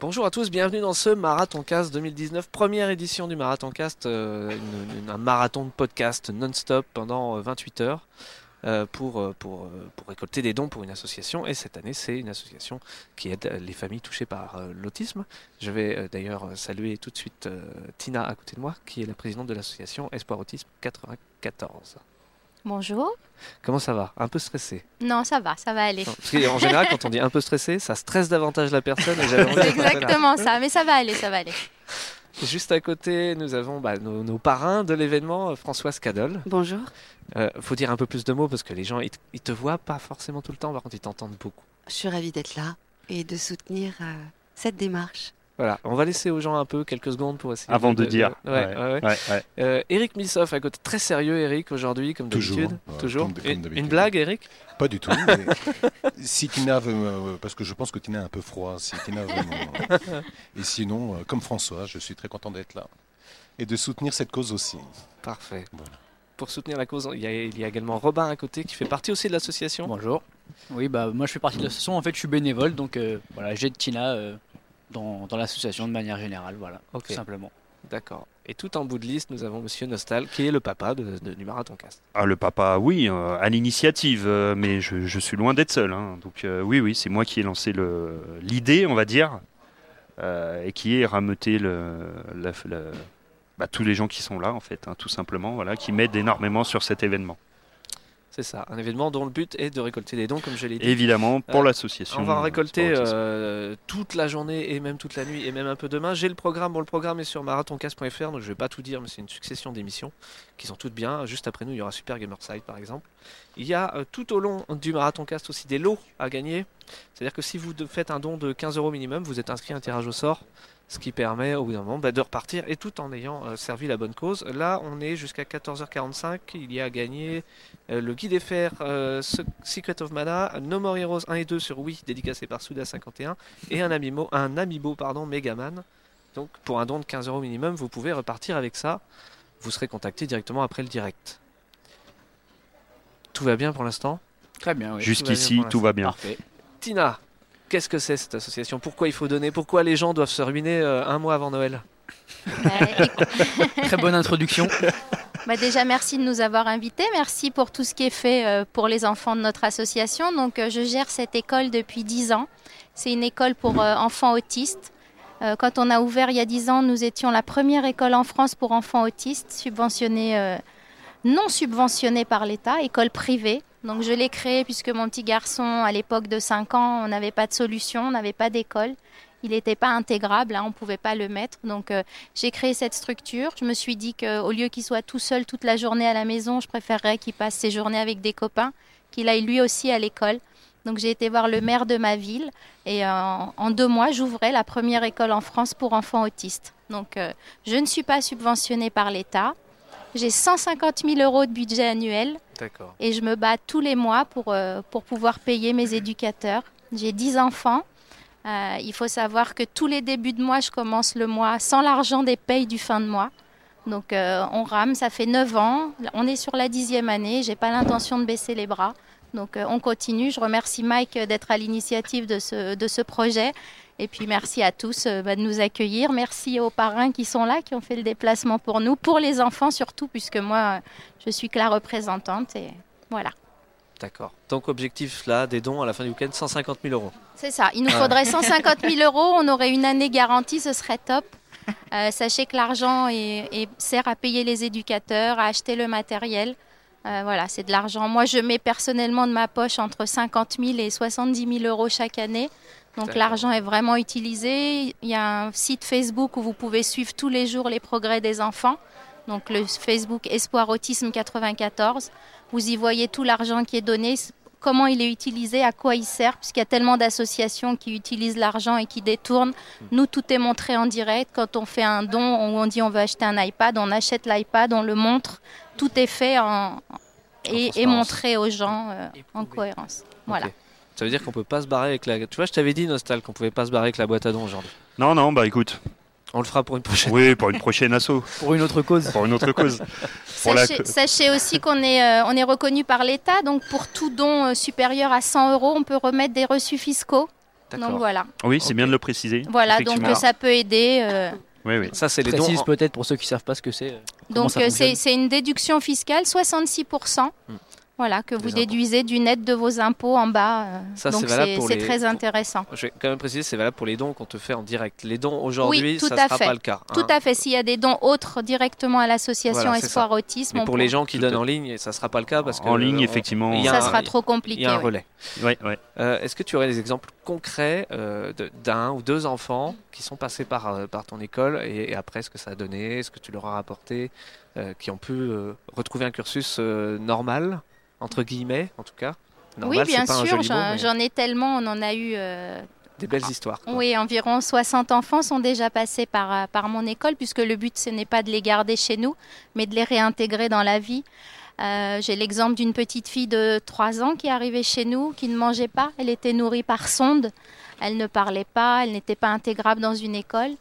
Bonjour à tous, bienvenue dans ce Marathon Cast 2019, première édition du Marathon Cast, euh, un marathon de podcast non-stop pendant euh, 28 heures euh, pour, euh, pour, récolter des dons pour une association. Et cette année, c'est une association qui aide les familles touchées par l'autisme. Je vais d'ailleurs saluer tout de suite Tina à côté de moi, qui est la présidente de l'association Espoir Autisme 94. Bonjour. Comment ça va? Un peu stressé Non, ça va, ça va aller. Non, Parce qu'en général, quand on dit un peu stressé, ça stresse davantage la personne. et C'est exactement ça, mais ça va aller, ça va aller. Juste à côté, nous avons bah, nos, nos parrains de l'événement, euh, Françoise Cadol. Bonjour. Euh, faut dire un peu plus de mots parce que les gens, ils, te- ils te voient pas forcément tout le temps, par contre, ils t'entendent beaucoup. Je suis ravie d'être là et de soutenir euh, cette démarche. Voilà, on va laisser aux gens un peu quelques secondes pour essayer Avant de dire. ouais, ouais, ouais. Ouais, ouais. Euh, Eric Missoff à côté, très sérieux, Eric, aujourd'hui, comme Toujours, d'habitude. ouais, Toujours. comme- comme Une- d'habitude. une blague, Eric? Pas du tout. mais si Tina veut, me- parce que je pense que Tina est un peu froid, si Tina veut me- Et sinon, euh, comme François, je suis très content d'être là. Et de soutenir cette cause aussi. Parfait. Voilà. Pour soutenir la cause, il y, a, il y a également Robin à côté qui fait partie aussi de l'association. Bonjour. Oui, bah moi je fais partie de l'association. En fait, je suis bénévole, donc euh, voilà, j'aide Tina euh, dans, dans l'association de manière générale, voilà, Ok. tout simplement. D'accord. Et tout en bout de liste, nous avons Monsieur Nostal, qui est le papa de, de- du Marathon Cast. Ah, le papa, oui, euh, à l'initiative, euh, mais je, je suis loin d'être seul. hein. Donc euh, oui, oui, c'est moi qui ai lancé le- l'idée, on va dire, euh, et qui ai rameuté le, la- la- bah, tous les gens qui sont là, en fait, hein, tout simplement, voilà, qui m'aident énormément sur cet événement. C'est ça, un événement dont le but est de récolter des dons, comme je l'ai dit. Évidemment, pour Euh, l'association. On va en récolter euh, toute la journée et même toute la nuit et même un peu demain. J'ai le programme, bon le programme est sur marathoncast.fr donc je vais pas tout dire mais c'est une succession d'émissions qui sont toutes bien. Juste après nous il y aura Super Gamerside par exemple. Il y a euh, tout au long du Marathoncast aussi des lots à gagner. C'est-à-dire que si vous faites un don de 15 euros minimum, vous êtes inscrit à un tirage au sort. Ce qui permet au bout d'un moment bah, de repartir et tout en ayant euh, servi la bonne cause. Là, on est jusqu'à 14h45. Il y a gagné euh, le guide FR euh, Se- Secret of Mana, No More Heroes 1 et 2 sur Wii, dédicacé par Souda51, et un Amiibo, un Amiibo pardon, Megaman. Donc pour un don de 15 euros minimum, vous pouvez repartir avec ça. Vous serez contacté directement après le direct. Tout va bien pour l'instant? Très bien, oui. Jusqu'ici, tout va bien. Parfait. Tina, qu'est-ce que c'est cette association? Pourquoi il faut donner? Pourquoi les gens doivent se ruiner euh, un mois avant Noël? Très bonne introduction. bah, déjà, merci de nous avoir invités. Merci pour tout ce qui est fait euh, pour les enfants de notre association. Donc, euh, je gère cette école depuis 10 ans. C'est une école pour enfants autistes. Quand on a ouvert il y a 10 ans, nous étions la première école en France pour enfants autistes, subventionnée, non subventionnée par l'État, école privée. Donc je l'ai créée puisque mon petit garçon, à l'époque de 5 ans, on n'avait pas de solution, on n'avait pas d'école. Il n'était pas intégrable, hein, on ne pouvait pas le mettre. Donc euh, j'ai créé cette structure. Je me suis dit qu'au lieu qu'il soit tout seul toute la journée à la maison, je préférerais qu'il passe ses journées avec des copains, qu'il aille lui aussi à l'école. Donc j'ai été voir le maire de ma ville et euh, en en deux mois, j'ouvrais la première école en France pour enfants autistes. Donc euh, je ne suis pas subventionnée par l'État. J'ai 150 000 euros de budget annuel Et je me bats tous les mois pour, euh, pour pouvoir payer mes éducateurs. J'ai 10 enfants. Euh, il faut savoir que tous les débuts de mois, je commence le mois sans l'argent des payes du fin de mois. Donc euh, on rame, ça fait 9 ans. On est sur la dixième année. J'ai pas l'intention de baisser les bras. Donc on continue. Je remercie Mike d'être à l'initiative de ce, de ce projet. Et puis merci à tous euh, bah, de nous accueillir. Merci aux parrains qui sont là, qui ont fait le déplacement pour nous, pour les enfants surtout, puisque moi, euh, je suis que la représentante. Et voilà. D'accord. Donc objectif là, des dons à la fin du week-end, 150 000 euros. C'est ça. Il nous Ah. faudrait 150 000 euros. On aurait une année garantie. Ce serait top. Euh, sachez que l'argent est- est- sert à payer les éducateurs, à acheter le matériel. Euh, voilà, c'est de l'argent. Moi, je mets personnellement de ma poche entre 50 000 et 70 000 euros chaque année. Donc l'argent est vraiment utilisé. Il y a un site Facebook où vous pouvez suivre tous les jours les progrès des enfants. Donc le Facebook Espoir Autisme 94. Vous y voyez tout l'argent qui est donné, comment il est utilisé, à quoi il sert, puisqu'il y a tellement d'associations qui utilisent l'argent et qui détournent. Nous, tout est montré en direct. Quand on fait un don où on dit on veut acheter un iPad, on achète l'iPad, on le montre. Tout est fait en... et, montré aux gens euh, en cohérence. Voilà. Ça veut dire qu'on peut pas se barrer avec la. Tu vois, je t'avais dit, Nostal, qu'on pouvait pas se barrer avec la boîte à dons aujourd'hui. Non, non, bah écoute, On le fera pour une prochaine. oui, pour une prochaine asso, Pour une autre cause. pour une autre cause. La- Sachez, aussi qu'on est, euh, on est reconnu par l'État, donc pour tout don euh, supérieur à 100 euros, on peut remettre des reçus fiscaux. Donc voilà. Oui, c'est bien de le préciser. Voilà, donc euh, ça peut aider. euh, Oui, oui. Ça, c'est les dons. En- peut-être pour ceux qui savent pas ce que c'est. euh, Donc c'est c'est une déduction fiscale, 66%. Hmm. Voilà, que vous impôts. déduisez du net de vos impôts en bas. euh, Ça, donc c'est valable c'est pour c'est les- très intéressant. Je vais quand même préciser, c'est valable pour les dons qu'on te fait en direct. Les dons aujourd'hui, tout ça à sera fait. pas le cas. Tout hein. à fait. S'il y a des dons autres directement à l'association Voilà, Espoir Autisme, Mais pour peut- les gens qui Tout donnent en ligne, ça sera pas le cas parce que En ligne, on- effectivement. il y a ça un- sera trop Il compliqué. y a un oui. relais. Ouais, ouais. Euh, Est-ce que tu aurais des exemples concrets euh, de- d'un ou deux enfants qui sont passés par, euh, par ton école et, et après ce que ça a donné, ce que tu leur as apporté, euh, qui ont pu euh, retrouver un cursus euh, normal, entre guillemets en tout cas Normal, oui, bien sûr, j'en mais ai tellement, on en a eu. euh, des belles histoires. quoi. Oui, environ 60 enfants sont déjà passés par, euh, par mon école, puisque le but, ce n'est pas de les garder chez nous, mais de les réintégrer dans la vie. Euh, J'ai l'exemple d'une petite fille de 3 ans qui est arrivée chez nous, qui ne mangeait pas. Elle était nourrie par sonde. Elle ne parlait pas, elle n'était pas intégrable dans une école.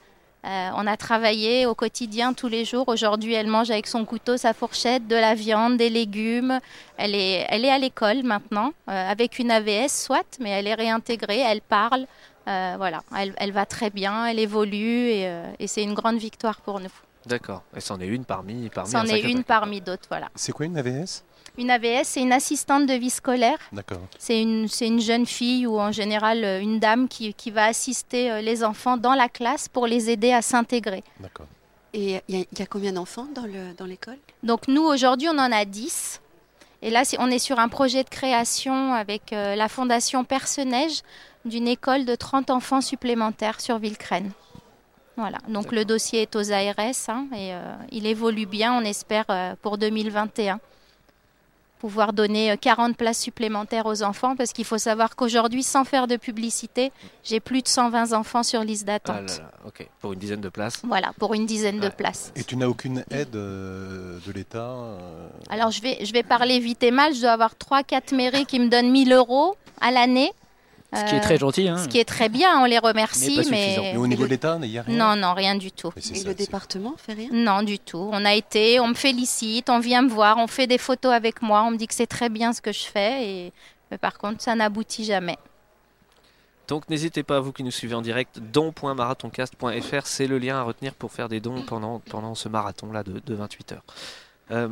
Euh, on a travaillé au quotidien tous les jours. Aujourd'hui, elle mange avec son couteau, sa fourchette, de la viande, des légumes. Elle est, elle est à l'école maintenant, euh, avec une AVS, soit, mais elle est réintégrée, elle parle. Euh, voilà, elle, elle va très bien, elle évolue et, euh, et c'est une grande victoire pour nous. D'accord. Et c'en est une parmi parmi. C'en un est une parmi d'autres, voilà. C'est quoi une AVS Une AVS, c'est une assistante de vie scolaire. D'accord. C'est une, c'est une jeune fille ou en général euh, une dame qui, qui va assister euh, les enfants dans la classe pour les aider à s'intégrer. D'accord. Et il y, a- il y a combien d'enfants dans le- dans l'école? Donc nous, aujourd'hui, on en a 10. Et là, on est sur un projet de création avec euh, la Fondation Personnage d'une école de 30 enfants supplémentaires sur Villecrène. Voilà, donc le dossier est aux ARS hein, et euh, il évolue bien, on espère, euh, pour 2021. Pouvoir donner euh, 40 places supplémentaires aux enfants parce qu'il faut savoir qu'aujourd'hui, sans faire de publicité, j'ai plus de 120 enfants sur liste Ah d'attente. Pour une dizaine de places. Voilà, pour une dizaine de places. Et tu n'as aucune aide euh, de l'État euh, Alors, je vais, je vais parler vite et mal. Je dois avoir 3-4 mairies qui me donnent 1000 euros à l'année. Ce qui est très gentil. Hein. Ce qui est très bien, on les remercie, Mais pas mais, suffisant. Mais au niveau de l'État, il n'y a rien non, non, rien du tout. Et ça, le département fait rien? Non, du tout. On a été, on me félicite, on vient me voir, on fait des photos avec moi, on me dit que c'est très bien ce que je fais, et mais par contre, ça n'aboutit jamais. Donc n'hésitez pas, vous qui nous suivez en direct, don.marathoncast.fr, c'est le lien à retenir pour faire des dons pendant, pendant ce marathon-là de, de 28 heures. Euh,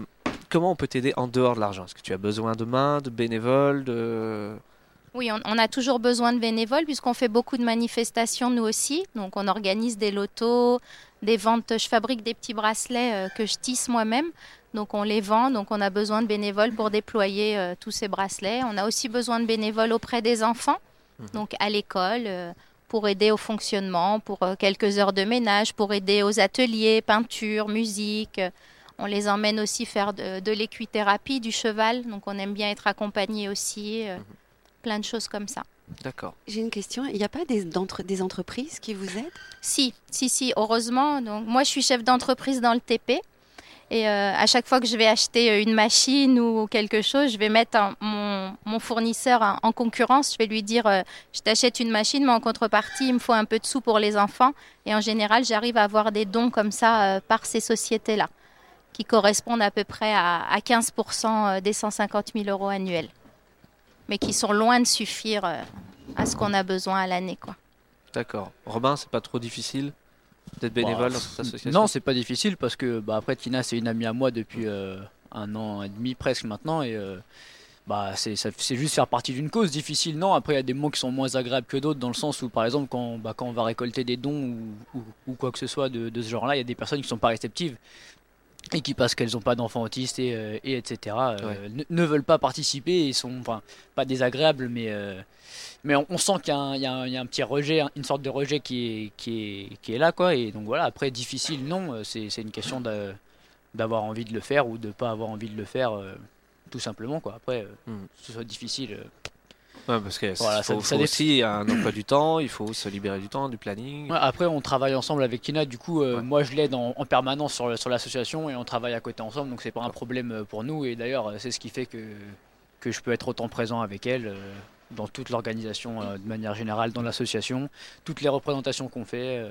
comment on peut t'aider en dehors de l'argent? Est-ce que tu as besoin de main, de bénévoles, de... Oui, on, on a toujours besoin de bénévoles puisqu'on fait beaucoup de manifestations nous aussi. Donc on organise des lotos, des ventes. Je fabrique des petits bracelets euh, que je tisse moi-même. Donc on les vend. Donc on a besoin de bénévoles pour déployer euh, tous ces bracelets. On a aussi besoin de bénévoles auprès des enfants. Mhm. Donc à l'école. euh, pour aider au fonctionnement, pour quelques heures de ménage, pour aider aux ateliers, peinture, musique. On les emmène aussi faire de, de l'équithérapie, du cheval. Donc on aime bien être accompagné aussi. euh, plein de choses comme ça. D'accord. J'ai une question. Il n'y a pas des, d'entre- des entreprises qui vous aident? Si, si, si, heureusement. Donc, moi, je suis chef d'entreprise dans le TP. Et euh, à chaque fois que je vais acheter euh, une machine ou quelque chose, je vais mettre un- mon, mon fournisseur en, en concurrence. Je vais lui dire, euh, je t'achète une machine, mais en contrepartie, il me faut un peu de sous pour les enfants. Et en général, j'arrive à avoir des dons comme ça euh, par ces sociétés-là, qui correspondent à peu près à, à 15% des 150 000 euros annuels, mais qui sont loin de suffire euh, à ce qu'on a besoin à l'année. quoi. D'accord. Robin, c'est pas trop difficile d'être bénévole Bah, dans cette association? Non, c'est pas difficile parce que bah, après Tina c'est une amie à moi depuis euh, un an et demi presque maintenant et euh, bah c'est juste faire partie d'une cause difficile non? Après il y a des moments qui sont moins agréables que d'autres dans le sens où par exemple quand bah, quand on va récolter des dons ou, ou- ou quoi que ce soit de, de ce genre là il y a des personnes qui sont pas réceptives et qui parce qu'elles n'ont pas d'enfants autistes et, euh, et etc euh, Ouais. ne, ne veulent pas participer et sont enfin pas désagréables mais euh, mais on, on sent qu'il y, a un- y y a petit rejet, une sorte de rejet qui est, qui est, qui est là, quoi. Et donc voilà, après, difficile, non, c'est une question d'avoir envie de le faire ou de pas avoir envie de le faire, tout simplement, quoi. Après, Hmm. que ce soit difficile. Ouais, parce qu'il Voilà, ça- faut, ça faut dé- aussi un emploi du temps, il faut se libérer du temps, du planning. Ouais, après, on travaille ensemble avec Tina, du coup, euh, Ouais. moi je l'aide en, en permanence sur, sur l'association et on travaille à côté ensemble, donc c'est pas un problème euh, pour nous. Et d'ailleurs, euh, c'est ce qui fait que, que je peux être autant présent avec elle. euh, dans toute l'organisation euh, de manière générale, dans l'association, toutes les représentations qu'on fait,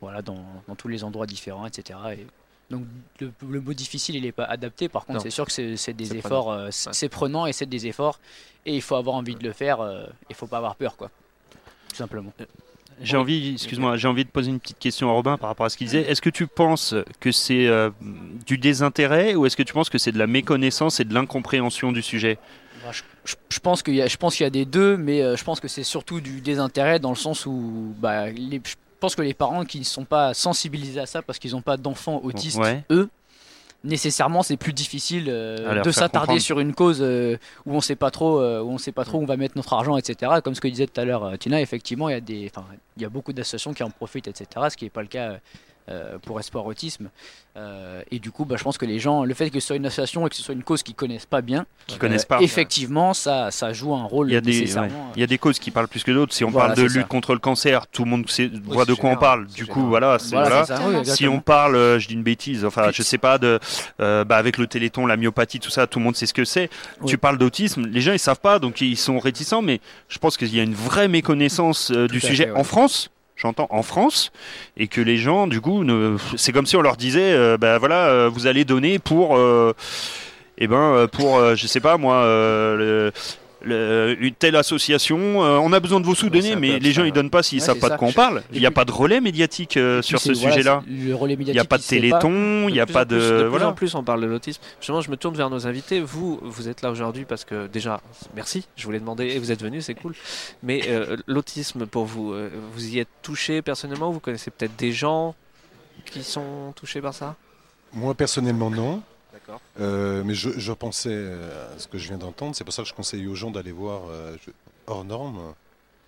voilà, dans, dans tous les endroits différents, etc. Et donc le, le mot difficile, il n'est pas adapté. Par contre, c'est sûr que c'est des efforts, euh, c'est Ouais. prenant et c'est des efforts. Et il faut avoir envie de le faire. euh, Il faut pas avoir peur, quoi. simplement. J'ai envie, excuse-moi, j'ai envie de poser une petite question à Robin par rapport à ce qu'il disait. Est-ce que tu penses que c'est euh, du désintérêt ou est-ce que tu penses que c'est de la méconnaissance et de l'incompréhension du sujet? Bah, je, je- je pense qu'il y a, je pense qu'il y a des deux, mais euh, je pense que c'est surtout du désintérêt dans le sens où bah, les- pense que les parents qui ne sont pas sensibilisés à ça parce qu'ils n'ont pas d'enfants autistes, Ouais. eux, nécessairement c'est plus difficile euh, de s'attarder sur une cause euh, où on sait pas trop euh, où on sait pas trop où on va mettre notre argent, etc. Comme ce que disait tout à l'heure Tina, effectivement il y a des, il y a beaucoup d'associations qui en profitent, etc. Ce qui n'est pas le cas. Euh, pour Espoir Autisme Euh, et du coup bah, je pense que les gens le fait que ce soit une association et que ce soit une cause qu'ils connaissent pas bien Qui euh, connaissent pas. effectivement ça, ça joue un rôle Il y, a des, ouais, il y a des causes qui parlent plus que d'autres. Si on Voilà, parle de lutte ça. contre le cancer, tout le monde sait, voit de quoi on parle. Du coup, général. voilà, c'est- Voilà, voilà. c'est ça, oui, Exactement. Si on parle, euh, je dis une bêtise, enfin, Puis- je sais pas, de, euh, bah, avec le téléthon, la myopathie, tout ça, tout le monde sait ce que c'est. Oui. Tu parles d'autisme, les gens ils savent pas, donc ils sont réticents, mais je pense qu'il y a une vraie méconnaissance euh, du sujet fait, ouais. en France. J'entends en France et que les gens, du coup, ne... c'est comme si on leur disait, euh, bah voilà, euh, vous allez donner pour, euh, eh ben, euh, pour, euh, je sais pas moi, le- une telle association, euh, on a besoin de vos sous, Ouais, donnez, c'est un mais les gens ils donnent pas s'ils Ouais, savent pas ça. de quoi on parle. Il n'y a pas de relais médiatique euh, sur ce voilà, sujet-là. Il n'y a pas de téléthon, il n'y a plus pas plus- de. de plus voilà. en plus, on parle de l'autisme. Justement, je me tourne vers nos invités. Vous, vous êtes là aujourd'hui parce que déjà, merci. Je voulais demander et vous êtes venus, c'est cool. Mais euh, l'autisme, pour vous, euh, vous y êtes touché personnellement? Vous connaissez peut-être des gens qui sont touchés par ça? Moi, personnellement, non. D'accord. Euh, mais je, je pensais euh, à ce que je viens d'entendre. C'est pour ça que je conseille aux gens d'aller voir euh, je- Hors Norme.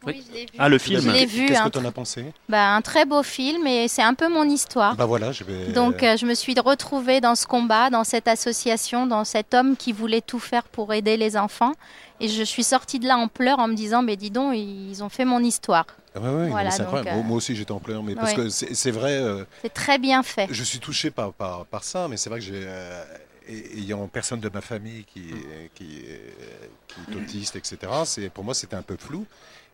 Oui. je l'ai vu. Ah, le Je film. l'ai vu, Qu'est-ce un, que tu en as pensé? Bah, un très beau film et c'est un peu mon histoire. Bah voilà, je vais. Donc euh, je me suis retrouvée dans ce combat, dans cette association, dans cet homme qui voulait tout faire pour aider les enfants. Et je suis sortie de là en pleurs en me disant, mais dis donc, ils ont fait mon histoire. Ah ouais, ouais, Voilà, donc, euh, Moi- aussi, j'étais en pleurs, mais parce que c'est c'est vrai. euh, C'est très bien fait. Je suis touché par, par, par ça, mais c'est vrai que j'ai, euh, ayant personne de ma famille qui, qui, est- qui est autiste, etc., c'est, pour moi c'était un peu flou.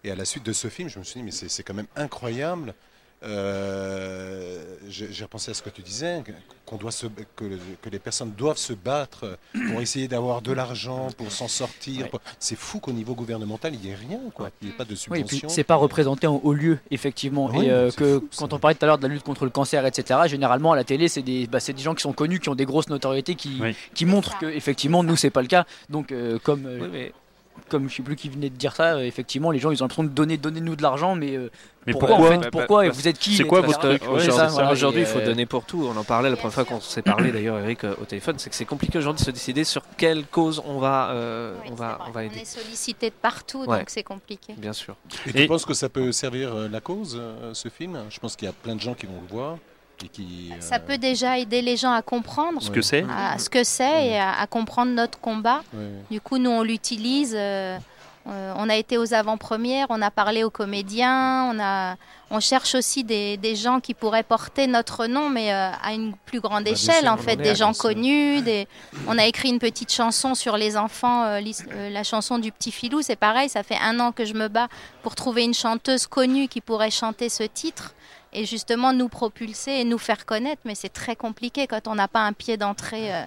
Et à la suite de ce film, je me suis dit, mais c'est, c'est quand même incroyable. Euh, j'ai, repensé à ce que tu disais, que- qu'on doit se, que, que les personnes doivent se battre pour essayer d'avoir de l'argent, pour s'en sortir. Ouais. pour- C'est fou qu'au niveau gouvernemental, il n'y ait rien, quoi. Il n'y ait pas de Oui, et puis subvention. c'est pas représenté en haut lieu, effectivement. Oui, et euh, que fou, quand on parlait tout à l'heure de la lutte contre le cancer, etc., généralement à la télé, c'est des, bah, c'est des gens qui sont connus, qui ont des grosses notoriétés, qui, Oui. qui montrent que effectivement nous c'est pas le cas. Donc euh, comme euh, Oui, mais comme je sais plus qui venait de dire ça, euh, effectivement les gens ils ont l'impression de donner donner nous de l'argent, mais euh, Mais pourquoi, pourquoi en fait, pourquoi et vous êtes qui C'est quoi votre truc Ouais, Aujourd'hui, voilà, et, il faut euh, donner pour tout. On en parlait la première fois qu'on s'est parlé d'ailleurs, Eric, euh, au téléphone. C'est que c'est compliqué aujourd'hui de se décider sur quelle cause on va, euh, Oui, on va, on va aider. est sollicité de partout, Ouais. donc c'est compliqué. Bien sûr. Et tu Et- penses que ça peut servir euh, la cause, euh, ce film? Je pense qu'il y a plein de gens qui vont le voir et qui. Ça euh, peut déjà aider les gens à comprendre Ce que c'est à ce que c'est et à, à comprendre notre combat. Du coup, nous, on l'utilise. euh, euh, on a été aux avant-premières, on a parlé aux comédiens, on, a, on cherche aussi des, des gens qui pourraient porter notre nom, mais euh, à une plus grande bien échelle, en on fait, des gens connus. Des... On a écrit une petite chanson sur les enfants, euh, euh, la chanson du petit filou, c'est pareil, ça fait un an que je me bats pour trouver une chanteuse connue qui pourrait chanter ce titre et justement nous propulser et nous faire connaître, mais c'est très compliqué quand on n'a pas un pied d'entrée. euh.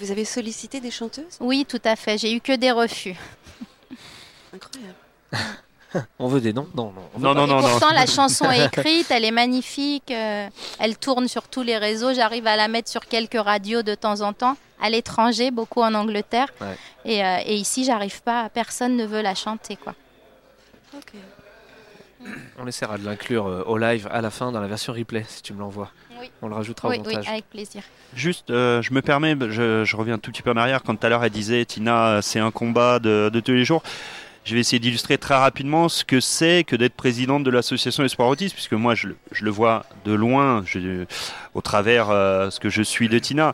Vous avez sollicité des chanteuses? Oui, tout à fait, j'ai eu que des refus. Incroyable. On veut des noms? Non, non. on Non, non, non, pourtant, la chanson est écrite, elle est magnifique, euh, elle tourne sur tous les réseaux. J'arrive à la mettre sur quelques radios de temps en temps, à l'étranger, beaucoup en Angleterre. Ouais. Et, euh, et ici, j'arrive pas, personne ne veut la chanter. Quoi. Ok. On essaiera de l'inclure euh, au live à la fin dans la version replay si tu me l'envoies. Oui. On le rajoutera Oui, au oui, montage. avec plaisir. Juste, euh, je me permets, je, je reviens un tout petit peu en arrière. Quand tout à l'heure elle disait, Tina, euh, c'est un combat de, de tous les jours. Je vais essayer d'illustrer très rapidement ce que c'est que d'être présidente de l'association Espoir Autisme, puisque moi je, le- je le vois de loin, je- au travers euh, ce que je suis de Tina.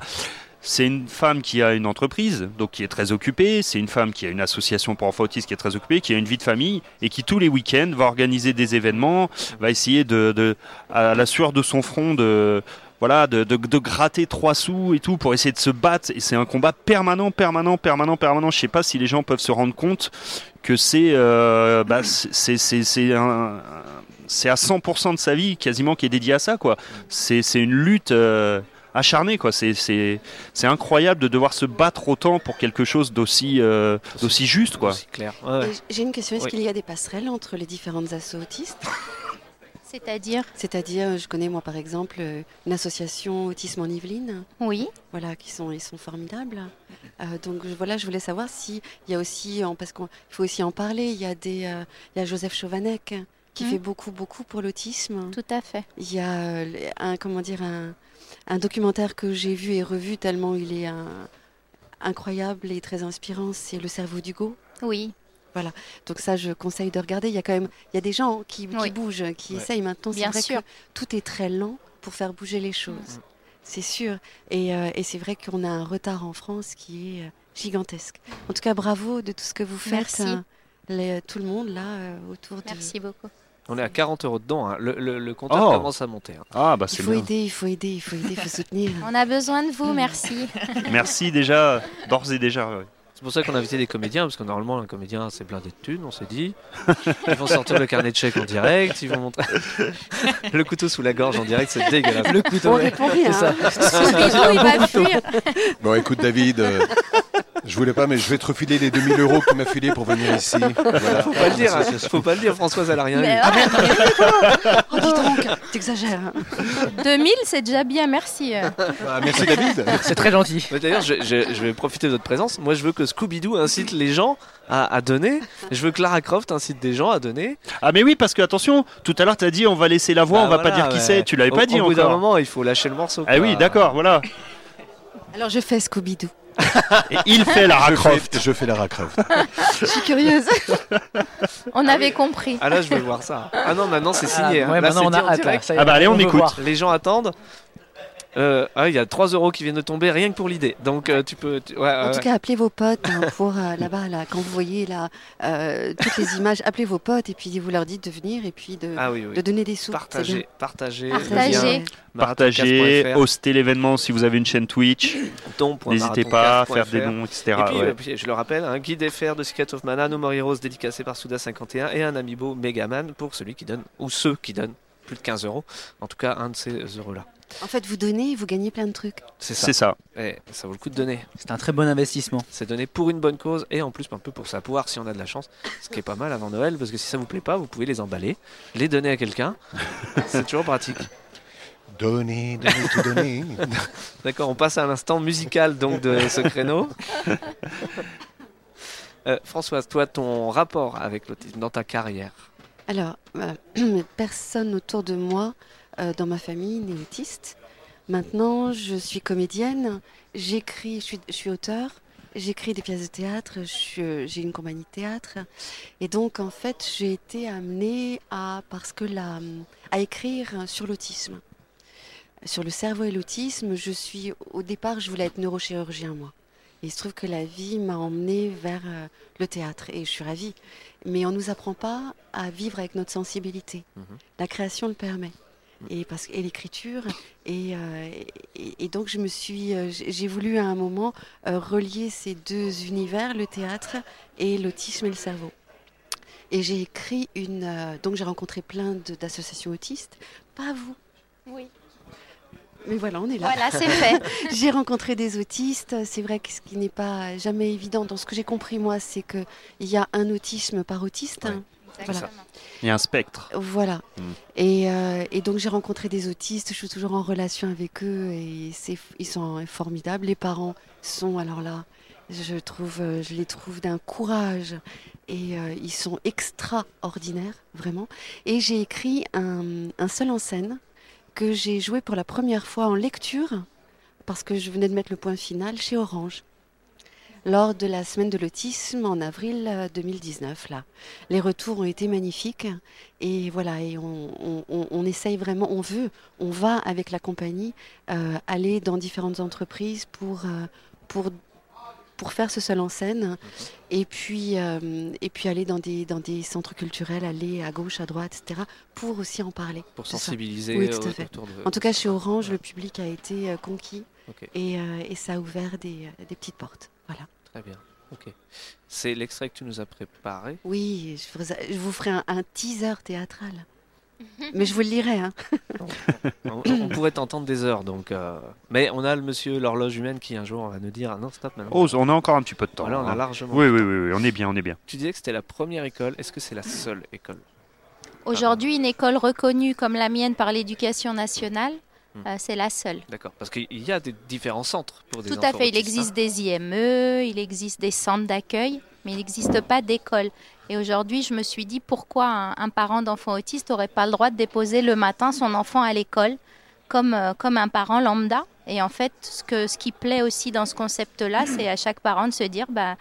C'est une femme qui a une entreprise, donc qui est très occupée. C'est une femme qui a une association pour enfants autistes qui est très occupée, qui a une vie de famille et qui tous les week-ends va organiser des événements, va essayer de, à la sueur de son front de voilà, de, gratter trois sous et tout pour essayer de se battre. Et c'est un combat permanent, permanent, permanent, permanent. Je sais pas si les gens peuvent se rendre compte que c'est euh, bah, c'est à 100% de sa vie quasiment qui est dédié à ça c'est une lutte euh, acharné. quoi. C'est- C'est c'est incroyable de devoir se battre autant pour quelque chose d'aussi euh, d'aussi juste. quoi. C'est clair. Ouais, ouais. Et J'ai une question. Est-ce Oui. qu'il y a des passerelles entre les différentes assos autistes? C'est-à-dire? C'est-à-dire, je connais moi par exemple euh, une association Autisme en Yvelines, Oui. voilà, qui sont, ils sont formidables. Euh, donc voilà, je voulais savoir si il y a aussi, en- parce qu'il faut aussi en parler, il y a des, euh, il y a Joseph Chauvanec qui Mhm. fait beaucoup beaucoup pour l'autisme. Tout à fait. Il y a euh, un comment dire un, un documentaire que j'ai vu et revu tellement il est un- incroyable et très inspirant, c'est Le cerveau d'Hugo. Oui. Donc ça, je conseille de regarder. Il y a quand même, il y a des gens qui, qui Oui. bougent, qui Ouais. essayent maintenant. C'est Bien vrai sûr. que tout est très lent pour faire bouger les choses. Mhm. C'est sûr. Et, euh, et c'est vrai qu'on a un retard en France qui est euh, gigantesque. En tout cas, bravo de tout ce que vous faites, Merci. hein, les- tout le monde là euh, autour de. Merci beaucoup. On est à 40 euros dedans. hein. Le, le, le compteur Oh. commence à monter. hein. Ah bah Il c'est faut bien. aider, il faut aider, il faut aider, il faut soutenir. On a besoin de vous, merci. Merci déjà, d'ores et déjà. ouais. C'est pour ça qu'on a invité des comédiens, parce que normalement, un comédien, c'est blindé de thunes, on s'est dit. Ils vont sortir le carnet de chèques en direct, ils vont montrer le couteau sous la gorge en direct, c'est dégueulasse. Le couteau. On ouais. répond rien. C'est ça. hein. il va fuir. Bon, écoute, David, euh, je voulais pas, mais je vais te refiler les 2000 euros que tu m'as filé pour venir ici. Voilà. Faut pas le dire, hein. faut pas le dire, Françoise, elle a rien Mais eu. Ah merde, oh, dis donc, t'exagères. hein. 2000, c'est déjà bien, merci. euh. Ah, merci, David. C'est très gentil. D'ailleurs, je, je- je vais profiter de votre présence. Moi, je veux que Scooby-Doo incite les gens à, à donner. Je veux que Lara Croft incite des gens à donner. Ah mais oui, parce que attention, tout à l'heure t'as dit on va laisser la voix, Bah on va pas dire qui ouais. c'est, tu l'avais pas dit Au bout d'un moment, il faut lâcher le morceau. Ah oui, d'accord, voilà. Alors je fais Scooby-Doo. Et il fait Lara Je Croft. fais, je fais Lara Croft. Je suis curieuse. On avait compris. Ah là, je veux voir ça. Ah non, maintenant c'est signé. Ah, hein. ouais, Là, maintenant on dit a hâte. Ah bah, allez, on veut écoute. voir. Les gens attendent. Euh, ah, il y a 3 euros qui viennent de tomber rien que pour l'idée. Donc euh, tu peux. tu- ouais, En ouais, tout ouais. cas, appelez vos potes hein, pour euh, là-bas, là, quand vous voyez là, euh, toutes les images, appelez vos potes et puis vous leur dites de venir et puis de, Ah oui, oui. de donner des sous. Partagez, partagez. Partagez. Partagez, marathon4.fr, hostez l'événement si vous avez une chaîne Twitch. don.marathon4.fr. N'hésitez pas à faire des dons, etc. Et puis, ouais. puis, je le rappelle, un guide FR de Secret of Mana, No More Heroes dédicacé par Souda51 et un amiibo Megaman pour celui qui donne, ou ceux qui donnent plus de 15 euros. En tout cas, un de ces euros-là. En fait, vous donnez et vous gagnez plein de trucs. C'est ça. C'est ça. Eh, ça vaut le coup de donner. C'est un très bon investissement. C'est donné pour une bonne cause et en plus un peu pour sa poire si on a de la chance. Ce qui est pas mal avant Noël parce que si ça vous plaît pas, vous pouvez les emballer, les donner à quelqu'un. C'est toujours pratique. Donnez, donnez, tout donner. D'accord, on passe à l'instant musical donc de ce créneau. Euh, Françoise, toi, ton rapport avec l'autisme dans ta carrière? Alors, euh, personne autour de moi, euh, dans ma famille, n'est autiste. Maintenant, je suis comédienne, j'écris, je suis, je suis auteur, j'écris des pièces de théâtre, euh, j'ai une compagnie de théâtre. Et donc, en fait, j'ai été amenée à, parce que la, à écrire sur l'autisme. Sur le cerveau et l'autisme, je suis, au départ, je voulais être neurochirurgien, moi. Et il se trouve que la vie m'a emmenée vers euh, le théâtre et je suis ravie. Mais on ne nous apprend pas à vivre avec notre sensibilité. Mhm. La création le permet. Et, parce, et l'écriture. Et, euh, et, et donc, je me suis, euh, j'ai voulu à un moment euh, relier ces deux univers, le théâtre et l'autisme et le cerveau. Et j'ai écrit une. euh, donc, j'ai rencontré plein d'associations autistes. Pas vous. Oui. Mais voilà, on est là. Voilà, c'est fait. J'ai rencontré des autistes. C'est vrai que ce qui n'est pas jamais évident, dans ce que j'ai compris moi, c'est qu'il y a un autisme par autiste. Ouais. Il y a un spectre. Voilà. Mm. Et, euh, et donc j'ai rencontré des autistes, je suis toujours en relation avec eux et c'est, ils sont formidables. Les parents sont, alors là, je, trouve, euh, je les trouve d'un courage et euh, ils sont extraordinaires, vraiment. Et j'ai écrit un, un seul en scène que j'ai joué pour la première fois en lecture parce que je venais de mettre le point final chez Orange lors de la semaine de l'autisme en avril euh, 2019 là. Les retours ont été magnifiques et voilà et on, on- on- on essaye vraiment, on veut, on va avec la compagnie euh, aller dans différentes entreprises pour euh, pour pour faire ce seul en scène et puis euh, et puis aller dans des dans des centres culturels, aller à gauche, à droite, etc. pour aussi en parler. pour sensibiliser Oui, tout à fait. autour de. En tout cas, chez Orange, le public a été euh, conquis et, euh, et ça a ouvert des, euh, des petites portes. Voilà. Très bien. Ok. C'est l'extrait que tu nous as préparé. Oui, je vous, je vous ferai un, un teaser théâtral. Mais je vous le lirai. Hein. on, on pourrait t'entendre des heures, donc. euh, Mais on a le monsieur l'horloge humaine qui un jour va nous dire ah non stop maintenant. Oh, on a encore un petit peu de temps. Voilà, on a hein. largement. Oui, oui, oui, oui, on est bien, on est bien. Tu disais que c'était la première école. Est-ce que c'est la seule école? Aujourd'hui, une école reconnue comme la mienne par l'éducation nationale, Hmm. euh, c'est la seule. D'accord. Parce qu'il y a des différents centres pour des Tout enfants à fait. Il existe des IME, il existe des centres d'accueil, mais il n'existe pas d'école. Et aujourd'hui, je me suis dit pourquoi un, un parent d'enfant autiste n'aurait pas le droit de déposer le matin son enfant à l'école comme, euh, comme un parent lambda? Et en fait, ce, que, ce qui plaît aussi dans ce concept-là, c'est à chaque parent de se dire bah,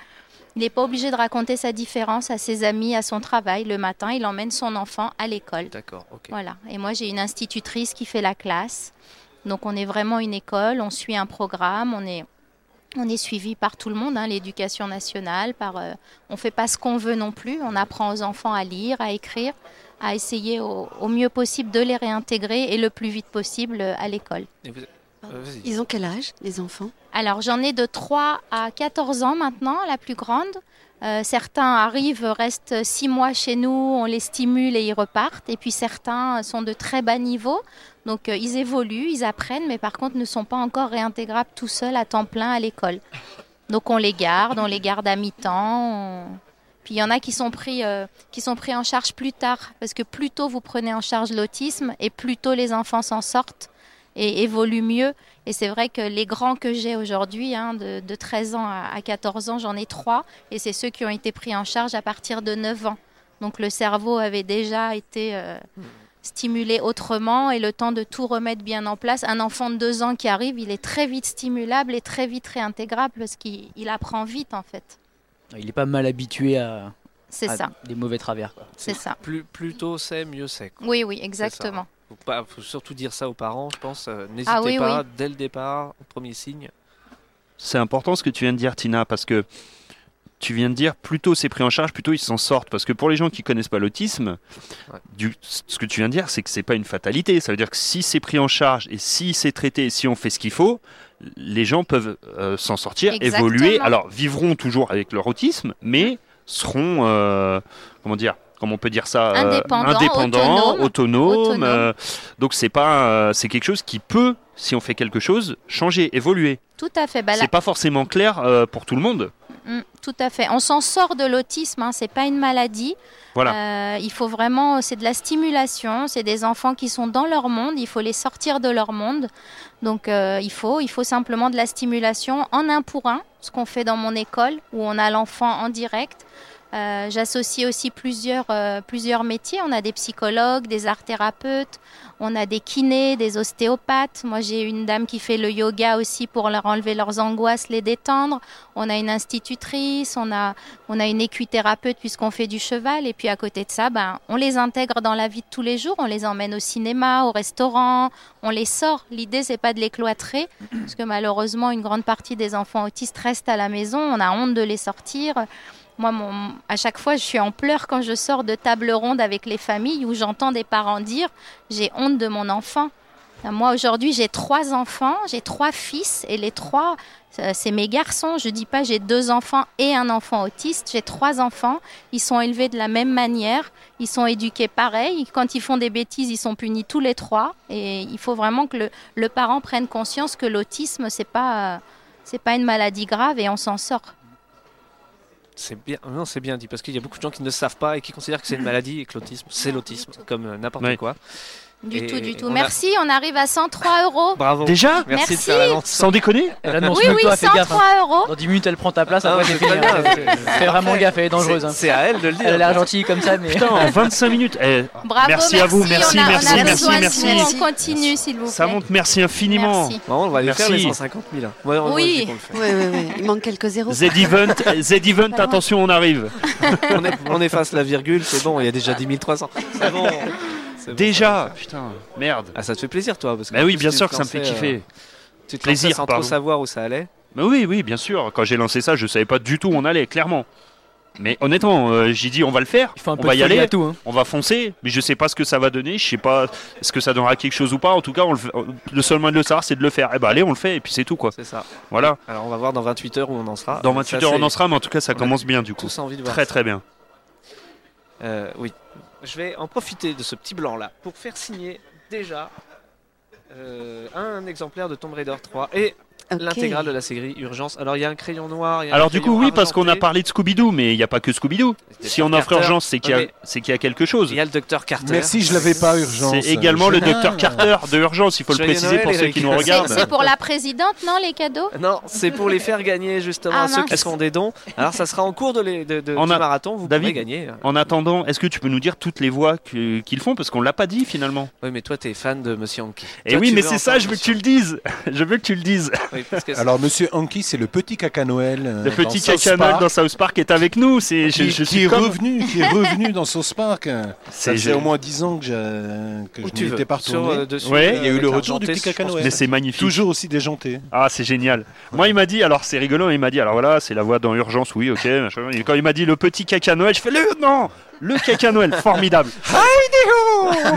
il n'est pas obligé de raconter sa différence à ses amis, à son travail. Le matin, il emmène son enfant à l'école. D'accord. Ok. Voilà. Et moi, j'ai une institutrice qui fait la classe. Donc, on est vraiment une école, on suit un programme, on est, on est suivi par tout le monde, hein, l'éducation nationale. Par, euh, on ne fait pas ce qu'on veut non plus. On apprend aux enfants à lire, à écrire, à essayer au, au mieux possible de les réintégrer et le plus vite possible euh, à l'école. Et vous- euh. Ils ont quel âge, les enfants? Alors, j'en ai de 3 à 14 ans maintenant, la plus grande. Euh, certains arrivent, restent 6 mois chez nous, on les stimule et ils repartent. Et puis certains sont de très bas niveau. Donc, euh, ils évoluent, ils apprennent, mais par contre ne sont pas encore réintégrables tout seuls à temps plein à l'école. Donc, on les garde, on les garde à mi-temps. on- Puis il y en a qui sont, pris, euh, qui sont pris en charge plus tard. Parce que plus tôt vous prenez en charge l'autisme et plus tôt les enfants s'en sortent et évoluent mieux. Et c'est vrai que les grands que j'ai aujourd'hui, hein, de, de 13 ans à, à 14 ans, j'en ai trois. Et c'est ceux qui ont été pris en charge à partir de 9 ans. Donc le cerveau avait déjà été euh, stimulé autrement et le temps de tout remettre bien en place. Un enfant de 2 ans qui arrive, il est très vite stimulable et très vite réintégrable parce qu'il il apprend vite en fait. Il n'est pas mal habitué à, C'est ça, des mauvais travers. c'est ça. Plus, plus tôt c'est, mieux c'est. Oui, oui, exactement. Faut, pas, faut surtout dire ça aux parents, je pense. euh, N'hésitez Ah oui, pas, dès le départ, au premier signe. C'est important ce que tu viens de dire, Tina, parce que tu viens de dire plus tôt c'est pris en charge, plus tôt ils s'en sortent. Parce que pour les gens qui connaissent pas l'autisme, Ouais. du- ce que tu viens de dire, c'est que c'est pas une fatalité. Ça veut dire que si c'est pris en charge et si c'est traité et si on fait ce qu'il faut, les gens peuvent euh, s'en sortir, Exactement. évoluer. Alors vivront toujours avec leur autisme, mais seront euh, comment dire Comment on peut dire ça euh. Autonomes. euh, donc c'est pas, euh, c'est quelque chose qui peut, si on fait quelque chose, changer, évoluer. Tout à fait. Bah, la- C'est pas forcément clair pour tout le monde. Mm, tout à fait. On s'en sort de l'autisme, hein, c'est pas une maladie. Voilà. Euh, il faut vraiment, c'est de la stimulation. C'est des enfants qui sont dans leur monde. Il faut les sortir de leur monde. Donc euh, il faut, il faut simplement de la stimulation en un pour un, ce qu'on fait dans mon école où on a l'enfant en direct. Euh, J'associe aussi plusieurs, euh, plusieurs métiers. On a des psychologues, des art thérapeutes, on a des kinés, des ostéopathes. Moi, j'ai une dame qui fait le yoga aussi pour leur enlever leurs angoisses, les détendre. On a une institutrice, on a, on a une équithérapeute puisqu'on fait du cheval. Et puis à côté de ça, ben, on les intègre dans la vie de tous les jours. On les emmène au cinéma, au restaurant, on les sort. L'idée, c'est pas de les cloîtrer parce que malheureusement, une grande partie des enfants autistes restent à la maison. On a honte de les sortir. Moi, à chaque fois, je suis en pleurs quand je sors de table ronde avec les familles où j'entends des parents dire J'ai honte de mon enfant. Moi, aujourd'hui, j'ai trois enfants, j'ai trois fils, et les trois, euh, c'est mes garçons. Je dis pas j'ai deux enfants et un enfant autiste. J'ai trois enfants. Ils sont élevés de la même manière. Ils sont éduqués pareil. Quand ils font des bêtises, ils sont punis tous les trois. Et il faut vraiment que le, le parent prenne conscience que l'autisme, c'est pas, euh, pas une maladie grave et on s'en sort. C'est bien, non, c'est bien dit parce qu'il y a beaucoup de gens qui ne savent pas et qui considèrent que c'est une maladie et que l'autisme, c'est l'autisme, comme euh, n'importe quoi. Du Et tout, du tout. on a- Merci, on arrive à 103 euros. Bravo. Déjà Merci, de Merci. faire l'annonce. Sans déconner Elle annonce Oui, oui, toi, fais gaffe. hein. 103 euros. Dans 10 minutes, elle prend ta place, Ah, après c'est c'est fini. hein. Fais vraiment gaffe, elle est dangereuse. C'est hein. c'est à elle de le dire. Elle a l'air gentille comme ça, mais. Putain, en 25 minutes. Eh, Bravo, Merci à vous, merci, on a, merci, on a merci, merci. de. On continue, s'il vous plaît. ça monte, merci infiniment. Merci. Bon, on va aller faire les Merci. 150 000. Ouais, on- on Oui. Il manque quelques zéros. Z-Event, Z-Event, attention, on arrive. on efface la virgule, c'est bon, il y a déjà 10 300. C'est bon. Bon. Déjà, putain, merde. Ah, ça te fait plaisir, toi parce que Bah oui, bien sûr que ça me fait kiffer. euh, tu te Plaisir, sans pardon. trop savoir où ça allait. Mais oui, oui, bien sûr. Quand j'ai lancé ça, je savais pas du tout où on allait, clairement. Mais honnêtement, euh, j'ai dit on va le faire, Il faut un on peu va de y aller, à tout. hein. on va foncer, mais je sais pas ce que ça va donner, je sais pas ce que ça donnera quelque chose ou pas. En tout cas, on le, fait- le seul moyen de le savoir, c'est de le faire. Eh ben allez, on le fait et puis c'est tout quoi. C'est ça. Voilà. Alors, on va voir dans 28 heures où on en sera. Dans Ça, 28 heures, c'est- on en sera, mais en tout cas, ça on commence bien du coup. Tous envie de voir. Très ça. très bien. Euh, oui. Je vais en profiter de ce petit blanc là pour faire signer déjà euh, un exemplaire de Tomb Raider 3 et Ok. l'intégrale de la série Urgence. Alors il y a un crayon noir. il y a un Alors du coup, oui, parce qu'on a parlé de Scooby-Doo, mais il n'y a pas que Scooby-Doo. Si on offre Carter. Urgence, c'est qu'il y, c'est qu'il y a quelque chose. Il y a le docteur Carter. Merci, je l'avais pas, Urgence. C'est également le docteur Carter de Urgence, il faut le préciser Noël, pour ceux qui nous regardent. C'est pour la présidente, non, les cadeaux? Non, c'est pour les faire gagner justement Ah, à ceux mince. qui font des dons. Alors ça sera en cours de, les, de, de- On du a- marathon, vous David pourrez gagner. En attendant, est-ce que tu peux nous dire toutes les voix que- qu'ils font? Parce qu'on l'a pas dit finalement. Oui, mais toi t'es fan de Monsieur Anki. Et Toi, oui, tu mais c'est ça, je veux que tu le dises. Je veux que tu le dises. Oui, parce que c'est- Alors, Monsieur Anki, c'est le petit caca Noël. euh, Le petit caca Noël dans South Park est avec nous. C'est, je, Qui, je qui suis est comme- revenu, qui est revenu dans South Park. Ça C'est faisait gé- au moins 10 ans que, j'ai- que où je tu n'y veux. étais pas retourné. euh, dessus, Ouais. euh, Il y a eu le retour du petit caca je Noël. Mais c'est magnifique. Toujours aussi déjanté. Ah, c'est génial. Moi, il m'a dit, alors c'est rigolo, il m'a dit, alors voilà, c'est la voix dans Urgence, oui, ok. quand il m'a dit le petit caca Noël, je fais le non, le caca Noël, formidable.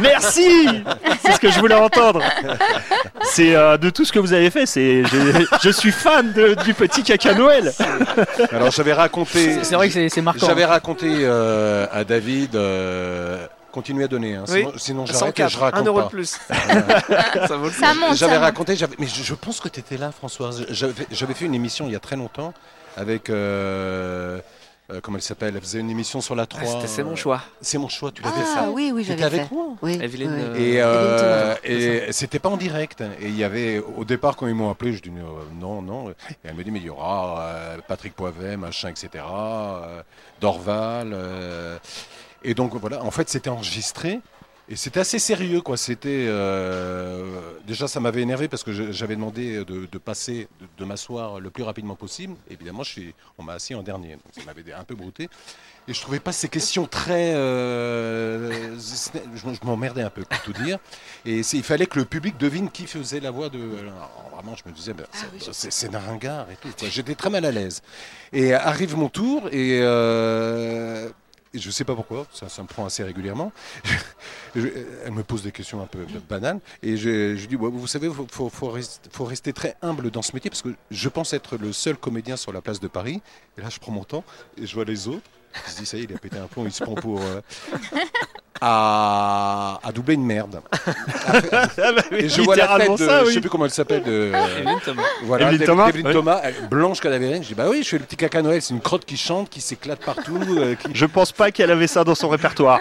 Merci, c'est ce que je voulais entendre. C'est euh, de tout ce que vous avez fait, c'est, je, je suis fan de- du petit caca Noël. Alors, j'avais raconté. C'est- vrai que c'est c'est marquant. J'avais raconté euh, à David. euh, Continuez à donner, hein, Oui. sinon, sinon j'arrête et 104, je 1 raconte euro pas. de plus. ça vaut le coup. Ça monte, ça J'avais monte. raconté, j'avais- mais je, je pense que tu étais là, Françoise. J'avais j'avais fait une émission il y a très longtemps avec. euh, euh, comment elle s'appelle? Elle faisait une émission sur la 3. Ah, c'était- c'est mon choix. C'est mon choix, tu l'avais Ah fait. oui, oui, T'étais j'avais avec fait. moi? Oui, Evelyne, oui. euh, Et, euh, et c'était pas en direct. Et il y avait, au départ, quand ils m'ont appelé, je dis euh, non, non. Et elle me dit, mais il y aura euh, Patrick Poivet, machin, etc. euh, Dorval. euh. et donc voilà, en fait, c'était enregistré. Et c'était assez sérieux, quoi. C'était euh, déjà, ça m'avait énervé parce que j'avais demandé de, de passer, de, de m'asseoir le plus rapidement possible. Évidemment, je suis, on m'a assis en dernier, donc ça m'avait un peu brouté. Et je trouvais pas ces questions très, euh, je, m'emmerdais un peu pour tout dire. Et il fallait que le public devine qui faisait la voix de. alors, vraiment, je me disais, ben, c'est- c'est c'est un ringard et tout. J'étais très mal à l'aise. Et arrive mon tour et. euh, et je sais pas pourquoi, ça, ça me prend assez régulièrement. Je- elle me pose des questions un peu banales et je, je dis ouais, vous savez, faut, faut, faut rester, faut rester très humble dans ce métier parce que je pense être le seul comédien sur la place de Paris. Et là, je prends mon temps et je vois les autres. Je me dis ça y est, il a pété un plomb, il se prend pour euh, à, à doubler une merde. Et je vois la tête de, ça, je oui. sais plus comment elle s'appelle, de, Evelyne Thomas. voilà, Thomas, ouais. Thomas, elle- blanche cadavérienne. Je dis bah oui, je fais le petit caca Noël, c'est une crotte qui chante, qui s'éclate partout. euh, qui- Je pense pas qu'elle avait ça dans son répertoire.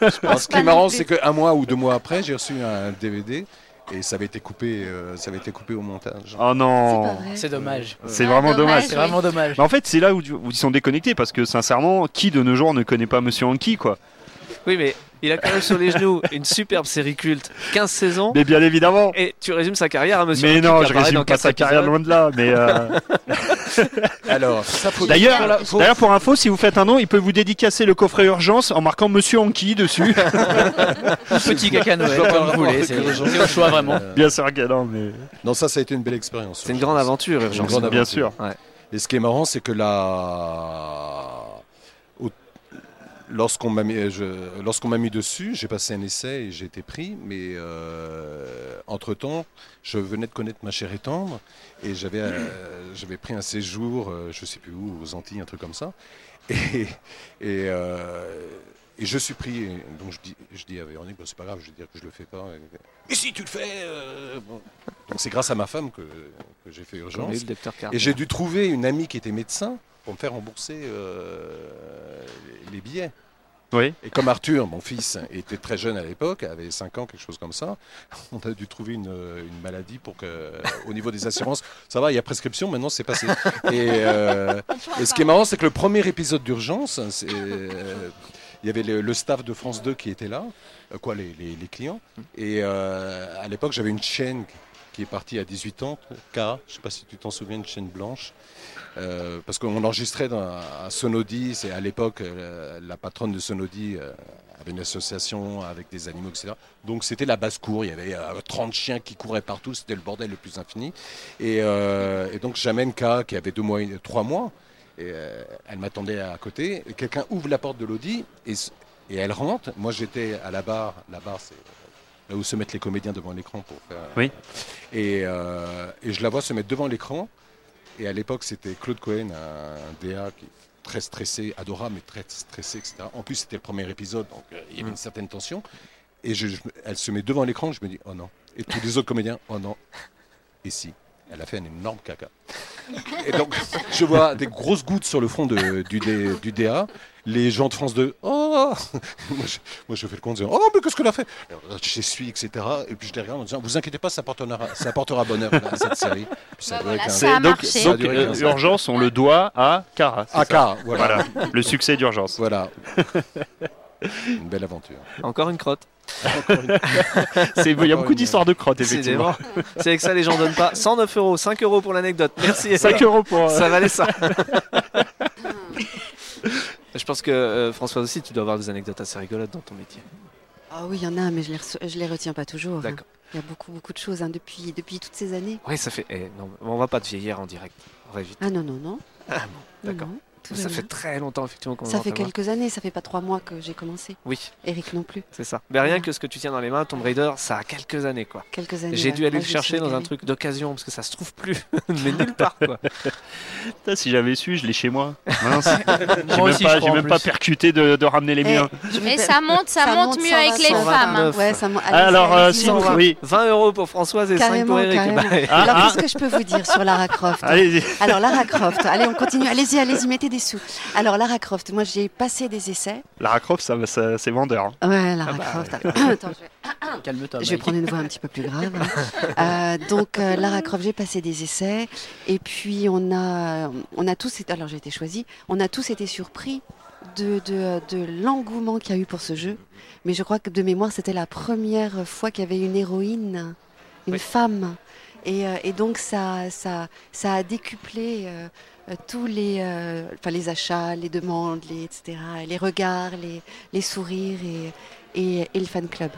Ce qui est marrant, c'est qu'un mois ou deux mois après, j'ai reçu un DVD et ça avait été coupé, euh, ça avait été coupé au montage. Oh non. C'est dommage. c'est Ah, vraiment dommage. dommage. C'est vraiment dommage. Mais en fait, c'est là où, où ils sont déconnectés parce que sincèrement, qui de nos jours ne connaît pas Monsieur Anki quoi? Oui, mais il a quand même sur les genoux une superbe série culte, 15 saisons. Mais bien évidemment. Et tu résumes sa carrière à Monsieur Mais non, je résume pas sa carrière loin de là. Mais euh, Alors, ça faut d'ailleurs, faut- d'ailleurs, pour info, si vous faites un nom, il peut vous dédicacer le coffret urgence en marquant Monsieur Anki dessus. Petit caca Noël, Je vois pas comme le vous voulez. C'est au choix vraiment. Euh, bien sûr que non, mais Non, ça, ça a été une belle expérience. C'est une grande aventure, Urgence. grande bien sûr. Et ce qui est marrant, c'est que là, au- lorsqu'on m'a mis, je- lorsqu'on m'a mis dessus, j'ai passé un essai et j'ai été pris. Mais entre temps, je venais de connaître ma chère et tendre et j'avais, euh, j'avais pris un séjour, euh, je sais plus où, aux Antilles, un truc comme ça. Et, et, euh, et je suis pris. donc je dis, je dis à Véronique, Bon, c'est pas grave, je vais dire que je le fais pas. Et si tu le fais, euh, bon. donc c'est grâce à ma femme que, que j'ai fait urgence. Et j'ai dû trouver une amie qui était médecin pour me faire rembourser euh, les- billets. Oui. Et comme Arthur, mon fils, était très jeune à l'époque, avait 5 ans, quelque chose comme ça, on a dû trouver une, une maladie pour que, au niveau des assurances, ça va, il y a prescription, maintenant c'est passé. Et, euh, et ce qui est marrant, c'est que le premier épisode d'urgence, euh, il y avait le, le staff de France 2 qui était là, euh, quoi, les, les- les clients. Et à l'époque, j'avais une chaîne qui est partie à 18 ans, K, je sais pas si tu t'en souviens, une chaîne blanche. Euh, parce qu'on enregistrait dans, à Sonodi, c'est à l'époque euh, la patronne de Sonodi euh, avait une association avec des animaux, etc. Donc c'était la basse-cour, il y avait euh, 30 chiens qui couraient partout, c'était le bordel le plus infini. Et, et donc j'amène K qui avait deux mois, et- trois mois, et elle m'attendait à côté. Et Quelqu'un ouvre la porte de l'Audi et, et elle rentre. Moi j'étais à la barre, la barre c'est là où se mettent les comédiens devant l'écran pour faire. Oui. Et, euh, et je la vois se mettre devant l'écran. Et à l'époque, c'était Claude Cohen, un, DA qui, très stressé, adorable, mais très stressé, etc. En plus, c'était le premier épisode, donc euh, il y avait Mm. une certaine tension. Et je, je- elle se met devant l'écran, je me dis, oh non. Et tous les autres comédiens, oh non. Et si, elle a fait un énorme caca. Et donc, je vois des grosses gouttes sur le fond de- du, D- du DA. Les gens de France 2, oh moi je, moi, je fais le compte, je dis, oh, mais qu'est-ce qu'elle a fait? Alors, J'essuie, etc. Et puis je les regarde en disant, vous inquiétez pas, ça portera, ça portera bonheur à cette série. Ça Bah a duré voilà, 15 ça a ans. donc, marché. Ça a donc, duré euh, 15 ans. urgence, on le doit à Cara. c'est Ah, ça car, voilà. Voilà, le succès d'urgence. Voilà. Une belle aventure. Encore une crotte. C'est- Il y a beaucoup d'histoires de crottes, effectivement. C'est avec ça les gens donnent pas. 109 euros, 5 euros pour l'anecdote. Merci. 5 euros pour. euh, Ça valait ça. Je pense que euh, François aussi, tu dois avoir des anecdotes assez rigolotes dans ton métier. Ah oui, il y en a, mais je les, je les retiens pas toujours. hein. D'accord. Il y a beaucoup, beaucoup de choses hein, depuis, depuis toutes ces années. Oui, ça fait. eh, non, on va pas te vieillir en direct. On va vite. Ah non, non, non. Ah bon, Non, d'accord. non, tout Ça fait très longtemps effectivement qu'on Ça fait quelques années, ça fait pas trois mois que j'ai commencé. Oui, Eric non plus. c'est ça. Mais rien que ce que tu tiens dans les mains, Tomb Raider, ça a quelques années quoi. Quelques années. J'ai dû aller le me chercher dans un truc d'occasion parce que ça se trouve plus, mais nulle part quoi. Putain, si j'avais su, je l'ai chez moi. Mince. J'ai même aussi, pas, j'ai même percuté de, de ramener les Eh, miens. Mais pas- ça monte, ça, ça monte monte, mieux avec les femmes. Ouais, ça monte. Alors, euh, si oui. 20 euros pour Françoise et 5 Carrément, pour Eric. Ah, Alors, ah. qu'est-ce que je peux vous dire sur Lara Croft Allez-y. Alors, Lara Croft, allez, on continue. Allez-y, allez-y, mettez des sous. Alors, Lara Croft, moi, j'ai passé des essais. Lara Croft, ça, ça- c'est vendeur. hein. Ouais, Lara Ah bah, Croft. Attends, je vais- Calme-toi. Je vais prendre une voix un petit peu plus grave. hein. Euh, donc euh, Lara Croft, j'ai passé des essais et puis on a, on a tous été, alors j'ai été choisie, on a tous été surpris de, de, de l'engouement qu'il y a eu pour ce jeu. Mais je crois que de mémoire, c'était la première fois qu'il y avait une héroïne, une Oui. femme. Et, euh, et donc ça, ça, ça a décuplé euh, tous les, euh, enfin, les achats, les demandes, les, etc., les regards, les, les sourires et, et, et le fan club.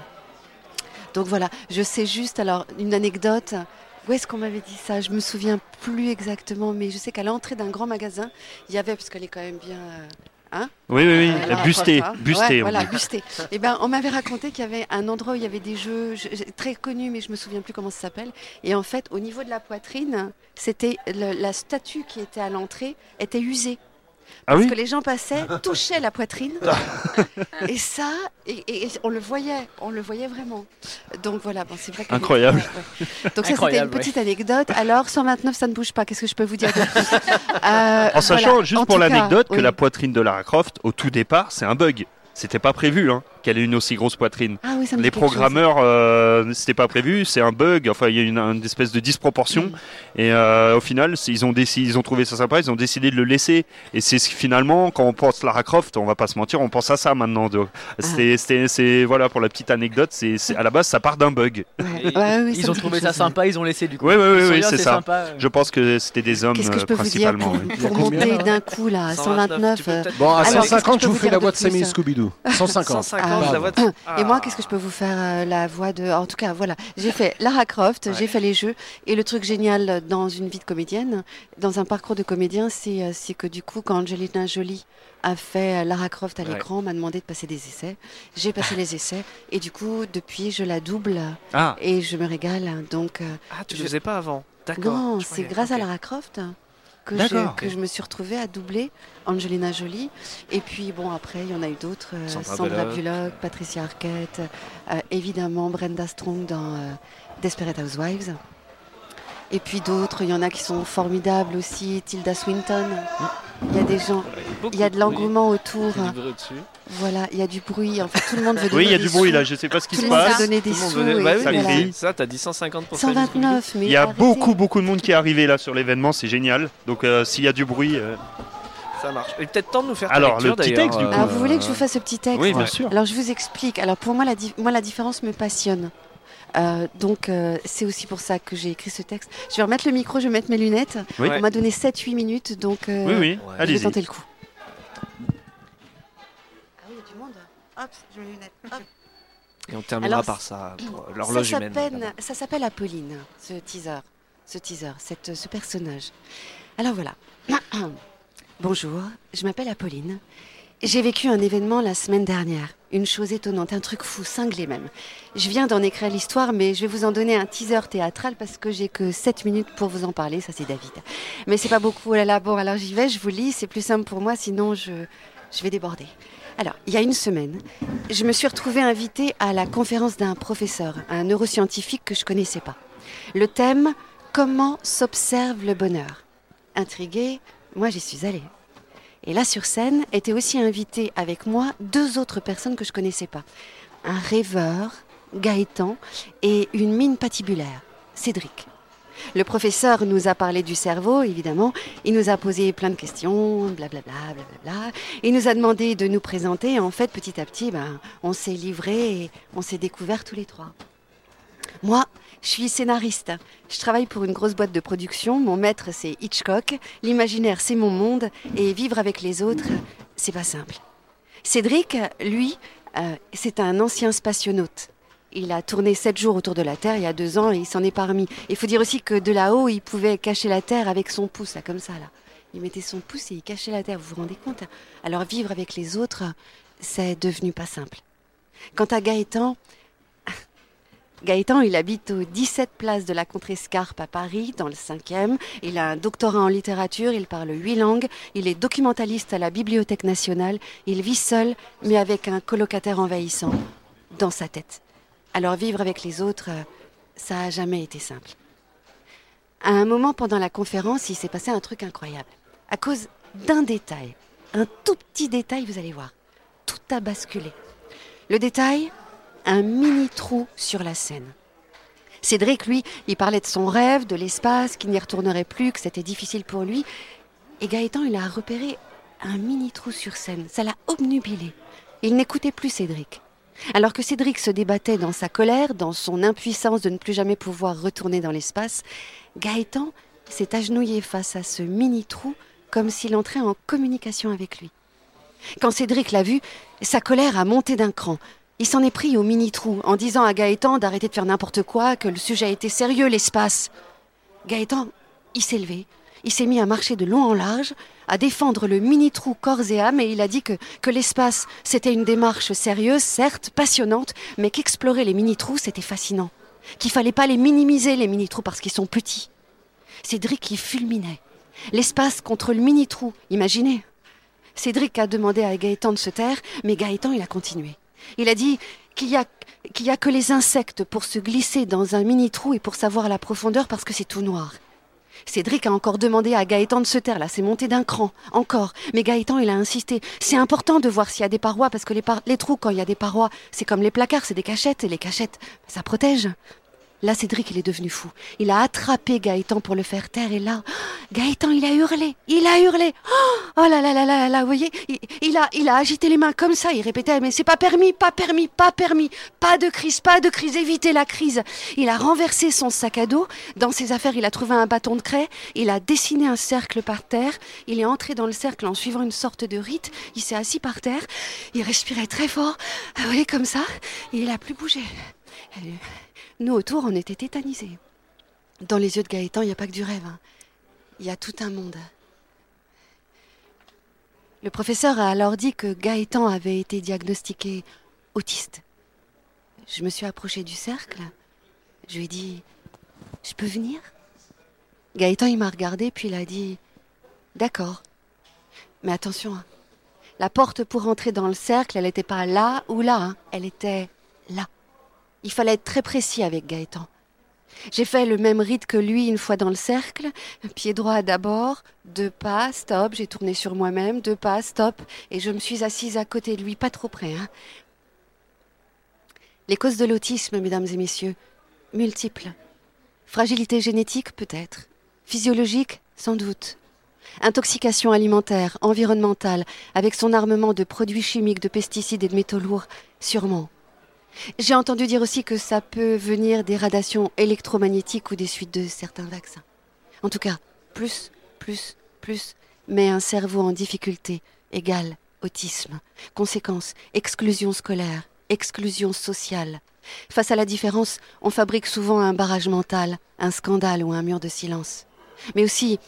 Donc voilà, je sais juste, alors une anecdote, où est-ce qu'on m'avait dit ça? Je me souviens plus exactement, mais je sais qu'à l'entrée d'un grand magasin, il y avait, parce qu'elle est quand même bien... euh, Oui, oui, oui. busté. Hein. Busté, Ouais, on voilà, busté. Et ben, on m'avait raconté qu'il y avait un endroit où il y avait des jeux je- je- très connus, mais je me souviens plus comment ça s'appelle. Et en fait, au niveau de la poitrine, c'était la statue qui était à l'entrée était usée. Ah Parce oui que les gens passaient, touchaient la poitrine. et ça, et, et- et on le voyait, on le voyait vraiment. Donc voilà, bon, c'est vrai qu'elle Incroyable. ouais. Donc ça, c'était une ouais. petite anecdote. Alors, 129, ça ne bouge pas. Qu'est-ce que je peux vous dire de plus? Euh, En sachant, voilà. juste En pour l'anecdote, que oui. la poitrine de Lara Croft, au tout départ, c'est un bug. C'était pas prévu hein, qu'elle ait une aussi grosse poitrine. Ah oui, ça me Les programmeurs, euh, c'était pas prévu, c'est un bug. Enfin, il y a une, une espèce de disproportion. Et euh, au final, ils ont, décidé, ils ont trouvé ça sympa, ils ont décidé de le laisser. Et c'est finalement, quand on pense Lara Croft, on va pas se mentir, on pense à ça maintenant. Ah. C'était, c'était- c'est voilà pour la petite anecdote. C'est, à la base, ça part d'un bug. Ouais, Et- ouais, oui, Ils ont trouvé ça sympa, ils ont laissé du coup. Oui, oui, oui, ah, c'est ça. sympa. Je pense que c'était des hommes Qu'est-ce que je euh, peux vous dire principalement. pour, pour monter d'un coup là, 129 tu peux euh, Bon, à Alors, qu'est-ce que 150, je vous fais la voix de hein Scooby-Doo. 150. 150, Ah. la. Et moi, qu'est-ce que je peux vous faire euh, la voix de En tout cas, voilà, j'ai fait Lara Croft, Ouais. j'ai fait les jeux, et le truc génial dans une vie de comédienne, dans un parcours de comédien, c'est euh, que du coup, quand Angelina Jolie a fait euh, Lara Croft à l'écran, m'a demandé de passer des essais. J'ai passé les essais, et du coup, depuis, je la double Ah, et je me régale. Donc, Ah, tu Je- le faisais pas avant. D'accord. non, c'est grâce à. Lara Croft que, que je me suis retrouvée à doubler Angelina Jolie. Et puis, bon, après, il y en a eu d'autres. euh, Sandra Sandra, Bullock. Bullock, Patricia Arquette, euh, évidemment Brenda Strong dans euh, Desperate Housewives. Et puis d'autres, il y en a qui sont formidables aussi. Tilda Swinton. Il y a des gens, il y a de l'engouement autour. Il y a du bruit dessus. Voilà, il y a du bruit. En fait, tout le monde veut donner oui, il y a des du bruit sous. là. Je sais pas ce qui Tout se le monde passe. veut donner Tout des le monde sous. venait- et Bah oui, ça voilà. crie. Ça, t'as dit 150 pour faire du Scooby-Doo. 129, mais Il y a arrêtez. beaucoup, beaucoup de monde qui est arrivé là sur l'événement. C'est génial. Donc, euh, s'il y a du bruit. euh, Ça marche. Il est peut-être temps de nous faire Alors, lecture, le petit texte, du coup. Alors, euh, vous voulez que je vous fasse ce petit texte Oui, bien sûr. Alors je vous explique. Alors pour moi la, di- moi, la différence me passionne. Euh, donc euh, c'est aussi pour ça que j'ai écrit ce texte. Je vais remettre le micro, je vais mettre mes lunettes. Oui. On m'a donné 7-8 minutes, donc euh, Oui, oui. Ouais. je vais tenter le coup. Ah oui, il y a du monde. Hop, je mets mes lunettes. Hop. Et on terminera Alors, par ça, pour Ça l'horloge humaine. ça s'appelle Apolline, ce teaser, ce teaser, cette, ce personnage. Alors voilà. Bonjour, je m'appelle Apolline J'ai vécu un événement la semaine dernière. Une chose étonnante, un truc fou, cinglé même. Je viens d'en écrire l'histoire, mais je vais vous en donner un teaser théâtral parce que j'ai que 7 minutes pour vous en parler. Ça, c'est David. Mais c'est pas beaucoup. Oh là là, bon, alors j'y vais, je vous lis. C'est plus simple pour moi, sinon je, je vais déborder. Alors, il y a une semaine, je me suis retrouvée invitée à la conférence d'un professeur, un neuroscientifique que je connaissais pas. Le thème Comment s'observe le bonheur? Intriguée, moi j'y suis allée. Et là, sur scène, étaient aussi invités avec moi deux autres personnes que je connaissais pas. Un rêveur, Gaëtan, et une mine patibulaire, Cédric. Le professeur nous a parlé du cerveau, évidemment. Il nous a posé plein de questions, blablabla, blablabla. Il nous a demandé de nous présenter. En fait, petit à petit, ben, on s'est livré et on s'est découvert tous les trois. Moi, je suis scénariste. Je travaille pour une grosse boîte de production. Mon maître, c'est Hitchcock. L'imaginaire, c'est mon monde. Et vivre avec les autres, c'est pas simple. Cédric, lui, euh, c'est un ancien spationaute. Il a tourné sept jours autour de la Terre il y a deux ans et il s'en est parmi. Il faut dire aussi que de là-haut, il pouvait cacher la Terre avec son pouce, là, comme ça, là. Il mettait son pouce et il cachait la Terre, vous vous rendez compte? Alors vivre avec les autres, c'est devenu pas simple. Quant à Gaëtan, Gaëtan, il habite aux 17 places de la Contrescarpe à Paris, dans le 5e. Il a un doctorat en littérature, il parle huit langues, il est documentaliste à la Bibliothèque nationale, il vit seul, mais avec un colocataire envahissant dans sa tête. Alors vivre avec les autres, euh, ça a jamais été simple. À un moment pendant la conférence, il s'est passé un truc incroyable. À cause d'un détail, un tout petit détail, vous allez voir, tout a basculé. Le détail, un mini trou sur la scène. Cédric, lui, il parlait de son rêve, de l'espace, qu'il n'y retournerait plus, que c'était difficile pour lui. Et Gaëtan, il a repéré un mini trou sur scène. Ça l'a obnubilé. Il n'écoutait plus Cédric. Alors que Cédric se débattait dans sa colère, dans son impuissance de ne plus jamais pouvoir retourner dans l'espace, Gaëtan s'est agenouillé face à ce mini trou comme s'il entrait en communication avec lui. Quand Cédric l'a vu, sa colère a monté d'un cran. Il s'en est pris au mini-trou en disant à Gaëtan d'arrêter de faire n'importe quoi, que le sujet était sérieux, l'espace. Gaëtan, il s'est levé, il s'est mis à marcher de long en large, à défendre le mini-trou corps et âme, et il a dit que, l'espace, c'était une démarche sérieuse, certes, passionnante, mais qu'explorer les mini-trous, c'était fascinant. Qu'il fallait pas les minimiser, les mini-trous, parce qu'ils sont petits. Cédric y fulminait. L'espace contre le mini-trou, imaginez. Cédric a demandé à Gaëtan de se taire, mais Gaëtan, il a continué. Il a dit qu'il n'y a, que les insectes pour se glisser dans un mini-trou et pour savoir la profondeur parce que c'est tout noir. Cédric a encore demandé à Gaëtan de se taire, là, c'est monté d'un cran, encore. Mais Gaëtan, il a insisté. C'est important de voir s'il y a des parois, parce que les trous, quand il y a des parois, c'est comme les placards, c'est des cachettes, et les cachettes, ça protège. Là, Cédric, il est devenu fou. Il a attrapé Gaëtan pour le faire taire, et là, Gaëtan, il a hurlé, il a hurlé. Oh là là là là là, vous voyez, il, a, il a agité les mains comme ça, il répétait, mais c'est pas permis, pas permis, pas permis, pas de crise, pas de crise, évitez la crise. Il a renversé son sac à dos, dans ses affaires, il a trouvé un bâton de craie, il a dessiné un cercle par terre, il est entré dans le cercle en suivant une sorte de rite, il s'est assis par terre, il respirait très fort, vous voyez, comme ça, et il a plus bougé. Nous, autour, on était tétanisés. Dans les yeux de Gaëtan, il n'y a pas que du rêve. hein. Il y a tout un monde. Le professeur a alors dit que Gaëtan avait été diagnostiqué autiste. Je me suis approchée du cercle. Je lui ai dit Je peux venir? Gaëtan, il m'a regardé, puis il a dit D'accord. Mais attention, hein. la porte pour entrer dans le cercle, elle n'était pas là ou là, hein. elle était là. Il fallait être très précis avec Gaëtan. J'ai fait le même rite que lui une fois dans le cercle. Pied droit d'abord, deux pas, stop, j'ai tourné sur moi-même, deux pas, stop, et je me suis assise à côté de lui, pas trop près. Hein. Les causes de l'autisme, mesdames et messieurs, multiples. Fragilité génétique, peut-être. Physiologique, sans doute. Intoxication alimentaire, environnementale, avec son armement de produits chimiques, de pesticides et de métaux lourds, sûrement. J'ai entendu dire aussi que ça peut venir des radiations électromagnétiques ou des suites de certains vaccins. En tout cas, plus, plus, plus, mais un cerveau en difficulté égale autisme. Conséquence, exclusion scolaire, exclusion sociale. Face à la différence, on fabrique souvent un barrage mental, un scandale ou un mur de silence. Mais aussi,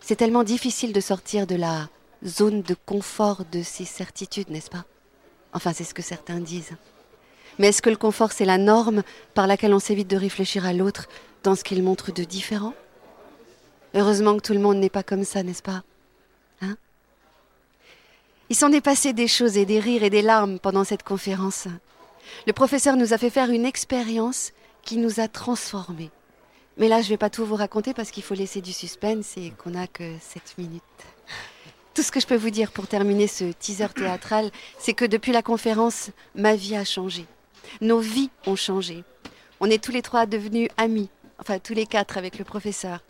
c'est tellement difficile de sortir de la zone de confort de ses certitudes, n'est-ce pas? Enfin, c'est ce que certains disent. Mais est-ce que le confort, c'est la norme par laquelle on s'évite de réfléchir à l'autre dans ce qu'il montre de différent? Heureusement que tout le monde n'est pas comme ça, n'est-ce pas? Hein? Il s'en est passé des choses et des rires et des larmes pendant cette conférence. Le professeur nous a fait faire une expérience qui nous a transformés. Mais là, je ne vais pas tout vous raconter parce qu'il faut laisser du suspense et qu'on n'a que 7 minutes. Tout ce que je peux vous dire pour terminer ce teaser théâtral, c'est que depuis la conférence, ma vie a changé. Nos vies ont changé. On est tous les trois devenus amis, enfin tous les quatre avec le professeur.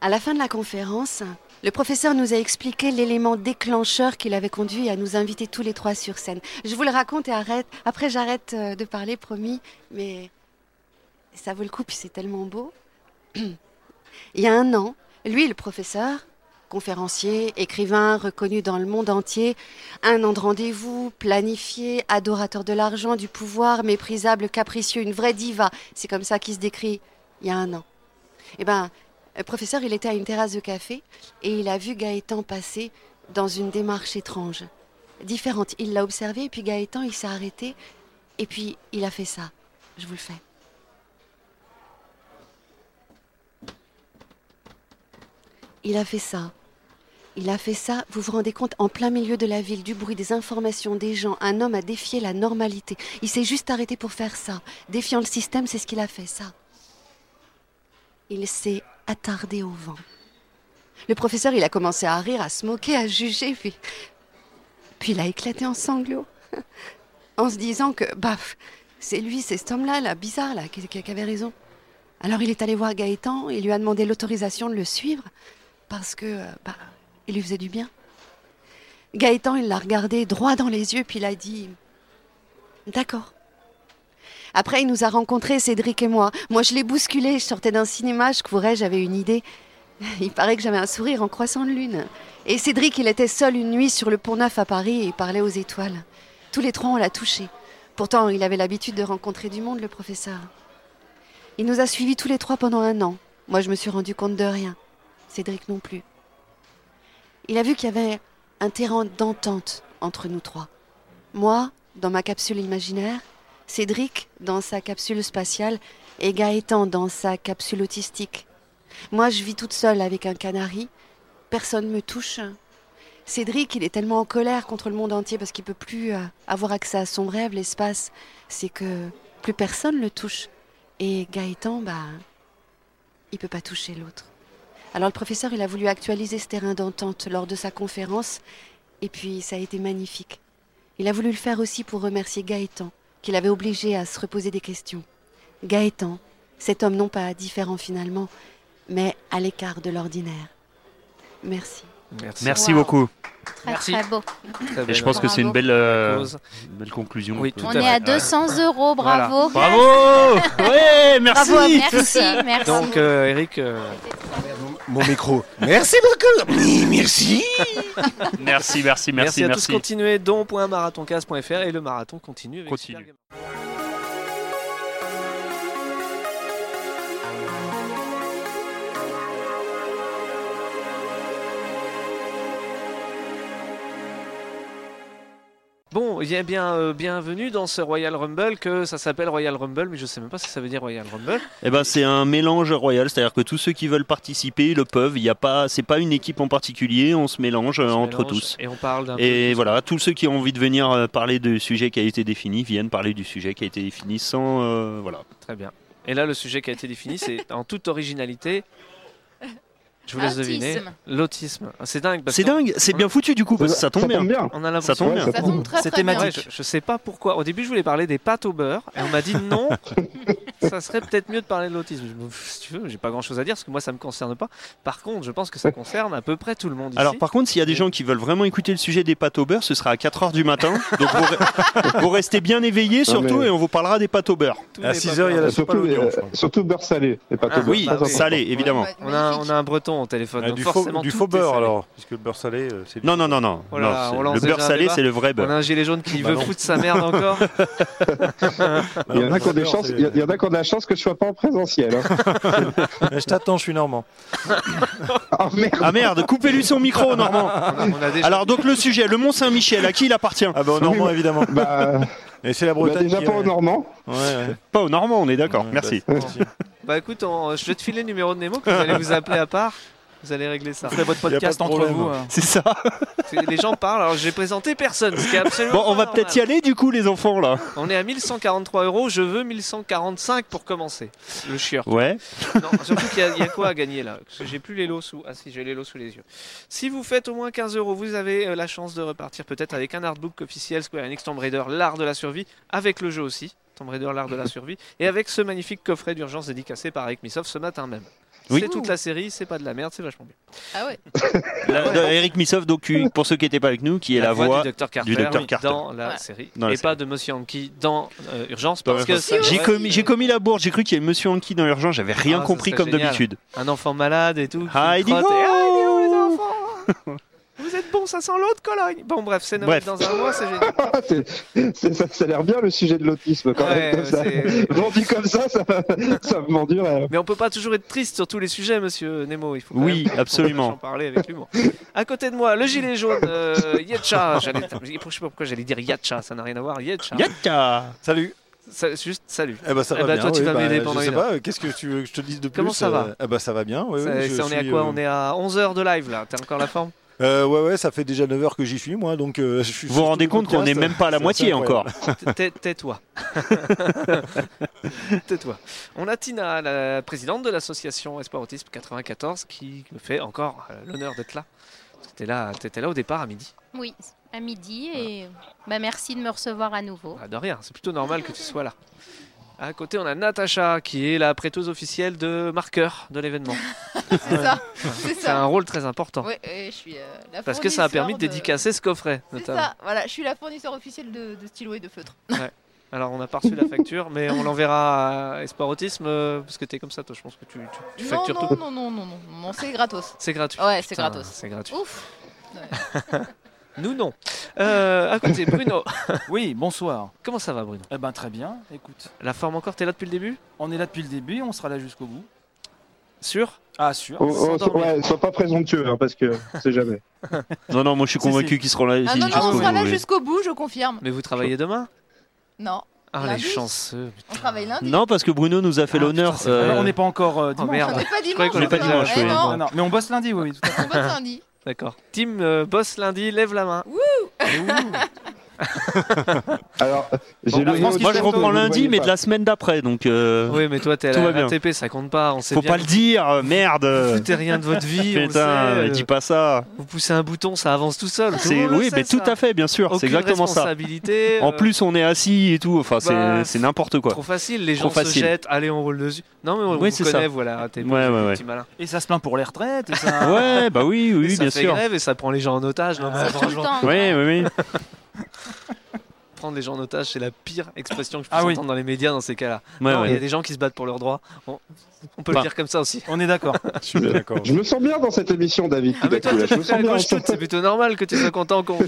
À la fin de la conférence, le professeur nous a expliqué l'élément déclencheur qui l'avait conduit à nous inviter tous les trois sur scène. Je vous le raconte et arrête. Après, j'arrête euh, de parler, promis, mais ça vaut le coup, puis c'est tellement beau. Il y a un an, lui, le professeur, conférencier, écrivain reconnu dans le monde entier, un an de rendez-vous, planifié, adorateur de l'argent, du pouvoir, méprisable, capricieux, une vraie diva. C'est comme ça qu'il se décrit il y a un an. Eh ben, le professeur, il était à une terrasse de café et il a vu Gaëtan passer dans une démarche étrange, différente. Il l'a observé et puis Gaëtan, il s'est arrêté et puis il a fait ça. Je vous le fais. Il a fait ça. Il a fait ça, vous vous rendez compte, en plein milieu de la ville, du bruit, des informations, des gens. Un homme a défié la normalité. Il s'est juste arrêté pour faire ça. Défiant le système, c'est ce qu'il a fait, ça. Il s'est attardé au vent. Le professeur, il a commencé à rire, à se moquer, à juger, puis, puis il a éclaté en sanglots, en se disant que, baf, c'est lui, c'est cet homme-là, là, bizarre, là, qui, qui avait raison. Alors il est allé voir Gaëtan, il lui a demandé l'autorisation de le suivre, parce que, euh, bah, il lui faisait du bien. Gaëtan, il l'a regardé droit dans les yeux, puis il a dit D'accord. Après, il nous a rencontrés, Cédric et moi. Moi, je l'ai bousculé, je sortais d'un cinéma, je courais, j'avais une idée. Il paraît que j'avais un sourire en croissant de lune. Et Cédric, il était seul une nuit sur le pont Neuf à Paris et parlait aux étoiles. Tous les trois, on l'a touché. Pourtant, il avait l'habitude de rencontrer du monde, le professeur. Il nous a suivis tous les trois pendant un an. Moi, je me suis rendu compte de rien. Cédric non plus. Il a vu qu'il y avait un terrain d'entente entre nous trois. Moi, dans ma capsule imaginaire, Cédric dans sa capsule spatiale et Gaëtan dans sa capsule autistique. Moi, je vis toute seule avec un canari. Personne me touche. Cédric, il est tellement en colère contre le monde entier parce qu'il peut plus euh, avoir accès à son rêve, l'espace. C'est que plus personne le touche. Et Gaëtan, bah, il peut pas toucher l'autre. Alors le professeur, il a voulu actualiser ce terrain d'entente lors de sa conférence, et puis ça a été magnifique. Il a voulu le faire aussi pour remercier Gaëtan, qu'il avait obligé à se reposer des questions. Gaëtan, cet homme non pas différent finalement, mais à l'écart de l'ordinaire. Merci. Merci. Merci Wow. beaucoup. Très Merci. très beau. Très Et je pense que c'est une belle, euh, une belle conclusion. Oui, On est à 200 euros, bravo. Bravo Ouais, merci Bravo, merci, merci. Donc, euh, Eric, euh, Mon micro. Merci beaucoup. Merci. Merci, merci, merci, merci, à tous. Continuez don.marathoncast.fr et le marathon continue. Avec Continue. Super Bon, il y a bien euh, bienvenue dans ce Royal Rumble que ça s'appelle Royal Rumble, mais je sais même pas si ça veut dire Royal Rumble. Eh ben, c'est un mélange royal, c'est-à-dire que tous ceux qui veulent participer le peuvent. Il y a pas, c'est pas une équipe en particulier, on se mélange euh, On se entre mélange tous. Et on parle d'un Et voilà, tous ceux qui ont envie de venir euh, parler du sujet qui a été défini viennent parler du sujet qui a été défini sans, euh, voilà. Très bien. Et là, le sujet qui a été défini, c'est en toute originalité. Je vous laisse deviner. Autisme. L'autisme. C'est dingue. C'est dingue, c'est bien foutu du coup parce que ça tombe bien. On a Ça l'impression. tombe bien. ça Ça tombe. C'est bien. Ouais, je, je sais pas pourquoi. Au début, je voulais parler des pâtes au beurre, et on m'a dit non. ça serait peut-être mieux de parler de l'autisme. Je me- Si tu veux, j'ai pas grand-chose à dire parce que moi, ça me concerne pas. Par contre, je pense que ça concerne à peu près tout le monde ici. Alors par contre, s'il y a des gens qui veulent vraiment écouter le sujet des pâtes au beurre, ce sera à 4h du matin. Donc vous, re- vous restez bien éveillés surtout mais- et on vous parlera des pâtes au beurre. Tous À les 6 pâtes heures, il y a la soupe à Surtout, l'oignon. euh, surtout beurre salé. Ah, Oui, salé évidemment. On a un breton au téléphone. Ah, donc du faux, du beurre alors, puisque le beurre salé, euh, c'est Non, non, non, non. Oh on le beurre salé, c'est le vrai On beurre. a un gilet jaune qui Bah veut non. foutre sa merde encore. Il y en a qui ont des beurre, chances, c'est- il y a- il y en a qui ont de la chance que je sois pas en présentiel. hein. Je t'attends, je suis normand. Ah merde Ah merde, coupez-lui son micro, Normand. On a déjà Alors donc le sujet, le Mont Saint-Michel, à qui il appartient? Ah bah au normand évidemment. Bah, Et c'est la bah, Bretagne. déjà qui pas est- au Normand. Ouais, ouais. Pas au Normand, on est d'accord. Ouais, Merci. bah, Bah écoute, on- je vais te filer le numéro de Nemo que vous allez vous appeler à part. Vous allez régler ça. Vous ferez votre podcast entre problème. vous. euh. C'est ça. C'est- Les gens parlent, alors j'ai présenté personne, ce qui est absolument Bon, on va peut-être y aller du coup, les enfants là. On est à 1143 euros, je veux 1145 pour commencer. Le chieur. Ouais. Non, surtout qu'il y, a- il y a quoi à gagner là? Parce que J'ai plus les lots sous. Ah si, j'ai les lots sous les yeux. Si vous faites au moins 15 euros, vous avez euh, la chance de repartir peut-être avec un artbook officiel Square Enix Tomb Raider, l'art de la survie, avec le jeu aussi. Tomb Raider, l'art de la survie, et avec ce magnifique coffret d'urgence dédicacé par Eric Missoff ce matin même. Oui. C'est toute la série, c'est pas de la merde, c'est vachement bien. Ah ouais. La- de Eric Missoff, donc qui- pour ceux qui n'étaient pas avec nous, qui est la, voix. du Dr Carter, du Dr. Carter. dans la Voilà. série, Dans la et série. pas de Monsieur Hanky dans euh, Urgence, Dans parce que Urgence. ça- J'ai commis, j'ai commis la bourde, j'ai cru qu'il y avait Monsieur Anki dans l'urgence, j'avais rien Ah, compris comme génial. d'habitude. un enfant malade et tout. qui Ah, il dit et, oh Ah, il est où, les enfants? Vous êtes bons, ça sent l'eau de Cologne. Bon, bref, c'est Noël Bref. dans un mois, c'est génial. C'est- ça, ça a l'air bien le sujet de l'autisme quand Ouais, même. ça. Vendu comme ça, ça, ça me du rêve. Mais on peut pas toujours être triste sur tous les sujets, monsieur Nemo. Il faut Oui, même absolument. en parler avec l'humour. À côté de moi, le gilet jaune, euh, Yetcha. Je sais pas pourquoi j'allais dire Yatcha, ça n'a rien à voir. Yetcha. Yatta Salut. Ça- juste salut. Eh ben ça Eh va ben, bien. toi, tu oui, vas bah, m'aider pendant Je sais pas. euh, Qu'est-ce que tu veux que je te dise de plus Comment ça va euh, Eh ben ça va bien. Oui, Ça- oui, je ça, on est à quoi? euh, On est à 11 heures de live là. T'as encore la forme? Euh, ouais ouais, ça fait déjà 9 heures que j'y suis moi, donc euh, je suis. Vous vous rendez compte qu'on n'est même pas à la moitié encore. Tais-toi. Tais-toi. On a Tina, la présidente de l'association Espoir Autisme 94, qui me fait encore euh, l'honneur d'être là. T'étais là, t'étais là au départ à midi. Oui, à midi et bah, merci de me recevoir à nouveau. Ah, de rien, c'est plutôt normal que tu sois là. À côté, on a Natacha, qui est la prêteuse officielle de marqueur de l'événement. C'est ça, c'est un rôle très important. Ouais, ouais, je suis euh, la Parce que ça a permis de dédicacer ce coffret, C'est ça, voilà, je suis la fournisseur officielle de, de stylos et de feutres. Alors, on n'a pas reçu la facture, mais on l'enverra à Espoir Autisme, euh, parce que t'es comme ça, toi, je pense que tu, tu- tu non, factures non, tout. non, non, non, non, non, c'est gratos. C'est gratuit. Ouais, c'est gratos. C'est gratuit. Ouf. Nous, non. Euh, à côté, Bruno. Oui, bonsoir. Comment ça va, Bruno? Eh ben très bien. Écoute, La forme encore, t'es là depuis le début? On est là depuis le début, on sera là jusqu'au bout. Sûr? Ah sûr. Oh, oh, ouais, sois pas présomptueux, hein, parce que on sait jamais. Non, non, moi je suis convaincu si. qu'ils seront là. Ah non, non, on sera bout, là oui. jusqu'au bout, je confirme. Mais vous travaillez demain? Non, Ah, Lundi les chanceux. on travaille lundi. Non, parce que Bruno nous a fait Ah, l'honneur. c'est euh, on n'est pas encore euh, Oh dimanche. merde. On n'est pas dimanche. qu'on était non. dimanche, oui. non, non, mais on bosse lundi, oui, oui, tout à fait. on bosse lundi. D'accord. Team euh, boss lundi, lève la main. Alors, Bon, Moi au je reprends lundi, mais pas. de la semaine d'après, donc euh, Oui, mais toi, t'es à la va bien. RATP, ça compte pas. On sait faut bien pas le dire, euh, merde. Vous foutez rien de votre vie. on le Putain, sait, euh, dis pas ça. Vous poussez un bouton, ça avance tout seul. Tout oui, sait, mais tout ça. à fait, bien sûr, c'est exactement ça. responsabilité. En euh, plus, on est assis et tout. Enfin, c'est bah, c'est n'importe quoi. Trop facile, les Trop gens se facile. jettent, allez on roule dessus. Non mais on Oui, vous c'est connaît, ça. voilà, ouais. petit malin. Et ça se plaint pour les retraites. et ça- Ouais, bah oui, oui, ça bien fait sûr. grève et ça prend les gens en otage. Temps. Oui, oui, oui. prendre les gens en otage, c'est la pire expression que je Ah puisse oui. entendre dans les médias dans ces cas-là. Ouais, Non, Il y a des gens qui se battent pour leurs droits. On, on peut Bah. le dire comme ça aussi. On est d'accord. Je suis bien d'accord. Je me sens bien dans cette émission, David. Ah tout mais à toi, coup, là. t'as Je me fait sens la bien. gauche toute, c'est plutôt normal que tu sois content qu'on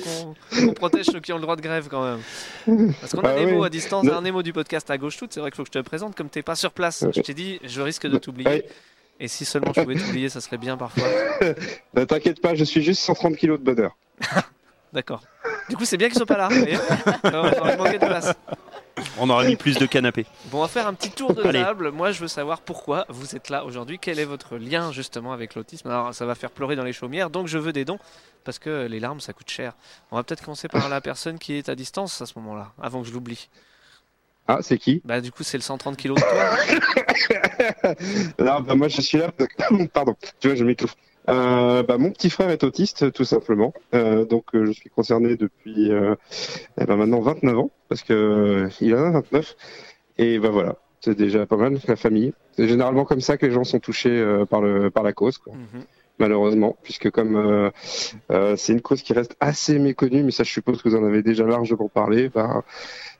protège ceux qui ont le droit de grève quand même. Parce qu'on a Bah Nemo oui. à distance, un Nemo du podcast à gauche toute, c'est vrai qu'il faut que je te présente, comme t'es pas sur place, je t'ai dit, je risque de t'oublier. Ouais. Et si seulement je pouvais t'oublier, ça serait bien parfois. Ne t'inquiète pas, je suis juste 130 kilos de bonheur. D'accord. Du coup, c'est bien qu'ils soient pas là. on aurait manqué de place. On aurait mis plus de canapés. Bon, on va faire un petit tour de Allez. table. Moi, je veux savoir pourquoi vous êtes là aujourd'hui. Quel est votre lien justement avec l'autisme Alors, ça va faire pleurer dans les chaumières, donc je veux des dons parce que les larmes, ça coûte cher. On va peut-être commencer par la personne qui est à distance à ce moment-là, avant que je l'oublie. Ah, c'est qui? Bah, du coup, c'est le 130 kilos de toi. Non, bah, moi je suis là. Pardon, tu vois, je m'étouffe. Euh, bah, mon petit frère est autiste, tout simplement. Euh, donc euh, je suis concerné depuis euh, eh ben, maintenant 29 ans, parce que euh, il en a 29. Et bah voilà, c'est déjà pas mal, la famille. C'est généralement comme ça que les gens sont touchés euh, par, le, par la cause, quoi. Mhm. malheureusement, puisque comme euh, euh, c'est une cause qui reste assez méconnue, mais ça je suppose que vous en avez déjà largement parlé, bah,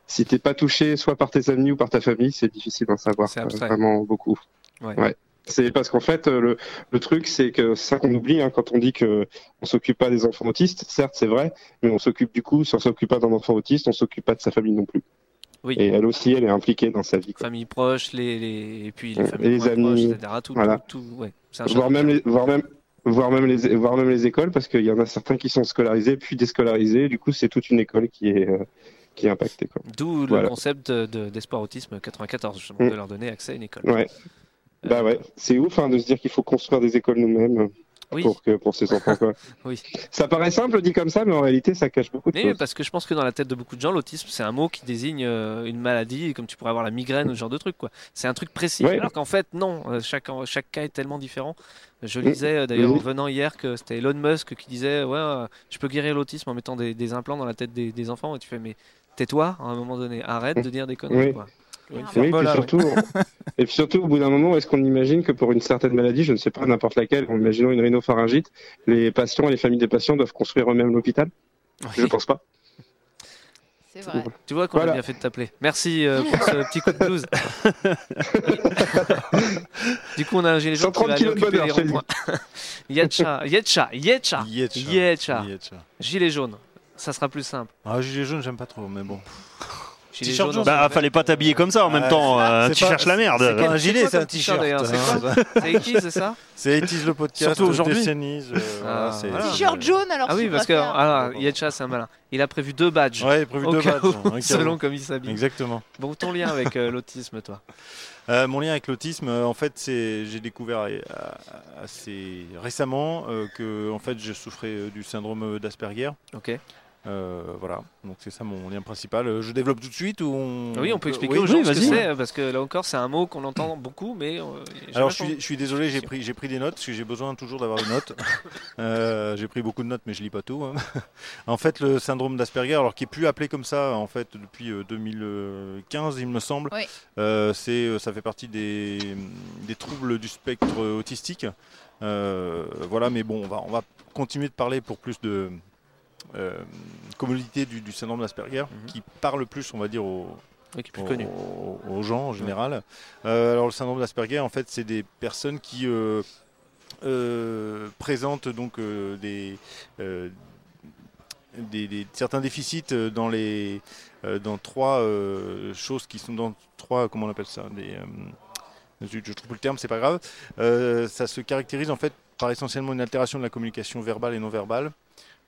si t'es pas touché soit par tes amis ou par ta famille, c'est difficile d'en savoir C'est euh, vraiment beaucoup. Ouais. C'est parce qu'en fait, euh, le, le truc, c'est que c'est ça qu'on oublie hein, quand on dit que on s'occupe pas des enfants autistes. Certes, c'est vrai, mais on s'occupe du coup, si on s'occupe pas d'un enfant autiste, on s'occupe pas de sa famille non plus. Oui. Et elle aussi, elle est impliquée dans sa vie. quoi. Famille proche, les, les... et puis les familles amis, proches, etc. Tout, voilà. tout, tout- ouais. C'est un Voire même, les, voire même, voire même les, voire même les écoles, parce qu'il y en a certains qui sont scolarisés puis déscolarisés. Du coup, c'est toute une école qui est euh, qui est impactée. Quoi. D'où le concept de, de- d'Espoir Autisme 94, justement, Mm. de leur donner accès à une école. Ouais. Bah ouais, c'est ouf hein, de se dire qu'il faut construire des écoles nous-mêmes Oui. pour que pour ces enfants quoi. Oui. Ça paraît simple dit comme ça, mais en réalité ça cache beaucoup de Mais choses. parce que je pense que dans la tête de beaucoup de gens, l'autisme, c'est un mot qui désigne euh, une maladie, comme tu pourrais avoir la migraine ou ce genre de truc. quoi. C'est un truc précis. Ouais. Alors qu'en fait, non. euh, Chaque, chaque cas est tellement différent. Je Mm. lisais euh, d'ailleurs en Oui. venant hier que c'était Elon Musk qui disait Ouais, je peux guérir l'autisme en mettant des, des implants dans la tête des, des enfants. Et tu fais Mais tais-toi à un moment donné. Arrête de dire des conneries. Oui. quoi. Oui, faire puis surtout, et puis surtout, au bout d'un moment, est-ce qu'on imagine que pour une certaine maladie, je ne sais pas n'importe laquelle, en imaginant une rhinopharyngite, les patients et les familles des patients doivent construire eux-mêmes l'hôpital? Je pense pas. C'est vrai. Tu vois qu'on a Voilà. bien fait de t'appeler. Merci euh, pour ce petit coup de blues. du coup, on a un gilet jaune qui 130 va aller kilos de occuper bonheur, les Yetcha, Yetcha, Yetcha. Yetcha. Yetcha. Gilet jaune, ça sera plus simple. Ah, gilet jaune, j'aime pas trop, mais bon. T-shirt jaune, Bah, fallait pas t'habiller comme ça en même Ah, temps. c'est- euh, tu cherches la merde. c'est un C'est gilet, c'est un t-shirt, C'est hein. quoi C'est 80 c'est ça C'est 80 le podcast. Surtout aujourd'hui. Euh, Ah. T-shirt jaune alors Ah oui, parce que ah, Yetcha, c'est un malin. Il a prévu deux badges. Ouais, il est prévu deux badges, hein, selon comme il s'habille. Exactement. Bon, ton lien avec euh, l'autisme, toi Euh, mon lien avec l'autisme, euh, en fait, c'est j'ai découvert assez récemment euh, que en fait, je souffrais euh, du syndrome d'Asperger. Ok. Euh, voilà, donc c'est ça mon lien principal. Euh, Je développe tout de suite ou on... Oui, on peut expliquer Oui, aux gens oui, ce que c'est, parce que là encore, c'est un mot qu'on entend beaucoup, mais. euh, Alors je suis, je suis désolé, j'ai pris, j'ai pris des notes parce que j'ai besoin toujours d'avoir des notes. Euh, j'ai pris beaucoup de notes, mais je lis pas tout. hein. en fait, le syndrome d'Asperger, alors qui est plus appelé comme ça en fait depuis euh, 2015, il me semble, Oui. euh, c'est, euh, ça fait partie des, des troubles du spectre autistique. Euh, voilà, mais bon, on va, on va continuer de parler pour plus de euh, commodité du, du syndrome d'Asperger, qui parle plus, on va dire, aux, Oui, qui est plus connu. aux- aux gens en général. Euh, alors le syndrome d'Asperger, en fait, c'est des personnes qui euh, euh, présentent donc euh, des, euh, des, des- certains déficits euh, dans les euh, dans trois euh, choses qui sont dans trois comment on appelle ça des euh, je, je trouve le terme, c'est pas grave. Euh, ça se caractérise en fait par essentiellement une altération de la communication verbale et non verbale, euh,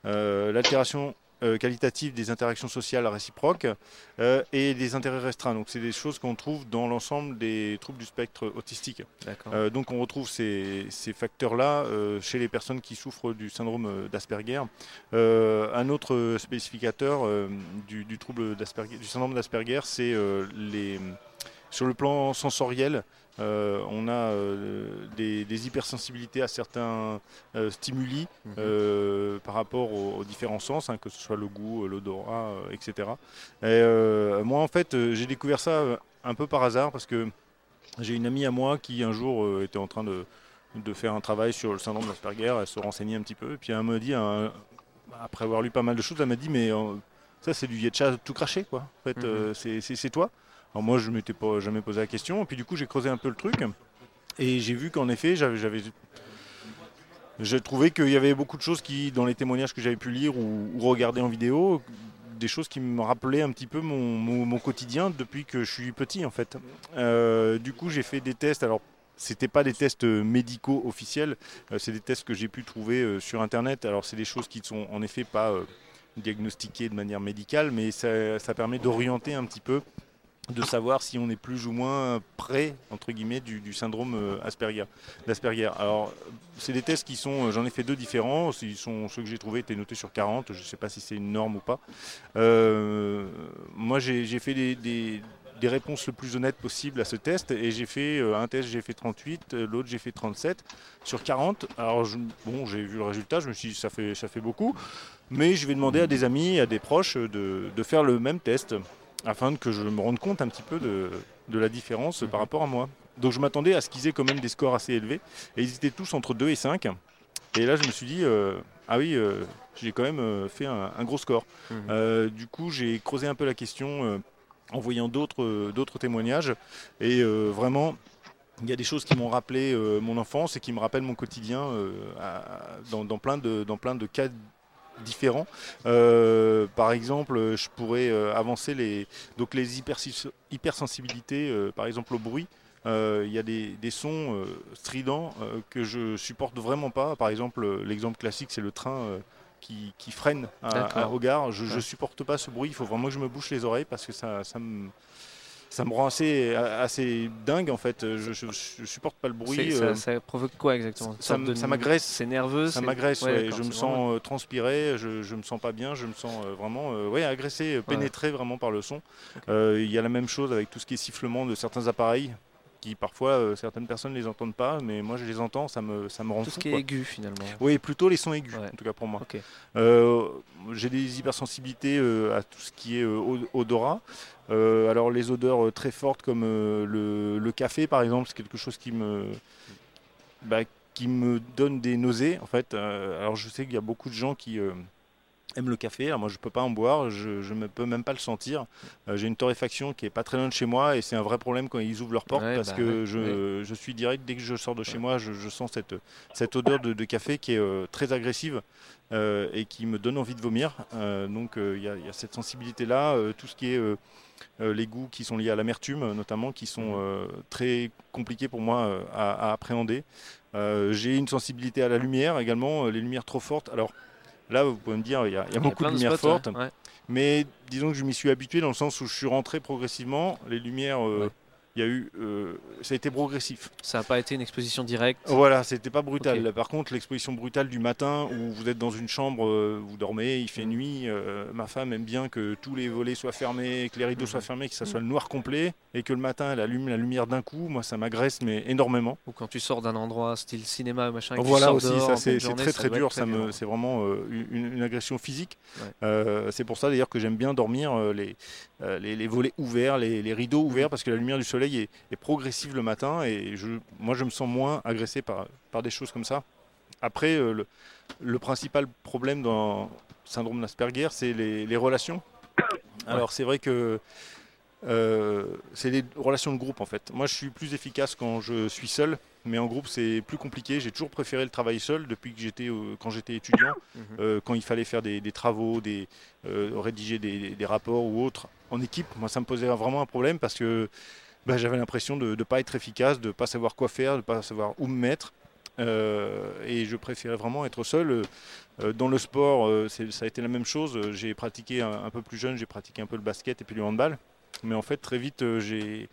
l'altération euh, qualitative des interactions sociales réciproques euh, et des intérêts restreints. Donc c'est des choses qu'on trouve dans l'ensemble des troubles du spectre autistique. Euh, donc on retrouve ces, ces facteurs-là euh, chez les personnes qui souffrent du syndrome euh, d'Asperger. Euh, un autre spécificateur euh, du, du trouble du syndrome d'Asperger, c'est euh, les sur le plan sensoriel. Euh, on a euh, des, des hypersensibilités à certains euh, stimuli Mhm. par rapport aux, aux différents sens, hein, que ce soit le goût, l'odorat, etc. Et, moi, en fait, j'ai découvert ça un peu par hasard parce que j'ai une amie à moi qui un jour était en train de, de faire un travail sur le syndrome d'Asperger, elle se renseignait un petit peu, et puis elle me dit, un- après avoir lu pas mal de choses, elle m'a dit, mais ça c'est du Yetcha tout craché, quoi. En fait, Mhm. c'est toi. Alors moi, je m'étais pas jamais posé la question, et puis du coup, j'ai creusé un peu le truc, et j'ai vu qu'en effet, j'avais... J'ai trouvé qu'il y avait beaucoup de choses qui, dans les témoignages que j'avais pu lire ou, regarder en vidéo, des choses qui me rappelaient un petit peu mon, mon- quotidien depuis que je suis petit en fait. Euh, du coup, j'ai fait des tests. Alors, c'était pas des tests euh, médicaux officiels, euh, c'est des tests que j'ai pu trouver sur internet. Alors, c'est des choses qui sont en effet pas diagnostiquées de manière médicale, mais ça, ça permet d'orienter un petit peu de savoir si on est plus ou moins près entre guillemets du, syndrome euh, Asperger d'Asperger. Alors c'est des tests qui sont, euh, j'en ai fait deux différents. Ils sont ceux que j'ai trouvés étaient notés sur 40. Je ne sais pas si c'est une norme ou pas. Euh, moi j'ai fait des, des- réponses le plus honnêtes possible à ce test et j'ai fait un test j'ai fait 38, euh, l'autre j'ai fait 37 sur 40. Alors bon j'ai vu le résultat, je me suis dit ça fait ça fait beaucoup, mais je vais demander à des amis, à des proches de, de faire le même test afin que je me rende compte un petit peu de, de la différence par rapport à moi. Donc je m'attendais à ce qu'ils aient quand même des scores assez élevés. Et ils étaient tous entre 2 et 5. Et là je me suis dit, euh, ah oui, euh, j'ai quand même euh, fait un, un gros score. Mhm. Du coup j'ai creusé un peu la question en voyant d'autres témoignages. Et vraiment, il y a des choses qui m'ont rappelé euh, mon enfance et qui me rappellent mon quotidien euh, à- dans, dans plein de, dans plein de cas différents. Euh, par exemple, je pourrais euh, avancer les, donc les hypersensibilités, euh, par exemple au bruit. Euh, Il y a des, des sons euh, stridents euh, que je supporte vraiment pas. Par exemple, l'exemple classique, c'est le train qui, qui freine à, gare. Je, Ouais. supporte pas ce bruit. Il faut vraiment que je me bouche les oreilles parce que ça, ça me ça me rend assez, assez dingue en fait. Je, je, je supporte pas le bruit. Euh, ça, ça provoque quoi exactement ça m'agresse. C'est nerveux. ça m'agresse, ouais, ouais, d'accord, je me sens euh, transpirer, je, je me sens pas bien, je me sens euh, vraiment ouais, agressé, pénétré vraiment par le son. Il y a la même chose avec tout ce qui est sifflement de certains appareils qui parfois euh, certaines personnes les entendent pas, mais moi je les entends, ça me, ça me rend Tout fou. ce qui est aigu finalement. Oui, plutôt les sons aigus, Ouais. en tout cas pour moi. Euh, J'ai des hypersensibilités euh, à tout ce qui est od- odorat. Euh, alors les odeurs très fortes comme euh, le, le café par exemple, c'est quelque chose qui me, bah, qui me donne des nausées en fait. Euh, alors je sais qu'il y a beaucoup de gens qui aiment le café. Alors moi je peux pas en boire, je ne peux même pas le sentir. Euh, J'ai une torréfaction qui est pas très loin de chez moi et c'est un vrai problème quand ils ouvrent leurs portes Ouais, parce bah que ouais, je, je suis direct dès que je sors de chez moi, je, je sens cette, cette odeur de, de café qui est euh, très agressive euh, et qui me donne envie de vomir. Donc il y, a- il y a cette sensibilité là, tout ce qui est les goûts qui sont liés à l'amertume notamment, qui sont très compliqués pour moi à, à appréhender. J'ai une sensibilité à la lumière également, les lumières trop fortes. Alors là, vous pouvez me dire, il y a, il y a beaucoup de de lumières fortes, ouais. mais disons que je m'y suis habitué dans le sens où je suis rentré progressivement. Les lumières, euh, Ouais. Il y a eu, euh, ça a été progressif. Ça n'a pas été une exposition directe. Voilà, c'était pas brutal. Par contre, l'exposition brutale du matin où vous êtes dans une chambre, euh, vous dormez, il fait nuit. euh, ma femme aime bien que tous les volets soient fermés, que les rideaux Mm. soient fermés, que ça soit le noir complet et que le matin elle allume la lumière d'un coup. Moi, ça m'agresse mais énormément. Ou quand tu sors d'un endroit style cinéma machin. et que tu Voilà sors aussi, dehors ça c'est très très dur. Ça me, c'est vraiment une, une agression physique. Ouais. C'est pour ça d'ailleurs que j'aime bien dormir les, euh, les, les volets ouverts, les, les rideaux ouverts, parce que la lumière du soleil est, est progressive le matin et je, moi je me sens moins agressé par, par des choses comme ça. Après, euh, le, le principal problème dans le syndrome d'Asperger, c'est les, les relations. Alors c'est vrai que euh, c'est les relations de groupe en fait. Moi je suis plus efficace quand je suis seul, mais en groupe c'est plus compliqué. J'ai toujours préféré le travail seul depuis que j'étais euh, quand j'étais étudiant, Mhm. euh, quand il fallait faire des, des travaux, des, rédiger des, des rapports ou autres en équipe. Moi ça me posait vraiment un problème parce que bah, j'avais l'impression de ne pas être efficace, de ne pas savoir quoi faire, de ne pas savoir où me mettre. Euh, et je préférais vraiment être seul. Euh, dans le sport, euh, ça a été la même chose. J'ai pratiqué un, un peu plus jeune, j'ai pratiqué un peu le basket et puis le handball. Mais en fait, très vite, j'ai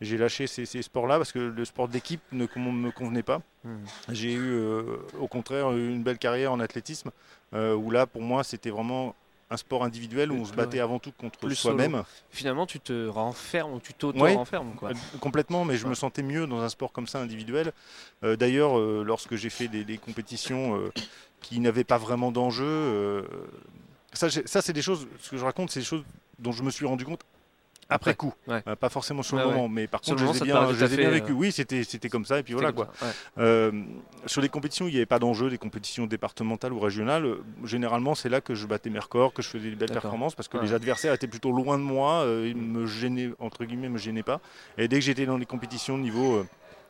j'ai lâché ces, ces sports-là parce que le sport d'équipe ne me convenait pas. Mhm. J'ai eu, euh, au contraire, une belle carrière en athlétisme euh, où là, pour moi, c'était vraiment un sport individuel où on se battait avant tout contre soi-même. Finalement, tu te renfermes ou tu t'auto-renfermes. quoi. Euh, Complètement, mais je me sentais mieux dans un sport comme ça individuel. Euh, D'ailleurs, euh, lorsque j'ai fait des, des compétitions euh, qui n'avaient pas vraiment d'enjeu, ça, ça c'est des choses, ce que je raconte, c'est des choses dont je me suis rendu compte après, Après, coup, ouais. Euh, pas forcément sur le ouais. moment, mais par Sur contre, je les ai bien, je les ai vécu. euh, Oui, c'était c'était comme ça, et puis voilà quoi. comme ça, ouais. Euh, sur les compétitions, il n'y avait pas d'enjeu, des compétitions départementales ou régionales. Généralement, c'est là que je battais mes records, que je faisais des belles performances, parce que les adversaires étaient plutôt loin de moi, euh, ils me gênaient, entre guillemets, me gênaient pas. Et dès que j'étais dans les compétitions de niveau.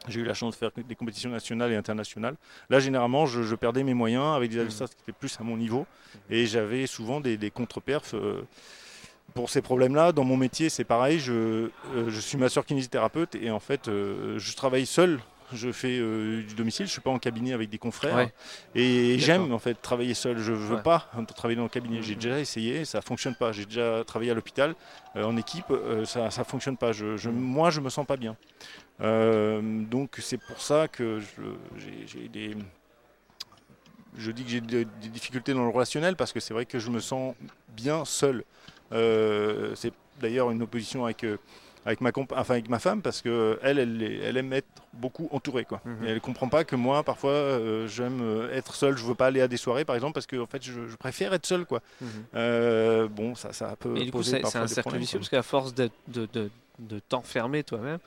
j'ai eu la chance de faire des compétitions nationales et internationales. Là, généralement, je, je perdais mes moyens avec des adversaires qui étaient plus à mon niveau. Et j'avais souvent des, des contre-perfs. euh, pour ces problèmes-là, dans mon métier, c'est pareil. Je, euh, je suis masseur kinésithérapeute et en fait, euh, je travaille seul. Je fais euh, du domicile, je suis pas en cabinet avec des confrères. Ouais. Et j'aime en fait travailler seul. Je veux Ouais. pas travailler dans le cabinet. J'ai déjà essayé, ça fonctionne pas. J'ai déjà travaillé à l'hôpital euh, en équipe, euh, ça ça fonctionne pas. Je, je- moi, je me sens pas bien. Donc c'est pour ça que j'ai- des je dis que j'ai des difficultés dans le relationnel parce que c'est vrai que je me sens bien seul. Euh, c'est d'ailleurs une opposition avec, euh, avec, ma compa- enfin, avec ma femme parce que elle, elle, elle aime être beaucoup entourée. Quoi. Mhm. Et elle comprend pas que moi, parfois, euh, j'aime euh, être seul. Je veux pas aller à des soirées, par exemple, parce que en fait, je, je préfère être seul. Quoi. Mhm. Euh, bon, ça, ça peut Et du coup, c'est un des cercle problèmes, vicieux parce qu'à force de, de, de, de t'enfermer toi-même,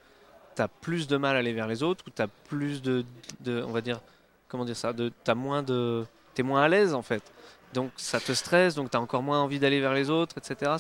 tu as plus de mal à aller vers les autres ou tu as plus de, de. On va dire. Comment dire ça de, T'as moins de. T'es moins à l'aise en fait. Donc ça te stresse, donc tu as encore moins envie d'aller vers les autres, etc.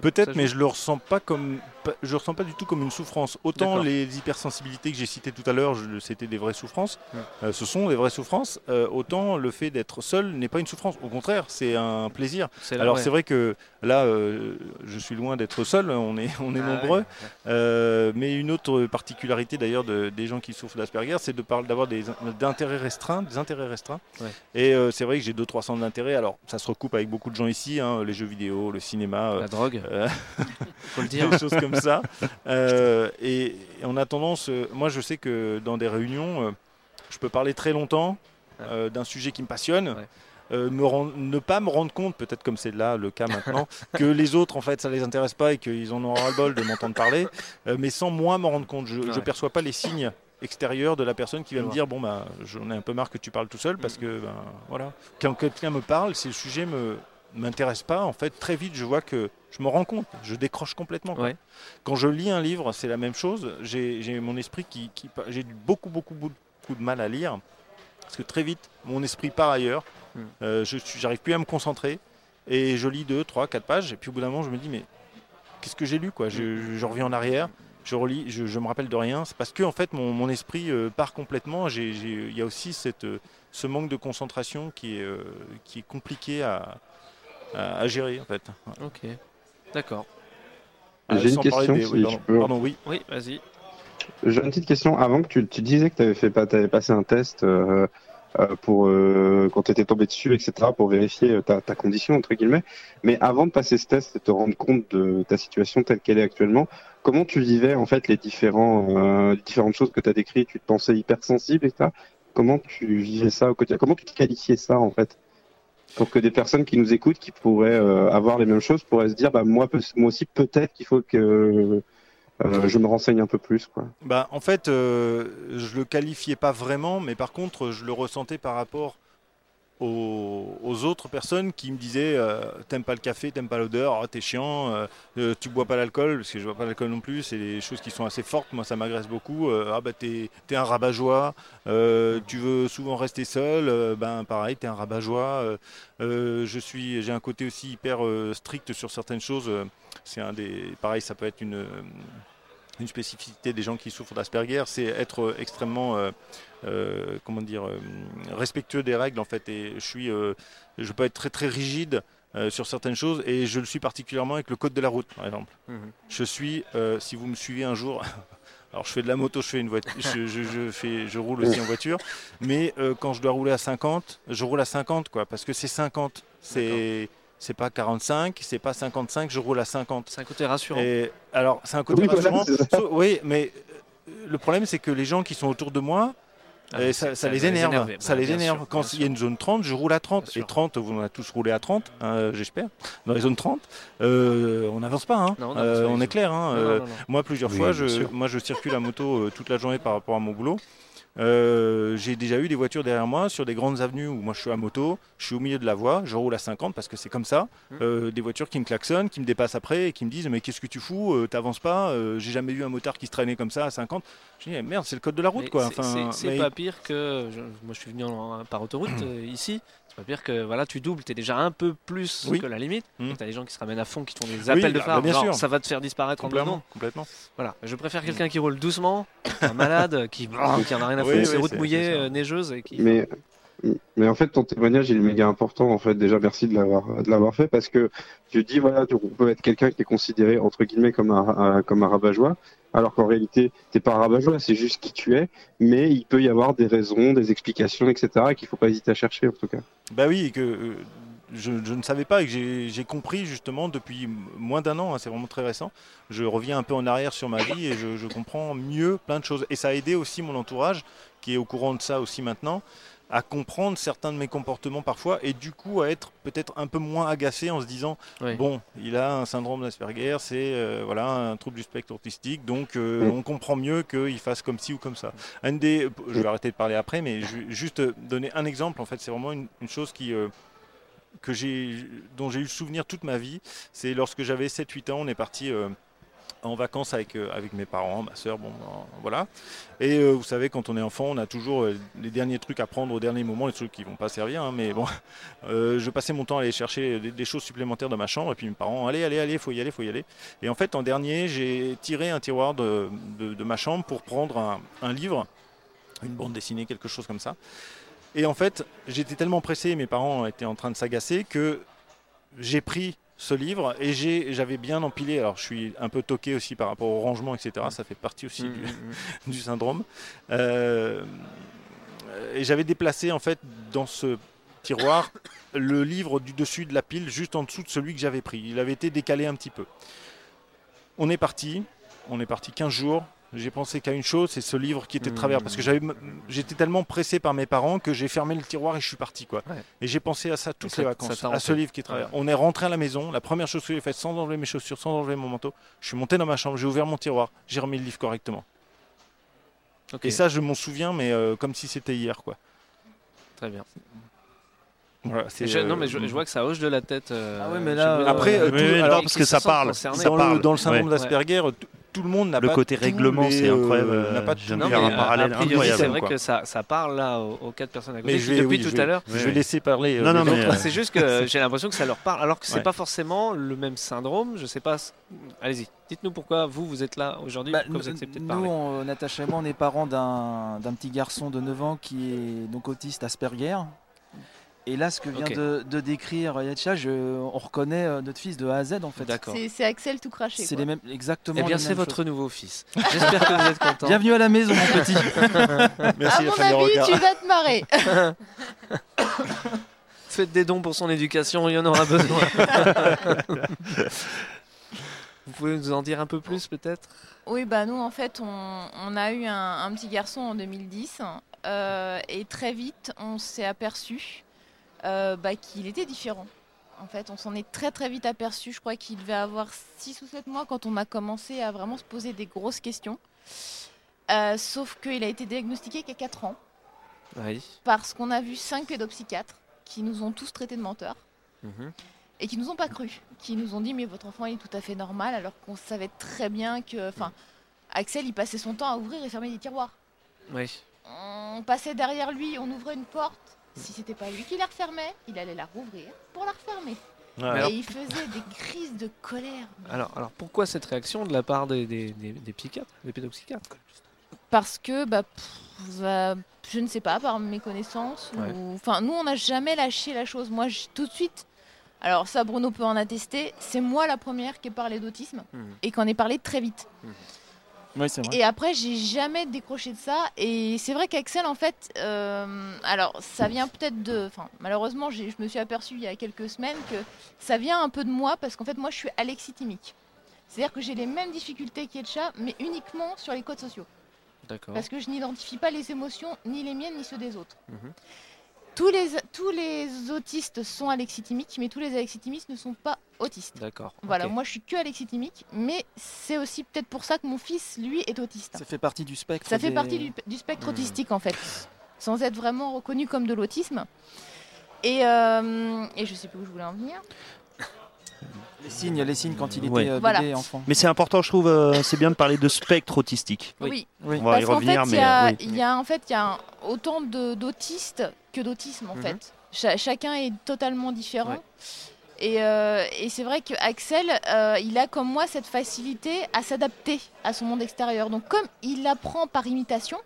Peut-être, mais je le ressens pas comme, je le ressens pas du tout comme une souffrance. Autant les hypersensibilités que j'ai citées tout à l'heure, c'était des vraies souffrances. Euh, ce sont des vraies souffrances. euh, autant le fait d'être seul n'est pas une souffrance. Au contraire, c'est un plaisir. Alors c'est vrai que là, euh, je suis loin d'être seul. On est, on est Ah nombreux. ouais. Mais une autre particularité d'ailleurs de- des gens qui souffrent d'Asperger, c'est de parler d'avoir des d'intérêts restreints, des intérêts restreints. Ouais. Et c'est vrai que j'ai deux trois centres d'intérêt. Alors ça se recoupe avec beaucoup de gens ici, hein, les jeux vidéo, le cinéma, euh, La drogue, euh, faut le dire. des choses comme ça. Euh, et, et on a tendance, moi je sais que dans des réunions, euh, je peux parler très longtemps d'un sujet qui me passionne. Ouais. euh, me rend- ne pas me rendre compte, peut-être comme c'est là le cas maintenant, que les autres en fait ça les intéresse pas et qu'ils en ont ras le bol de m'entendre parler, euh, mais sans moi m'en rendre compte. Je, ne Ouais. perçois pas les signes extérieurs de la personne qui va me dire bon bah j'en ai un peu marre que tu parles tout seul parce Mm. que ben, voilà quand quelqu'un me parle si le sujet me m'intéresse pas en fait très vite je vois que je me rends compte je décroche complètement. Ouais. quand je lis un livre c'est la même chose j'ai mon esprit qui, qui j'ai beaucoup beaucoup beaucoup de mal à lire parce que très vite mon esprit part ailleurs Mm. Euh, je suis- j'arrive plus à me concentrer et je lis deux trois quatre pages et puis au bout d'un moment je me dis mais qu'est-ce que j'ai lu quoi? Je, je- je reviens en arrière je relis, je, je me rappelle de rien. C'est parce que en fait mon, mon esprit euh, part complètement. Il y a aussi cette, euh, ce manque de concentration qui est, euh, qui est compliqué à, à, à gérer en fait. Ok, d'accord. J'ai une sans parler question, des- si oui, je pardon, peux. pardon, oui. Oui, vas-y. J'ai une petite question. Avant que tu, tu disais que tu avais, fait, pas- t'avais passé un test pour euh, quand tu étais tombé dessus, etc., pour vérifier euh, ta, ta condition, entre guillemets. Mais avant de passer ce test et te rendre compte de ta situation telle qu'elle est actuellement, comment tu vivais en fait les, différents, euh, les différentes choses que tu as décrites? Tu te pensais hypersensible, etc. Comment tu vivais ça au quotidien? Comment tu qualifiais ça en fait? Pour que des personnes qui nous écoutent, qui pourraient euh, avoir les mêmes choses, pourraient se dire, bah moi, moi aussi, peut-être qu'il faut que euh, je me renseigne un peu plus, quoi. Bah, en fait, euh, je le qualifiais pas vraiment, mais par contre, je le ressentais par rapport aux, aux autres personnes qui me disaient euh, T'aimes pas le café, t'aimes pas l'odeur, oh, t'es chiant, euh, tu bois pas l'alcool, parce que je bois pas l'alcool non plus, c'est des choses qui sont assez fortes, moi ça m'agresse beaucoup. ah bah t'es es un rabat-joie, tu veux souvent rester seul, ben pareil, t'es un rabat-joie. je suis, j'ai un côté aussi hyper strict sur certaines choses. c'est un des, pareil, ça peut être une une spécificité des gens qui souffrent d'Asperger, c'est être euh, extrêmement, euh, euh, comment dire, respectueux des règles en fait. Et je suis, je peux être très très rigide sur certaines choses, et je le suis particulièrement avec le code de la route, par exemple. Mhm. Je suis, si vous me suivez un jour. Alors je fais de la moto, je fais une voiture, je, je- je fais, je roule aussi en voiture, mais euh, quand je dois rouler à 50, je roule à 50 quoi, parce que c'est 50, c'est c'est pas 45, c'est pas 55, je roule à 50. C'est un côté rassurant. Et alors, c'est un côté Oui, rassurant. oui, mais euh, le problème, c'est que les gens qui sont autour de moi, Ah, euh, ça, c'est- ça ça les énerve. Ça Bah, les énerve. sûr, Quand il y a une zone 30, je roule à 30. Bien Et sûr. 30, vous en avez tous roulé à 30, hein, j'espère. Dans les zones 30, euh, on n'avance pas. hein. Non, on Euh, est clair. hein. Non, non, Euh, non, non. moi, plusieurs Oui, fois, je, sûr. moi, je circule à moto euh, toute la journée par rapport à mon boulot. Euh, j'ai déjà eu des voitures derrière moi sur des grandes avenues où moi je suis à moto, je suis au milieu de la voie, je roule à 50 parce que c'est comme ça. Mm. Euh, des voitures qui me klaxonnent, qui me dépassent après et qui me disent mais qu'est-ce que tu fous, Euh, t'avances pas, j'ai jamais vu un motard qui se traînait comme ça à 50. Je dis merde c'est le code de la route Mais quoi. c'est- Enfin, c'est c'est mais- pas pire que. je- moi, je suis venu en- par autoroute ici. C'est pas pire que voilà, tu doubles, t'es déjà un peu plus Oui. que la limite. Mm. Et T'as des gens qui se ramènent à fond, qui te font des appels de bah, phare. bien genre, sûr. ça va te faire disparaître complètement, complètement. Voilà. Je préfère quelqu'un qui roule doucement, un malade qui, qui en a rien à foutre, oui, ses routes mouillées, euh, neigeuses et qui. Mais, mais en fait, ton témoignage, il est méga important. En fait, déjà, merci de l'avoir, de l'avoir fait parce que tu dis, voilà, tu on peut être quelqu'un qui est considéré, entre guillemets, comme un, comme un rabat-joie, alors qu'en réalité, t'es pas un rabat-joie, c'est juste qui tu es, mais il peut y avoir des raisons, des explications, etc., et qu'il faut pas hésiter à chercher, en tout cas. Bah oui, et que euh, je, je ne savais pas et que j'ai compris justement depuis moins d'un an, hein, c'est vraiment très récent. Je reviens un peu en arrière sur ma vie et je, je comprends mieux plein de choses. Et ça a aidé aussi mon entourage, qui est au courant de ça aussi maintenant, à comprendre certains de mes comportements parfois et du coup à être peut-être un peu moins agacé en se disant Oui. bon, il a un syndrome d'Asperger, c'est euh, voilà un trouble du spectre autistique, donc euh, on comprend mieux qu'il fasse comme ci ou comme ça. Un des, je vais arrêter de parler après, mais je vais juste donner un exemple. En fait, c'est vraiment une, une chose qui euh, que j'ai, dont j'ai eu le souvenir toute ma vie. C'est lorsque j'avais 7-8 ans, on est parti euh, en vacances avec, euh, avec mes parents, ma soeur, bon, ben, voilà. Et euh, vous savez, quand on est enfant, on a toujours euh, les derniers trucs à prendre au dernier moment, les trucs qui vont pas servir, hein, mais bon, je passais mon temps à aller chercher des, choses supplémentaires dans ma chambre, et puis mes parents, allez, allez, allez, faut y aller, faut y aller. Et en fait, en dernier, j'ai tiré un tiroir de, de- ma chambre pour prendre un livre, une bande dessinée, quelque chose comme ça. Et en fait, j'étais tellement pressé, mes parents étaient en train de s'agacer, que j'ai pris ce livre et j'ai- j'avais bien empilé. Alors, je suis un peu toqué aussi par rapport au rangement, etc. Ça fait partie aussi Mm, du, mm, mm. du syndrome. Euh, et j'avais déplacé en fait dans ce tiroir le livre du dessus de la pile, juste en dessous de celui que j'avais pris. Il avait été décalé un petit peu. On est parti. On est parti 15 jours. J'ai pensé qu'à une chose, c'est ce livre qui était de travers. Parce que j'avais, j'étais tellement pressé par mes parents que j'ai fermé le tiroir et je suis parti. Quoi. Ouais. Et j'ai pensé à ça toutes ça- les vacances, à ce livre qui est de travers. Ouais. On est rentré à la maison. La première chose que j'ai faite, sans enlever mes chaussures, sans enlever mon manteau, je suis monté dans ma chambre, j'ai ouvert mon tiroir, j'ai remis le livre correctement. Et ça, je m'en souviens, mais euh, comme si c'était hier. Quoi. très bien. Voilà, je- non, euh, mais je, je vois que ça hoche de la tête. euh, Ah ouais, mais là, Après, euh, Oui, tout- alors, parce que ça parle. dans, le, dans le syndrome Ouais. d'Asperger, tout le monde n'a Le pas côté règlement, les, c'est euh, incroyable, n'a pas euh, j'aime Non, un a- parallèle a priori, incroyable, c'est vrai quoi. que ça, ça parle là aux, aux quatre personnes à côté Mais je vais- depuis oui, tout je vais- à l'heure. Je vais laisser parler. euh, Non, non, mais, euh, C'est juste que j'ai l'impression que ça leur parle, alors que c'est Ouais. pas forcément le même syndrome. Je sais pas. Allez-y, dites-nous pourquoi vous vous êtes là aujourd'hui, Bah, vous nous, acceptez de nous, parler. on, Natacha et moi, on est parents d'un d'un petit garçon de 9 ans qui est donc autiste Asperger. Et là, ce que vient de, de décrire Yatcha, je- on reconnaît euh, notre fils de A à Z en fait. D'accord. C'est c'est Axel tout craché. C'est quoi. les mêmes, exactement. Eh bien, c'est votre nouveau fils. J'espère que vous êtes content. Bienvenue à la maison, mon petit. Merci À mon avis, tu vas te marrer. Faites des dons pour son éducation, il y en aura besoin. vous pouvez nous en dire un peu plus, peut-être? Oui, bah nous en fait, on, on a eu un, un petit garçon en 2010 euh, et très vite, on s'est aperçu euh, bah, qu'il était différent. En fait, on s'en est très très vite aperçu. Je crois qu'il devait avoir 6 ou 7 mois quand on a commencé à vraiment se poser des grosses questions. Euh, sauf qu'il a été diagnostiqué qu'à 4 ans Oui. parce qu'on a vu 5 pédopsychiatres qui nous ont tous traités de menteurs Mhm. et qui nous ont pas cru, qui nous ont dit mais votre enfant est tout à fait normal alors qu'on savait très bien que, enfin, Axel il passait son temps à ouvrir et fermer des tiroirs. Oui. On passait derrière lui, on ouvrait une porte. Si c'était pas lui qui la refermait, il allait la rouvrir pour la refermer. Ouais. Mais alors- Et il faisait des crises de colère. Alors, alors pourquoi cette réaction de la part des, des, des- des psychiatres, des pédopsychiatres? Parce que, bah, pff, bah, je ne sais pas, par mes connaissances. Ouais. ou- Enfin, nous, on n'a jamais lâché la chose. Moi, je- tout de suite, alors ça, Bruno peut en attester, c'est moi la première qui ai parlé d'autisme Mhm. et qui en ai parlé très vite. Oui, c'est vrai. Et après, j'ai jamais décroché de ça. Et c'est vrai qu'Axel, en fait, euh, alors ça vient peut-être de. Enfin, malheureusement, je me suis aperçue il y a quelques semaines que ça vient un peu de moi parce qu'en fait, moi, je suis alexithymique. C'est-à-dire que j'ai les mêmes difficultés qu'Etcha, mais uniquement sur les codes sociaux. D'accord. Parce que je n'identifie pas les émotions, ni les miennes, ni ceux des autres. Mhm. Tous les, tous les autistes sont alexithymiques, mais tous les alexithymiques ne sont pas autistes. D'accord. Voilà, moi je suis que alexithymique, mais c'est aussi peut-être pour ça que mon fils, lui, est autiste. Ça fait partie du spectre. Ça fait partie du, du spectre Mhm. autistique en fait, sans être vraiment reconnu comme de l'autisme. Et, euh, et je sais plus où je voulais en venir. Les signes, les signes quand il était Ouais. euh, Voilà. bébé, enfant. Mais c'est important, je trouve, euh, c'est bien de parler de spectre autistique. Oui. Oui, Oui. On va y parce revenir, fait, il mais y a, euh, oui. il y a en fait, il y a un- autant de- d'autistes que d'autisme en Mhm. fait. Cha- chacun est totalement différent. Ouais. Et, euh, et c'est vrai que Axel, euh, il a comme moi cette facilité à s'adapter à son monde extérieur. Donc comme il apprend par imitation,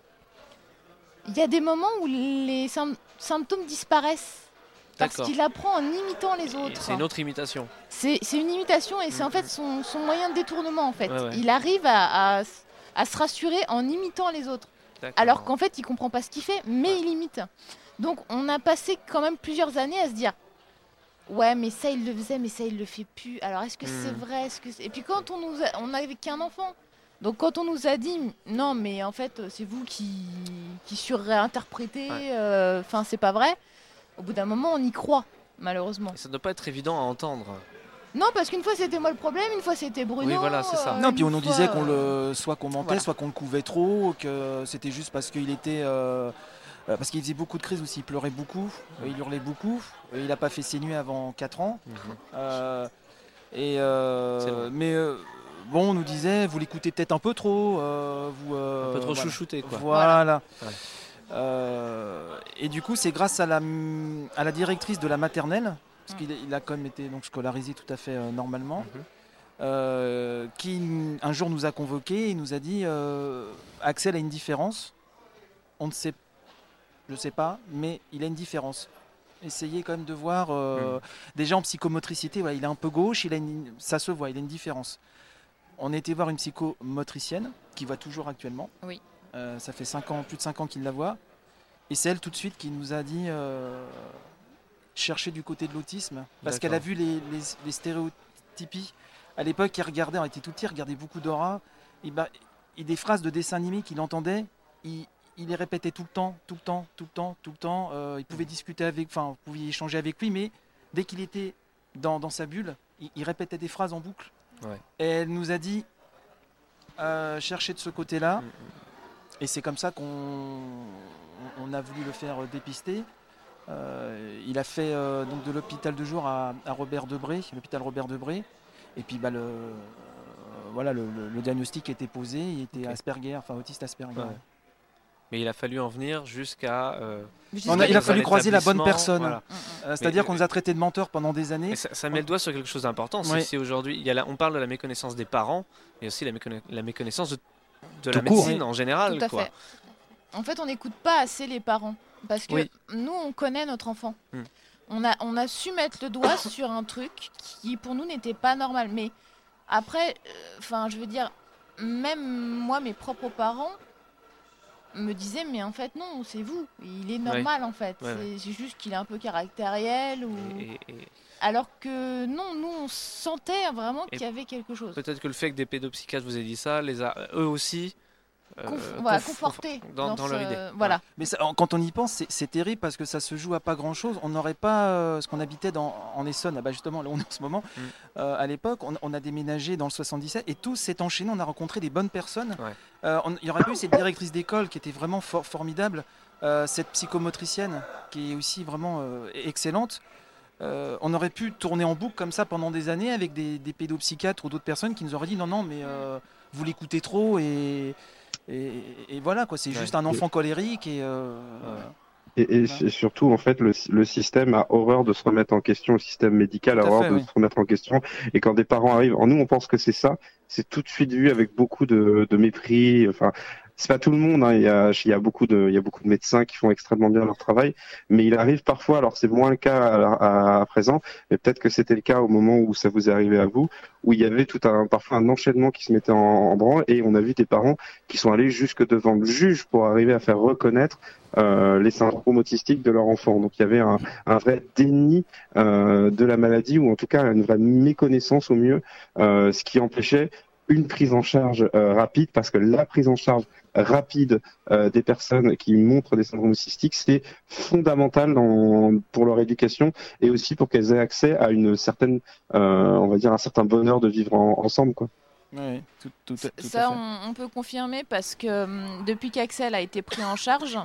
il y a des moments où les sym- symptômes disparaissent. Parce qu'il apprend en imitant les autres. C'est une autre imitation. C'est une imitation et c'est en Mhm. fait son, son moyen de détournement en fait. Ouais, ouais. Il arrive à, à se rassurer en imitant les autres. Alors qu'en fait il comprend pas ce qu'il fait, mais il imite. Donc on a passé quand même plusieurs années à se dire Ouais mais ça il le faisait mais ça il le fait plus. Alors est-ce que c'est Mhm. vrai? Est-ce que c'est- Et puis quand on nous a... on n'avait qu'un enfant. Donc quand on nous a dit non mais en fait c'est vous qui, qui surréinterprétez, Ouais. euh, enfin c'est pas vrai, au bout d'un moment on y croit malheureusement. Ça ne doit pas être évident à entendre. Non, parce qu'une fois c'était moi le problème, une fois c'était Bruno. Oui, voilà, c'est ça. euh, Non, puis on nous fois, disait qu'on euh, le, soit qu'on mentait, voilà. soit qu'on le couvait trop, que c'était juste parce qu'il était, euh, parce qu'il faisait beaucoup de crises aussi, il pleurait beaucoup, euh, il hurlait beaucoup, euh, il n'a pas fait ses nuits avant 4 ans, Mhm. euh, et euh, mais euh, bon, on nous disait, vous l'écoutez peut-être un peu trop. euh, vous, euh, Un peu trop voilà. chouchouté, quoi. Voilà. Ouais. Euh, et du coup, c'est grâce à la, à la directrice de la maternelle, parce qu'il il a quand même été donc, scolarisé tout à fait euh, normalement, Mhm. euh, qui un jour nous a convoqués et nous a dit euh, Axel a une différence. On ne sait, je sais pas, mais il a une différence. Essayez quand même de voir. euh, Déjà en psychomotricité, voilà, il est un peu gauche, il a une- ça se voit, il a une différence. On a été voir une psychomotricienne qui voit toujours actuellement. Oui. Euh, ça fait cinq ans, plus de 5 ans qu'il la voit. Et c'est elle tout de suite qui nous a dit euh, chercher du côté de l'autisme. Parce qu'elle a vu les, les- les stéréotypies. À l'époque, il regardait, on était tout petit, il regardait beaucoup d'aura. Et, bah, et des phrases de dessins animés qu'il entendait, il, il les répétait tout le temps, tout le temps, tout le temps, tout le temps. Euh, il pouvait discuter avec, enfin, vous pouviez échanger avec lui, mais dès qu'il était dans, dans sa bulle, il, il répétait des phrases en boucle. Ouais. Et elle nous a dit euh, chercher de ce côté-là. Mm, Et c'est comme ça qu'on on a voulu le faire euh, dépister. Euh, il a fait euh, donc de l'hôpital de jour à, à Robert Debré, l'hôpital Robert Debré. Et puis bah, le, euh, voilà, le, le- le diagnostic était posé, il était. Asperger, enfin autiste Asperger. Ouais. Mais il a fallu en venir jusqu'à. euh, il a fallu croiser la bonne personne. voilà. Euh, C'est-à-dire Mais- qu'on nous a traités de menteurs pendant des années. Mais ça, ça met le doigt sur quelque chose d'important. Oui. si aujourd'hui, on parle de la méconnaissance des parents, mais aussi la, méconna- la méconnaissance de, de la court. médecine en général. Tout à quoi. fait. En fait, on n'écoute pas assez les parents. Parce que Oui. nous, on connaît notre enfant. On, a, on a su mettre le doigt sur un truc qui, pour nous, n'était pas normal. Mais après, enfin, je veux dire, même moi, mes propres parents me disaient, mais en fait, non, c'est vous. Il est normal, en fait. Ouais, C'est c'est juste qu'il est un peu caractériel. Ou... Et- et- Alors que non, nous, on sentait vraiment qu'il y avait quelque chose. Peut-être que le fait que des pédopsychiatres vous aient dit ça, les a eux aussi. Euh, Conf- voilà, conf- confortés dans, dans dans leur idée. voilà. Mais ça- quand on y pense, c'est- terrible parce que ça se joue à pas grand chose. On n'aurait pas euh, ce qu'on habitait dans, en Essonne, ah bah justement là où on est en ce moment. Mm. Euh, à l'époque, on, on a déménagé dans le 77 et tout s'est enchaîné. On a rencontré des bonnes personnes. Ouais. Euh, on- il y aurait eu cette directrice d'école qui était vraiment for- formidable, euh, cette psychomotricienne qui est aussi vraiment euh, excellente. Euh, on aurait pu tourner en boucle comme ça pendant des années avec des, des pédopsychiatres ou d'autres personnes qui nous auraient dit non, non, mais euh, vous l'écoutez trop et, et, et voilà quoi. C'est Ouais. juste un enfant colérique et. euh, Et, et c'est surtout, en fait, le, le système a horreur de se remettre en question, le système médical a horreur fait, de oui. se remettre en question. Et quand des parents arrivent, en nous, on pense que c'est ça, c'est tout de suite vu avec beaucoup de, de mépris. Enfin, c'est pas tout le monde. Hein. Il, y a, beaucoup de, médecins qui font extrêmement bien leur travail, mais il arrive parfois. Alors c'est moins le cas à, présent, mais peut-être que c'était le cas au moment où ça vous est arrivé à vous, où il y avait tout un, parfois un enchaînement qui se mettait en, branle, et on a vu des parents qui sont allés jusque devant le juge pour arriver à faire reconnaître euh, les syndromes autistiques de leur enfant. Donc il y avait un, un vrai déni euh, de la maladie, ou en tout cas une vraie méconnaissance au mieux, euh, ce qui empêchait une prise en charge euh, rapide, parce que la prise en charge rapide euh, des personnes qui montrent des syndromes autistiques, c'est fondamental dans, pour leur éducation et aussi pour qu'elles aient accès à une certaine, euh, on va dire, un certain bonheur de vivre en- ensemble. Quoi. Ouais, tout, tout à- tout à Ça, fait. on, on peut confirmer parce que depuis qu'Axel a été pris en charge,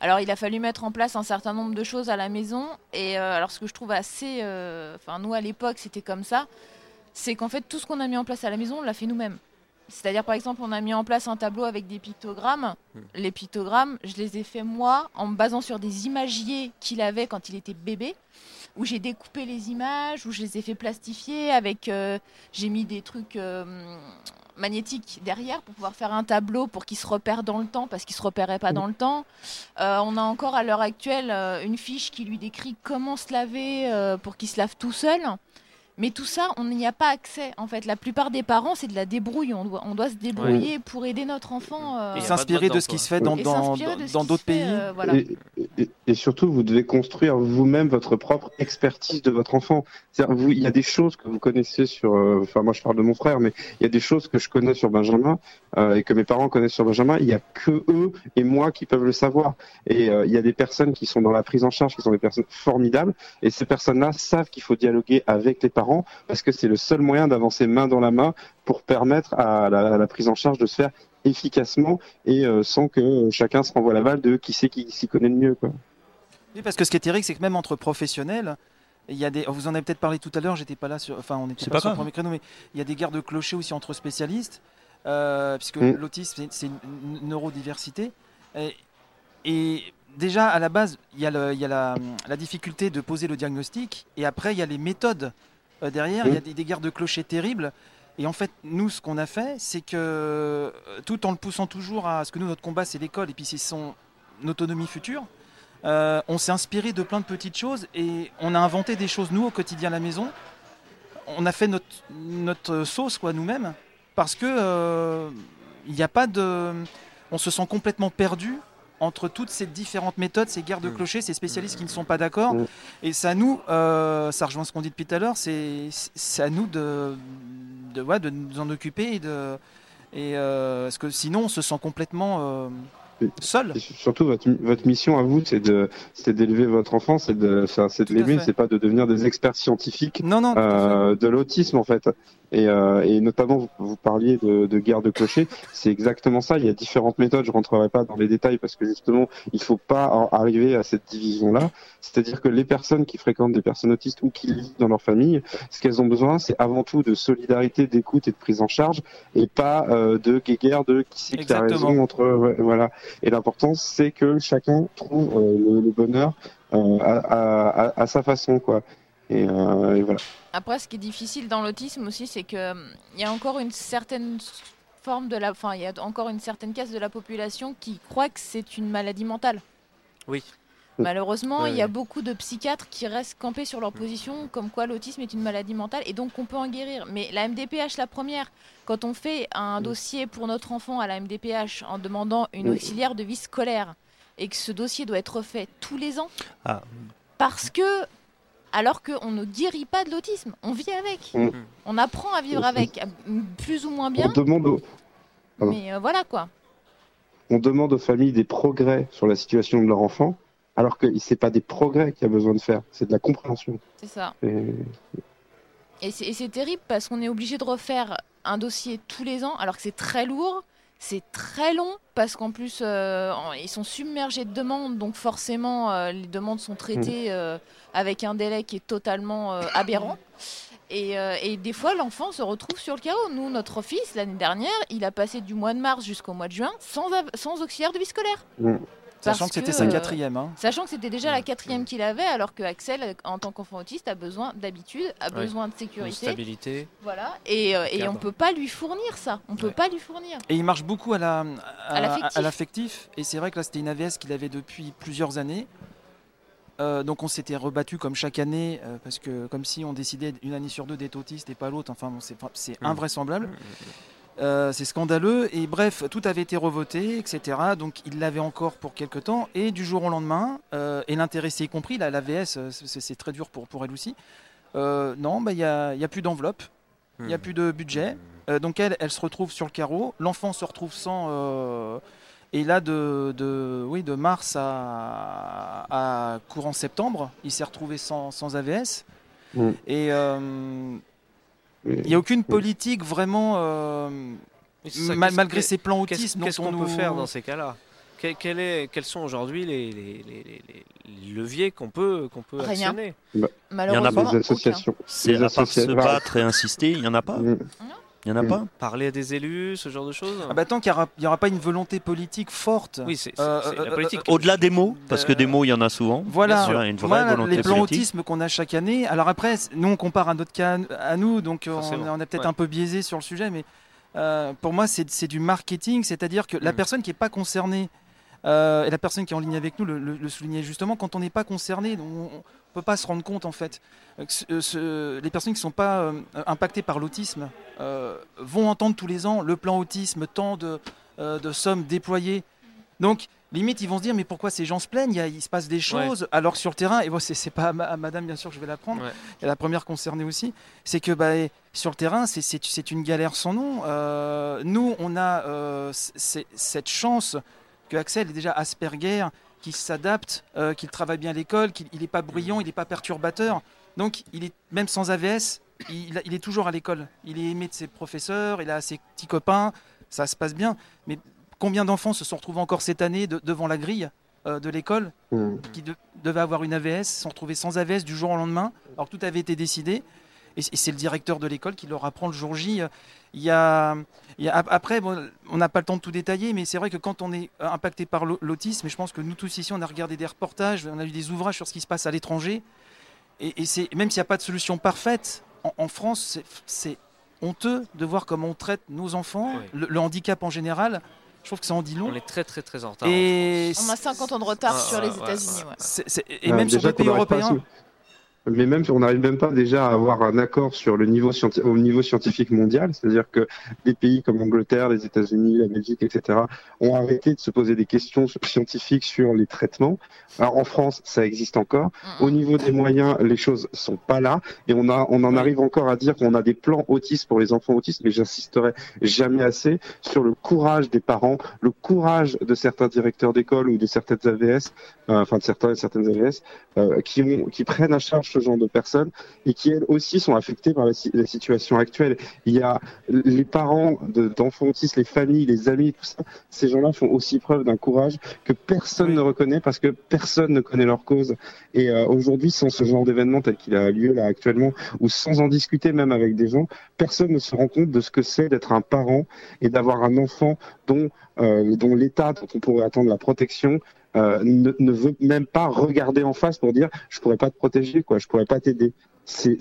alors il a fallu mettre en place un certain nombre de choses à la maison. Et euh, alors ce que je trouve assez, euh, enfin nous à l'époque c'était comme ça, c'est qu'en fait tout ce qu'on a mis en place à la maison, on l'a fait nous-mêmes. C'est-à-dire par exemple on a mis en place un tableau avec des pictogrammes. Les pictogrammes, je les ai fait moi en me basant sur des imagiers qu'il avait quand il était bébé où j'ai découpé les images, où je les ai fait plastifier avec, euh, j'ai mis des trucs euh, magnétiques derrière pour pouvoir faire un tableau pour qu'il se repère dans le temps parce qu'il se repérait pas dans le temps. Euh, on a encore à l'heure actuelle une fiche qui lui décrit comment se laver pour qu'il se lave tout seul. Mais tout ça, on n'y a pas accès. En fait, la plupart des parents, c'est de la débrouille. On doit, on doit se débrouiller pour aider notre enfant. euh, Et s'inspirer de ce qui se fait dans d'autres pays. euh, voilà. Et, et- et surtout, vous devez construire vous-même votre propre expertise de votre enfant. Vous- Il y a des choses que vous connaissez sur. euh, Enfin, moi, je parle de mon frère, mais il y a des choses que je connais sur Benjamin euh, et que mes parents connaissent sur Benjamin. Il y a que eux et moi qui peuvent le savoir. Et euh, il y a des personnes qui sont dans la prise en charge, qui sont des personnes formidables. Et ces personnes-là savent qu'il faut dialoguer avec les parents parce que c'est le seul moyen d'avancer main dans la main pour permettre à la, à la prise en charge de se faire efficacement et euh, sans que chacun se renvoie la balle de qui c'est qui s'y connaît le mieux. Quoi. Oui, parce que ce qui est terrible, c'est que même entre professionnels, Il y a des, vous en avez peut-être parlé tout à l'heure, j'étais pas là, sur, enfin on était C'est pas, pas sur le premier créneau, mais il y a des guerres de clochers aussi entre spécialistes, euh, puisque Mm. l'autisme c'est- une une neurodiversité. Et, et déjà à la base, il y a, le- il y a la, la difficulté de poser le diagnostic, et après il y a les méthodes euh, derrière, il y a des, des guerres de clochers terribles. Et en fait, nous, ce qu'on a fait, c'est que euh, tout en le poussant toujours à ce que nous, notre combat, c'est l'école, et puis c'est son autonomie future. Euh, on s'est inspiré de plein de petites choses et on a inventé des choses nous au quotidien à la maison. On a fait notre, notre sauce quoi nous-mêmes parce que euh, il n'y a pas de, on se sent complètement perdu entre toutes ces différentes méthodes, ces guerres de Mm. clochers, ces spécialistes qui ne sont pas d'accord. Mm. Et c'est à nous, euh, ça rejoint ce qu'on dit depuis tout à l'heure, c'est à nous de, de, ouais, de nous en occuper et de et euh, parce que sinon on se sent complètement euh. Seul. Surtout, votre, votre mission à vous, c'est de, c'est d'élever votre enfant, c'est de, de l'aimer, c'est pas de devenir des experts scientifiques Non, non, euh, de l'autisme en fait. Et, euh, et notamment, vous, vous parliez de, de guerre de clochers, c'est exactement ça. Il y a différentes méthodes. Je rentrerai pas dans les détails parce que justement, il faut pas arriver à cette division-là. C'est-à-dire que les personnes qui fréquentent des personnes autistes ou qui vivent dans leur famille, ce qu'elles ont besoin, c'est avant tout de solidarité, d'écoute et de prise en charge, et pas euh, de guéguerre de qui c'est qui a raison entre ouais, voilà. Et l'important, c'est que chacun trouve euh, le, le bonheur euh, à, à, à, à sa façon, quoi. Et, euh, et voilà. Après, ce qui est difficile dans l'autisme aussi, c'est que hum, il y a encore une certaine forme de la, enfin, il y a encore une certaine casse de la population qui croit que c'est une maladie mentale. Oui. Malheureusement, Ouais, il y a beaucoup de psychiatres qui restent campés sur leur position, comme quoi l'autisme est une maladie mentale et donc on peut en guérir. Mais la MDPH, la première, quand on fait un dossier pour notre enfant à la MDPH en demandant une Oui. auxiliaire de vie scolaire et que ce dossier doit être fait tous les ans, Ah. parce que alors qu'on ne guérit pas de l'autisme, on vit avec. Mm. On apprend à vivre Mm. avec, plus ou moins On bien, demande aux, Pardon. mais euh, voilà quoi. on demande aux familles des progrès sur la situation de leur enfant, alors que c'est pas des progrès qu'il y a besoin de faire, c'est de la compréhension. C'est ça. Et- Et c'est terrible parce qu'on est obligé de refaire un dossier tous les ans, alors que c'est très lourd, c'est très long, parce qu'en plus, euh, ils sont submergés de demandes, donc forcément, euh, les demandes sont traitées euh, avec un délai qui est totalement aberrant. Et, et des fois, l'enfant se retrouve sur le carreau. Nous, notre fils, l'année dernière, il a passé du mois de mars jusqu'au mois de juin sans, sans auxiliaire de vie scolaire. Mm. Sachant que c'était sa euh, quatrième. Hein. Sachant que c'était déjà la quatrième qu'il avait, alors que Axel, en tant qu'enfant autiste, a besoin d'habitude, a Ouais. besoin de sécurité. stabilité. Voilà. Et, euh, et on peut pas lui fournir ça. On peut Ouais. pas lui fournir. Et il marche beaucoup à la à, À l'affectif. Et c'est vrai que là, c'était une AVS qu'il avait depuis plusieurs années. Euh, donc on s'était rebattu comme chaque année euh, parce que comme si on décidait une année sur deux d'être autiste et pas l'autre. Enfin, bon, c'est Mm. Euh, c'est scandaleux et bref, tout avait été revoté, etc. Donc il l'avait encore pour quelques temps et du jour au lendemain, euh, et l'intéressé y compris, là, l'AVS, euh, c'est très dur pour, pour elle aussi. Euh, non, bah, il n'y a, y a plus d'enveloppe, il n'y a Hmm. plus de budget. Euh, donc elle, elle se retrouve sur le carreau, l'enfant se retrouve sans... et là, de, de, oui, de mars à, à courant septembre, il s'est retrouvé sans, sans AVS. Mm. Et il n'y a aucune politique vraiment, euh, ça, mal- malgré ces plans autisme. qu'est-ce qu'on on peut nous- faire dans ces cas-là Quel- quel est- Quels sont aujourd'hui les, les- les- les- les leviers qu'on peut, qu'on peut Rien. actionner Malheureusement, pas des aucun. associations. C'est à part se associations. battre et insister, il y en a pas. Mm. Il y en a pas. Parler à des élus, ce genre de choses Ah bah tant qu'il n'y aura, pas une volonté politique forte. Oui, c'est Euh, c'est euh, la politique. Au-delà des mots, parce que Euh, des mots, il y en a souvent. Voilà, Bien sûr, une vraie Voilà, volonté les plans politique. autisme qu'on a chaque année. Alors après, nous on compare à notre cas à nous, donc on, est peut-être ouais. un peu biaisé sur le sujet, mais euh, pour moi c'est c'est du marketing, c'est-à-dire que la Mm. personne qui n'est pas concernée, euh, et la personne qui est en ligne avec nous le, le- le soulignait justement, quand on n'est pas concerné, on ne peut pas se rendre compte en fait. Euh, ce- euh, ce- les personnes qui ne sont pas euh, impactées par l'autisme euh, vont entendre tous les ans le plan autisme, tant de, de sommes déployées. Donc, limite, ils vont se dire, mais pourquoi ces gens se plaignent? Il, y a- il se passe des choses, alors que sur le terrain, et bon, c'est pas à, ma- à madame, bien sûr, que je vais l'apprendre, Ouais. et la première concernée aussi, c'est que bah, sur le terrain, c'est- une galère sans nom. Euh, nous, on a euh, cette chance que Axel est déjà Asperger, qu'il s'adapte, euh, qu'il travaille bien à l'école, qu'il n'est pas bruyant, il n'est pas perturbateur. Donc, il est même sans AVS, il, il est toujours à l'école. Il est aimé de ses professeurs, il a ses petits copains, ça se passe bien. Mais combien d'enfants se sont retrouvés encore cette année de- devant la grille euh, de l'école Mm. qui de- devait avoir une AVS, se sont retrouvés sans AVS du jour au lendemain, alors que tout avait été décidé. Et c'est le directeur de l'école qui leur apprend le jour J. Euh, Il y a, il y a- ap- après, bon, on n'a pas le temps de tout détailler, mais c'est vrai que quand on est euh, impacté par l'au- l'autisme, et je pense que nous tous ici, on a regardé des reportages, on a lu des ouvrages sur ce qui se passe à l'étranger, et, et c'est même s'il n'y a pas de solution parfaite, en, en France, c'est- c'est honteux de voir comment on traite nos enfants, Oui. le, le handicap en général. Je trouve que ça en dit long. On est très très très en retard. Et On a 50 ans de retard Ah, sur les États-Unis. ouais. ouais. c'est- c'est- et même sur d'autres pays européens. Mais même, on n'arrive même pas déjà à avoir un accord sur le niveau au niveau scientifique mondial, c'est-à-dire que des pays comme l'Angleterre, les États-Unis, la Belgique, etc., ont arrêté de se poser des questions scientifiques sur les traitements. Alors en France, ça existe encore. Au niveau des moyens, les choses sont pas là, et on a, on en arrive encore à dire qu'on a des plans autistes pour les enfants autistes, mais j'insisterai jamais assez sur le courage des parents, le courage de certains directeurs d'école ou de certaines AVS, euh, enfin de certains et certaines AVS, euh, qui, ont, qui prennent à charge ce genre de personnes et qui elles aussi sont affectées par la, si- la situation actuelle. Il y a les parents de- d'enfants autistes, les familles, les amis, tout ça. Ces gens-là font aussi preuve d'un courage que personne ne reconnaît parce que personne ne connaît leur cause. Et euh, aujourd'hui, sans ce genre d'événement tel qu'il a lieu là actuellement, ou sans en discuter même avec des gens, personne ne se rend compte de ce que c'est d'être un parent et d'avoir un enfant dont, euh, dont l'État, dont on pourrait attendre la protection, euh, ne, ne veut même pas regarder en face pour dire je pourrais pas te protéger, quoi, je pourrais pas t'aider. C'est-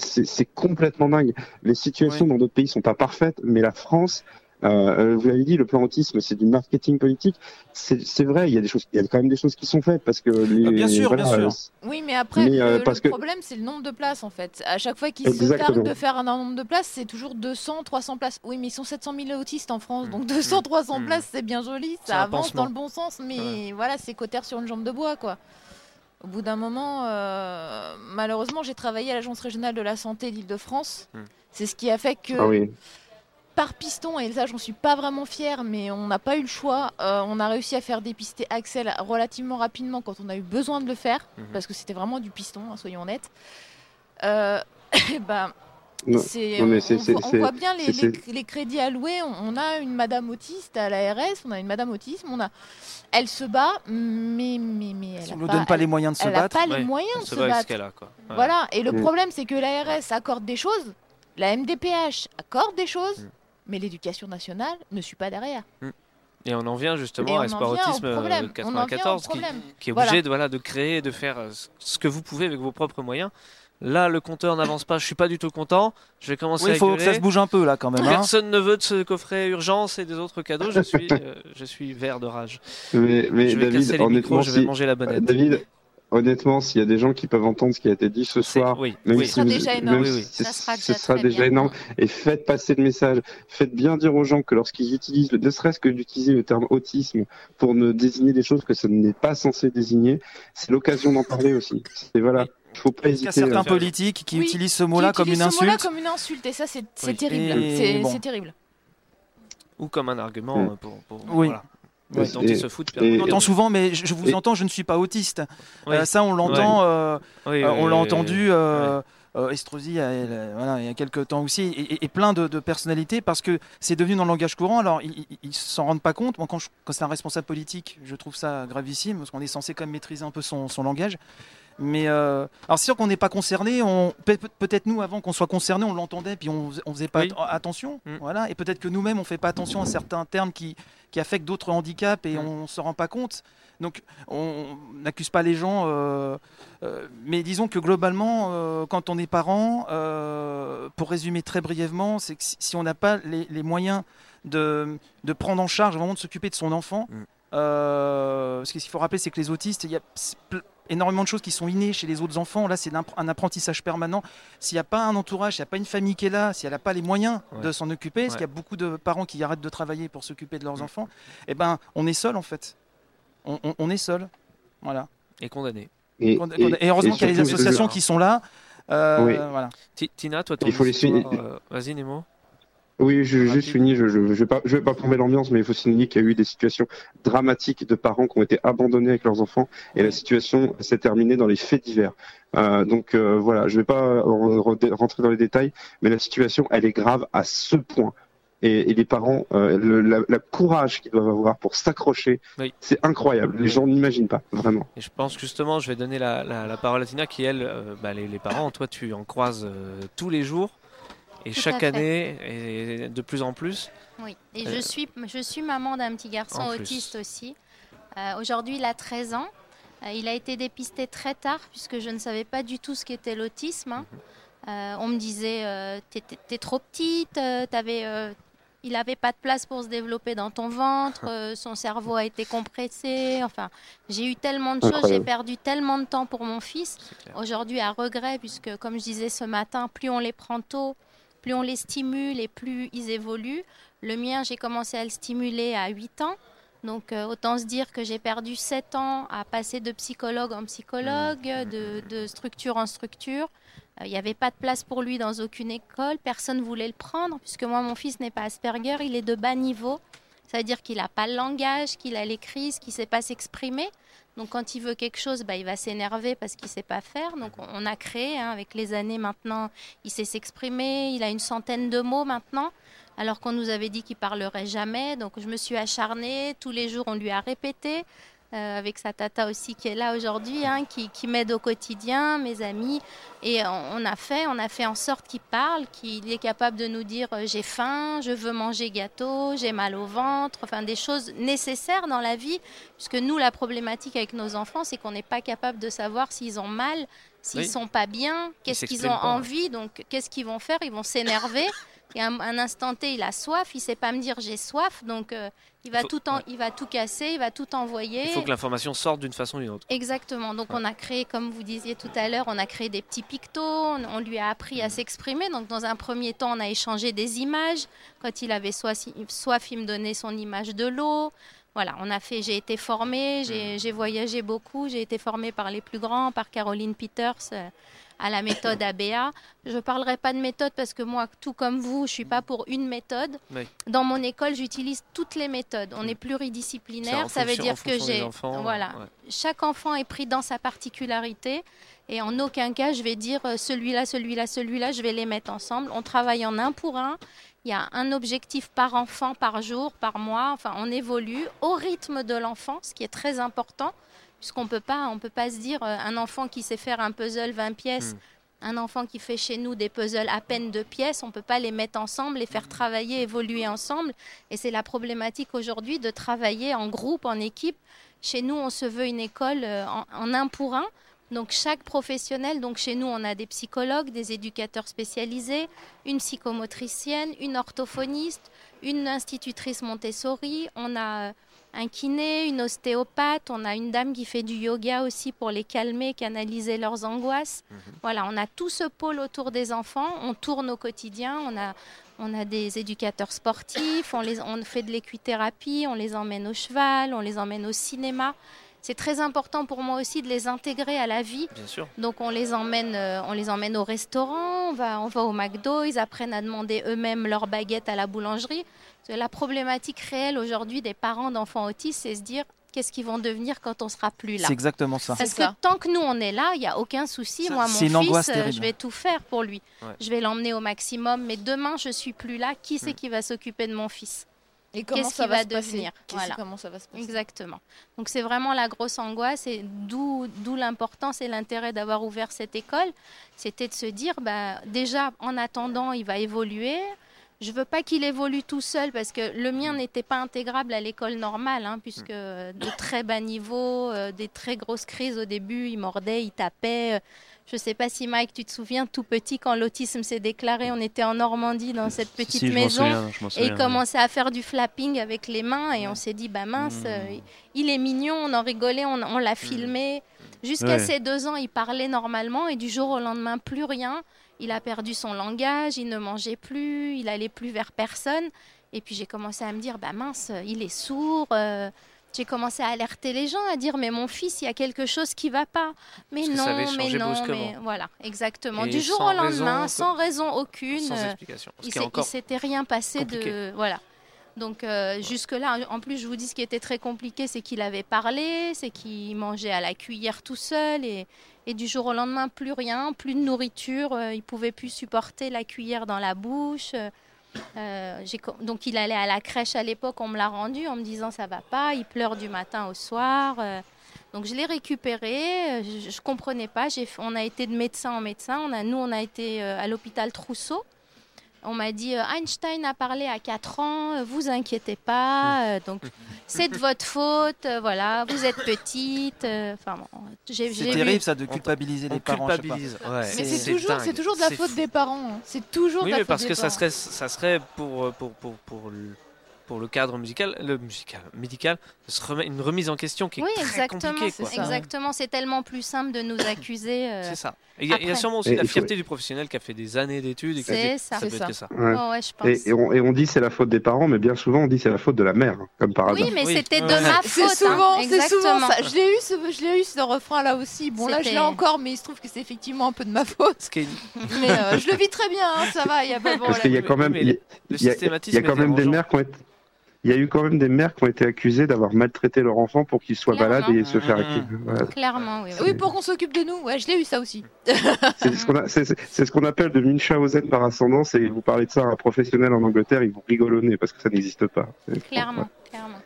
complètement dingue. Les situations dans d'autres pays sont pas parfaites, mais la France, euh, vous l'avez dit, le plan autisme, c'est du marketing politique. C'est vrai, il y a des choses, il y a quand même des choses qui sont faites parce que les, Ah, bien sûr, voilà, bien sûr. euh, Oui, mais après, Mais, euh, le, parce le que- problème, c'est le nombre de places, en fait. À chaque fois qu'ils se targuent de faire un nombre de places, c'est toujours 200, 300 places. Oui, mais ils sont 700 000 autistes en France, donc 200, 300 Mm. places, c'est bien joli, ça avance pansement. dans le bon sens, mais voilà, c'est cotère sur une jambe de bois, quoi. Au bout d'un moment, euh, malheureusement, j'ai travaillé à l'Agence régionale de la santé d'Île-de-France. C'est ce qui a fait que ah oui. Par piston, et ça j'en suis pas vraiment fière, mais on n'a pas eu le choix. Euh, on a réussi à faire dépister Axel relativement rapidement quand on a eu besoin de le faire, Mhm. parce que c'était vraiment du piston, hein, soyons honnêtes. Euh, ben, Non, non, mais on, c'est- on c'est- voit, on c'est- voit bien les, c'est- les- les crédits alloués. On, on a une madame autiste à l'ARS, on a une madame autisme, on a, elle se bat, mais, mais, mais elle Si on a ne pas, donne pas elle- les moyens de se elle a battre. pas les moyens de se battre. Voilà, et le Mm. problème c'est que l'ARS accorde des choses, la MDPH accorde des choses, Mm. Mais l'éducation nationale ne suit pas derrière. Et on en vient justement à au Autisme euh, problème. On en vient au 94 qui, est Voilà. obligé de, voilà, de créer, de faire euh, ce que vous pouvez avec vos propres moyens. Là, le compteur n'avance pas, je suis pas du tout content. Je vais commencer Oui, à il faut que ça se bouge un peu là quand même. hein. Personne ne veut de ce coffret urgence et des autres cadeaux. Je suis, euh, je suis vert de rage. Mais, mais je vais David, casser les micros, je vais si- manger la bonnette. David, honnêtement, s'il y a des gens qui peuvent entendre ce qui a été dit ce soir, oui, même oui. si Ce sera vous- déjà énorme. même Oui, oui. si Ça sera ce sera déjà bien. énorme. Et faites passer le message. Faites bien dire aux gens que lorsqu'ils utilisent, le- ne serait-ce que d'utiliser le terme autisme pour ne désigner des choses que ça n'est pas censé désigner, c'est l'occasion d'en parler aussi. C'est voilà. Il faut pas Il y a hésiter. certains euh, politiques qui Oui, utilisent ce mot-là comme une utilise ce mot-là insulte. comme une insulte, et ça c'est terrible. Et C'est bon. terrible. Ou comme un argument Mm. euh, pour. pour Oui. voilà. Oui. Dont ils Et- se foutent. et- On entend souvent, mais je je vous Et- entends, je ne suis pas autiste. Euh, ça, on l'entend. euh, Oui, Euh, oui, on l'a oui, entendu, oui. euh, euh, Estrosi, elle, euh, voilà, il y a quelques temps aussi, et, et- et plein de, de personnalités, parce que c'est devenu dans le langage courant. Alors, ils ils s'en rendent pas compte. Moi, quand, je- quand c'est un responsable politique, je trouve ça gravissime, parce qu'on est censé quand même maîtriser un peu son, son langage. Mais euh, alors, c'est sûr qu'on n'est pas concerné. On, peut- peut- peut-être nous, avant qu'on soit concerné, on l'entendait, puis on, on faisait pas Oui. at- attention. Mm. Voilà. Et peut-être que nous-mêmes, on fait pas attention à certains termes qui, qui affectent d'autres handicaps et Mm. on se rend pas compte. Donc, on n'accuse pas les gens. euh, euh, mais disons que globalement, quand on est parent, pour résumer très brièvement, c'est que si, si on n'a pas les, les moyens de, de prendre en charge, vraiment de s'occuper de son enfant, Mm. euh, ce qu'il faut rappeler, c'est que les autistes, il y a énormément de choses qui sont innées chez les autres enfants. Là, c'est un apprentissage permanent. S'il n'y a pas un entourage, s'il n'y a pas une famille qui est là, si elle n'a pas les moyens Ouais. de s'en occuper, parce qu'il y a beaucoup de parents qui arrêtent de travailler pour s'occuper de leurs Mm. enfants, eh ben, on est seul en fait. On, on- on est seul. Voilà. Et condamné. et, heureusement qu'il y a les associations qui sont là. Euh, Oui. voilà. Ti- Tina, toi, ton Il faut les suivre. euh, Vas-y, Nemo. Oui, je, juste fini, je ne je, vais pas, je vais pas plomber l'ambiance, mais il faut signaler qu'il y a eu des situations dramatiques de parents qui ont été abandonnés avec leurs enfants et la situation s'est terminée dans les faits divers. Euh, donc euh, voilà, je vais pas re- re- rentrer dans les détails, mais la situation, elle est grave à ce point. et, et les parents, euh, le la, la courage qu'ils doivent avoir pour s'accrocher, Oui. c'est incroyable. Les gens n'imaginent pas, vraiment. Et je pense justement, je vais donner la, la- la parole à Tina qui, elle, bah, les, les parents, toi, tu en croises tous les jours et Tout chaque année, et de plus en plus. Oui, et Euh, je suis, je suis maman d'un petit garçon autiste aussi. Euh, Aujourd'hui, il a 13 ans. Euh, il a été dépisté très tard puisque je ne savais pas du tout ce qu'était l'autisme. hein. Mhm. Euh, on me disait, euh, t'es trop petite, euh, t'avais, euh, il n'avait pas de place pour se développer dans ton ventre, euh, son cerveau a été compressé. Enfin, j'ai eu tellement de choses, j'ai perdu tellement de temps pour mon fils. Aujourd'hui, à regret, puisque comme je disais ce matin, plus on les prend tôt, plus on les stimule et plus ils évoluent. Le mien, j'ai commencé à le stimuler à 8 ans. Donc euh, autant se dire que j'ai perdu 7 ans à passer de psychologue en psychologue, de, de structure en structure. Euh, Il n'y avait pas de place pour lui dans aucune école, personne ne voulait le prendre, puisque moi, mon fils n'est pas Asperger, il est de bas niveau. Ça veut dire qu'il n'a pas le langage, qu'il a les crises, qu'il ne sait pas s'exprimer. Donc quand il veut quelque chose, bah, il va s'énerver parce qu'il ne sait pas faire. Donc on, a créé, hein, avec les années maintenant, il sait s'exprimer, il a une centaine de mots maintenant, alors qu'on nous avait dit qu'il parlerait jamais. Donc je me suis acharnée, tous les jours on lui a répété, euh, avec sa tata aussi qui est là aujourd'hui, hein, qui, qui m'aide au quotidien, mes amis. Et on, on a fait, on a fait en sorte qu'il parle, qu'il est capable de nous dire euh, j'ai faim, je veux manger gâteau, j'ai mal au ventre, enfin des choses nécessaires dans la vie, puisque nous la problématique avec nos enfants, c'est qu'on n'est pas capable de savoir s'ils ont mal, s'ils Oui. sont pas bien, qu'est-ce qu'ils ont pas, envie, donc qu'est-ce qu'ils vont faire? Ils vont s'énerver. Et un, un instant T, il a soif, il sait pas me dire j'ai soif, donc euh, il va faut- tout en, ouais. il va tout casser, il va tout envoyer. Il faut que l'information sorte d'une façon ou d'une autre. Exactement. Donc Ouais. on a créé, comme vous disiez tout à l'heure, on a créé des petits pictos, on, on lui a appris à s'exprimer. Donc dans un premier temps, on a échangé des images. Quand il avait soif, soif il me donnait son image de l'eau. Voilà, on a fait, j'ai été formée, j'ai j'ai voyagé beaucoup, j'ai été formée par les plus grands, par Caroline Peters euh, à la méthode ABA. Je ne parlerai pas de méthode parce que moi, tout comme vous, je suis pas pour une méthode. Oui. Dans mon école, j'utilise toutes les méthodes. On est C'est pluridisciplinaire, ça veut dire que j'ai voilà, ouais. chaque enfant est pris dans sa particularité et en aucun cas je vais dire euh, celui-là, celui-là, celui-là, je vais les mettre ensemble. On travaille en un pour un. Il y a un objectif par enfant, par jour, par mois. Enfin, on évolue au rythme de l'enfant, ce qui est très important, puisqu'on peut pas, on peut pas se dire euh, un enfant qui sait faire un puzzle 20 pièces, Hmm. un enfant qui fait chez nous des puzzles à peine deux pièces, on peut pas les mettre ensemble, les faire travailler, évoluer ensemble. Et c'est la problématique aujourd'hui de travailler en groupe, en équipe. Chez nous, on se veut une école euh, en, en un pour un. Donc chaque professionnel, donc chez nous, on a des psychologues, des éducateurs spécialisés, une psychomotricienne, une orthophoniste, une institutrice Montessori, on a euh, un kiné, une ostéopathe, on a une dame qui fait du yoga aussi pour les calmer, canaliser leurs angoisses. Voilà, on a tout ce pôle autour des enfants, on tourne au quotidien, on a, on a des éducateurs sportifs, on, les, on fait de l'équithérapie, on les emmène au cheval, on les emmène au cinéma. C'est très important pour moi aussi de les intégrer à la vie. Bien sûr. Donc on les emmène, euh, on les emmène au restaurant, on va, on va au McDo, ils apprennent à demander eux-mêmes leur baguette à la boulangerie. Parce que La problématique réelle aujourd'hui des parents d'enfants autistes, c'est se dire qu'est-ce qu'ils vont devenir quand on sera plus là? C'est exactement ça. Parce que ça. tant que nous on est là, il n'y a aucun souci. Ça, Moi, mon angoisse fils, euh, je vais tout faire pour lui. Ouais. Je vais l'emmener au maximum. Mais demain, je suis plus là. Qui c'est qui va s'occuper de mon fils? Et comment Qu'est-ce ça qui va, va se passer? devenir? Qu'est-ce- Voilà. Comment ça va se passer? Exactement. Donc c'est vraiment la grosse angoisse et d'où d'où l'importance et l'intérêt d'avoir ouvert cette école. C'était de se dire, bah, déjà en attendant, il va évoluer. Je veux pas qu'il évolue tout seul parce que le mien n'était pas intégrable à l'école normale, hein, puisque euh, de très bas niveaux, euh, des très grosses crises au début, il mordait, il tapait. euh, Je sais pas si Mike, tu te souviens, tout petit, quand l'autisme s'est déclaré, on était en Normandie dans cette petite Si, maison. souviens, Et il oui. commençait à faire du flapping avec les mains et on s'est dit, bah mince, Mmh. euh, il est mignon, on en rigolait, on, on l'a filmé. Jusqu'à Ouais. ses deux ans, il parlait normalement et du jour au lendemain, plus rien. Il a perdu son langage, il ne mangeait plus, il allait plus vers personne. Et puis j'ai commencé à me dire, bah mince, il est sourd. euh, j'ai commencé à alerter les gens, à dire, mais mon fils, il y a quelque chose qui va pas. Mais Parce que non, ça mais non, brusquement. mais voilà, exactement. Et du jour au lendemain, raison, sans raison aucune. Sans explication. Ce il s'était rien passé compliqué. de voilà. Donc euh, jusque-là, en plus, je vous dis ce qui était très compliqué, c'est qu'il avait parlé, c'est qu'il mangeait à la cuillère tout seul et, du jour au lendemain, plus rien, plus de nourriture, euh, il pouvait plus supporter la cuillère dans la bouche. euh. Donc il allait à la crèche à l'époque, on me l'a rendu en me disant ça va pas, il pleure du matin au soir. euh, donc je l'ai récupéré, je, je comprenais pas. On a été de médecin en médecin. On a, nous, on a été à l'hôpital Trousseau. On m'a dit euh, Einstein a parlé à 4 ans, euh, vous inquiétez pas. euh, donc c'est de votre faute, euh, voilà, vous êtes petite. euh, Enfin bon, j'ai, C'est j'ai terrible vu- ça de culpabiliser on les parents. culpabilise, ouais. Mais C'est- toujours, dingue. c'est toujours de la C'est faute fou. des parents. hein. C'est toujours Oui, de la mais faute parce des que ça serait, ça serait pour, pour, pour, pour, le, pour le cadre musical, le musical, médical, une remise en question qui est Oui, très exactement. compliquée. quoi. c'est- Exactement, c'est tellement plus simple de nous accuser. euh, C'est ça. Il y, a- il y a après. sûrement aussi Et la faut- fierté du professionnel qui a fait des années d'études. et qui dit, ça. peut C'est être ça. que ça. Ouais. Ouais, ouais, je pense. Et, et on, et on dit c'est la faute des parents, mais bien souvent on dit c'est la faute de la mère, comme par hasard. Oui, mais Oui. c'était de Ouais. ma C'est faute. souvent, hein, c'est souvent exactement. ça. Je l'ai eu, ce, je l'ai eu ce refrain là aussi. Bon là, je l'ai encore, mais il se trouve que c'est effectivement un peu de ma faute. Mais euh, je le vis très bien, hein, ça va, il y a pas de Parce qu'il y a problème. quand même, mais il y a- le y quand même des mères qui ont été, il y a eu quand même des mères qui ont été accusées d'avoir maltraité leur enfant pour qu'il soit Clairement. malade et se faire accuser. Voilà. Clairement, oui. oui. Pour qu'on s'occupe de nous. Ouais, je l'ai eu ça aussi. C'est ce qu'on a- ce appelle de Munchausen par ascendance et vous parlez de ça à un professionnel en Angleterre, ils vous rigolonnez parce que ça n'existe pas. Clairement, clairement.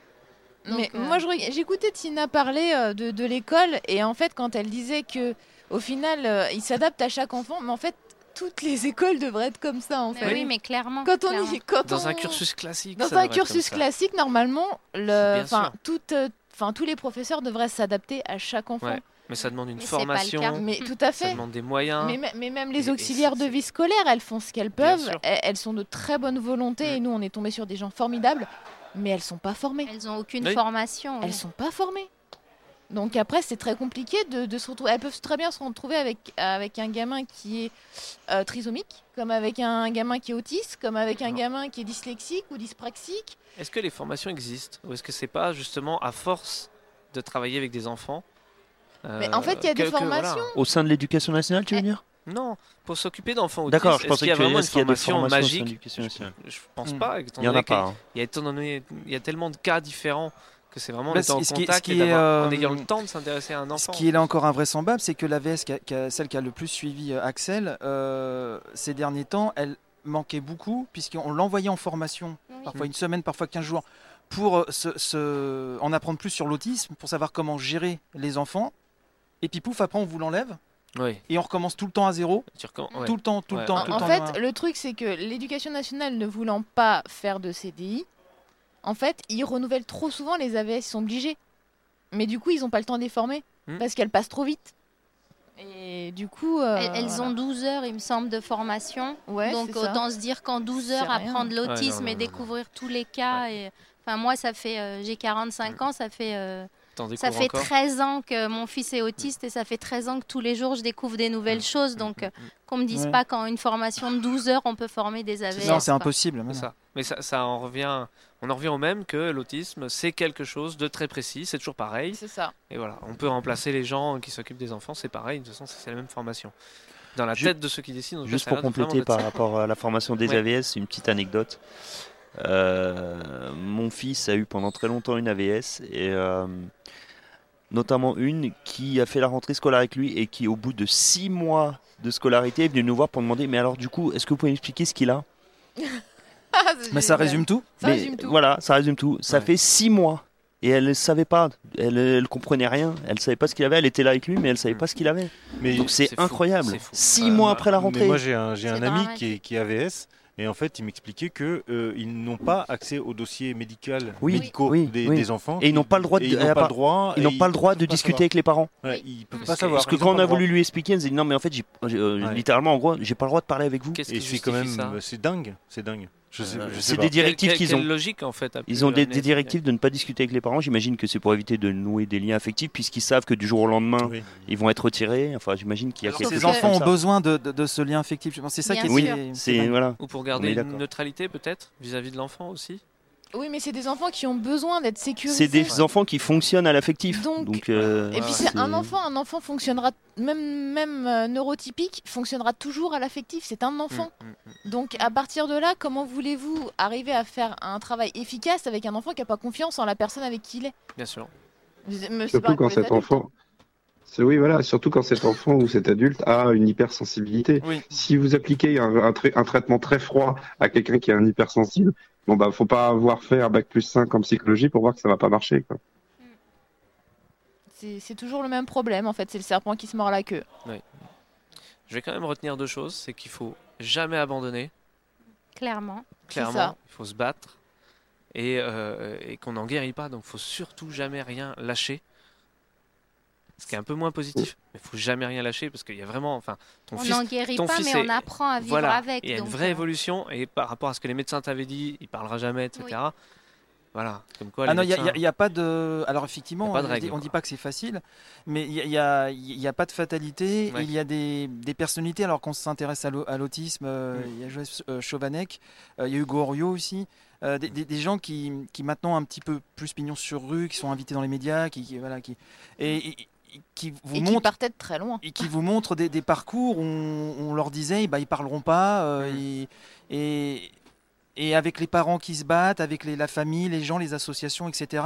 Donc, Mais euh, moi, j'écoutais Tina parler euh, de, de l'école et en fait, quand elle disait que au final, euh, il s'adapte à chaque enfant, mais en fait, toutes les écoles devraient être comme ça en mais fait. oui, mais clairement. Quand on clairement. y, quand Dans on- un cursus classique. dans ça un devrait être comme cursus ça. classique, normalement, le, enfin, toutes, euh, enfin, tous les professeurs devraient s'adapter à chaque enfant. Ouais. Mais ça demande une Mais c'est pas le formation. cas. Mais tout à Ça fait. demande des moyens. Mais, me- mais même les et auxiliaires de vie scolaire, elles font ce qu'elles peuvent. Elles, sont de très bonne volonté et nous, on est tombé sur des gens formidables, mais elles sont pas formées. Elles ont aucune Oui. formation. Elles sont pas formées. Donc après, c'est très compliqué de, de se retrouver. Elles peuvent très bien se retrouver avec, avec un gamin qui est euh, trisomique, comme avec un gamin qui est autiste, comme avec un gamin qui est dyslexique ou dyspraxique. Est-ce que les formations existent Ou est-ce que c'est pas justement à force de travailler avec des enfants Mais euh, en fait, il y a des que, voilà. formations. Au sein de l'éducation nationale, tu veux Eh, dire? Non, pour s'occuper d'enfants autistes. D'accord, je pensais qu'il y a vraiment avait- une des formation magique? Je, je pense Hmm. pas. étant Il y en donné a pas. qu'il- hein. Il y a, donné- il y a tellement de cas différents que c'est vraiment en Bah, en ce qui- ce contact qui et est, d'avoir- en euh, ayant le temps de s'intéresser à un Ce enfant. qui est là encore invraisemblable, c'est que l'AVS, qui a- qui a- celle qui a le plus suivi euh, Axel, euh, ces derniers temps, elle manquait beaucoup, puisqu'on l'envoyait en formation, Oui. parfois une semaine, parfois 15 jours, pour euh, se, se- en apprendre plus sur l'autisme, pour savoir comment gérer les enfants. Et puis pouf, après on vous l'enlève, Oui. et on recommence tout le temps à zéro, ouais. tout le temps, tout Ouais. le temps, En, tout en le temps. fait, voilà. le truc, c'est que l'éducation nationale ne voulant pas faire de CDI, en fait, ils renouvellent trop souvent les AVS, ils sont obligés. Mais du coup, ils n'ont pas le temps de les former Hmm. parce qu'elles passent trop vite. Et du coup. euh, Elles, elles voilà. ont 12 heures, il me semble, de formation. Ouais, Donc ça. autant se dire qu'en 12 heures, apprendre Ouais, l'autisme non, non, et non, découvrir tous les cas. Et... Enfin, moi, ça fait, euh, j'ai 45 ans, ça fait, euh, ça fait encore 13 ans que mon fils est autiste et ça fait 13 ans que tous les jours, je découvre des nouvelles choses. Donc, euh, qu'on me dise pas qu'en une formation de 12 heures, on peut former des AVS. non, c'est impossible. non. ça. Mais ça, ça en revient. On en revient au même que l'autisme, c'est quelque chose de très précis. C'est toujours pareil. C'est ça. Et voilà, on peut remplacer les gens qui s'occupent des enfants, c'est pareil. De toute façon, c'est la même formation. Dans la tête de ceux qui décident. cas, Juste pour compléter par rapport à la formation des Ouais. AVS, une petite anecdote. Euh, mon fils a eu pendant très longtemps une AVS et euh, notamment une qui a fait la rentrée scolaire avec lui et qui au bout de six mois de scolarité est venue nous voir pour demander mais alors du coup est-ce que vous pouvez m'expliquer ce qu'il a? Mais ça résume tout. Ça Mais résume tout. Voilà, ça résume tout. Ça Ouais. fait six mois et elle ne savait pas, elle, elle comprenait rien, elle savait pas ce qu'il avait, elle était là avec lui mais elle savait pas ce qu'il avait. Mais, Donc c'est incroyable. Six mois après la mais rentrée. moi j'ai un, ami qui est, qui est AVS et en fait il m'expliquait que euh, ils n'ont pas accès au dossier médical Oui, médicaux oui, des, oui. des enfants Et ils n'ont pas le droit de- ils n'ont pas le droit Ils n'ont pas le droit de pas discuter savoir. avec les parents. Ouais, ils peuvent Parce pas que- savoir Parce que Ils quand on a voulu lui expliquer, elle nous a dit non mais en fait euh, Ouais. littéralement en gros j'ai pas le droit de parler avec vous. Qu'est-ce et qui c'est quand même ça c'est dingue c'est dingue C'est des directives qu'ils ont. logique en fait. a pu Ils ont des, directives de ne pas discuter avec les parents. J'imagine que c'est pour éviter de nouer des liens affectifs puisqu'ils savent que du jour au lendemain Oui. ils vont être retirés. Enfin j'imagine qu'il y a Alors, quelque chose enfants ont ça. besoin de, de- de ce lien affectif. Je pense que c'est ça qui est. Oui, c'est voilà. Ou pour garder une neutralité peut-être vis-à-vis de l'enfant aussi. Oui, mais c'est des enfants qui ont besoin d'être sécurisés. C'est des enfants qui fonctionnent à l'affectif. Donc- Donc, euh, Et puis c'est un enfant, un enfant fonctionnera même même euh, neurotypique fonctionnera toujours à l'affectif. C'est un enfant. Mm, mm, mm. Donc à partir de là, comment voulez-vous arriver à faire un travail efficace avec un enfant qui n'a pas confiance en la personne avec qui il est? Bien sûr. Mais Surtout quand cet adultes, enfant, Oui, voilà, surtout quand cet enfant ou cet adulte a une hypersensibilité. Oui. Si vous appliquez un, un traitement très froid à quelqu'un qui est un hypersensible, bon bah faut pas avoir fait un bac plus 5 en psychologie pour voir que ça va pas marcher. Quoi. C'est c'est toujours le même problème en fait, c'est le serpent qui se mord la queue. Je vais quand même retenir deux choses. C'est qu'il faut jamais abandonner. Clairement. Clairement, ça. il faut se battre. Et, euh, et qu'on n'en guérit pas. Donc, il faut surtout jamais rien lâcher. Ce qui est un peu moins positif. Mais il faut jamais rien lâcher parce qu'il y a vraiment. Enfin, ton On fils n'en guérit ton pas, fils mais est- on apprend à vivre voilà, avec. il y a une vraie euh, évolution et par rapport à ce que les médecins t'avaient dit, il parlera jamais, etc. Oui. Voilà, comme quoi Ah les non, il médecins- n'y a, pas de. Alors effectivement, de on règle, dit- on quoi. dit pas que c'est facile, mais il n'y a, il y a pas de fatalité. Ouais. Il y a des, des personnalités, alors qu'on s'intéresse à l'au- à l'autisme, euh, Mm. il y a Joël euh, Chauvanec, euh, il y a Hugo Oriot aussi, euh, des, des- des gens qui, qui maintenant un petit peu plus pignon sur rue, qui sont invités dans les médias, qui, qui- voilà, qui, et qui vous Et qui montrent partait de très loin. et qui vous montrent des, des parcours où on, on leur disait bah, ils parleront pas euh, Mm. et, et, et avec les parents qui se battent, avec les- la famille, les gens, les associations, etc.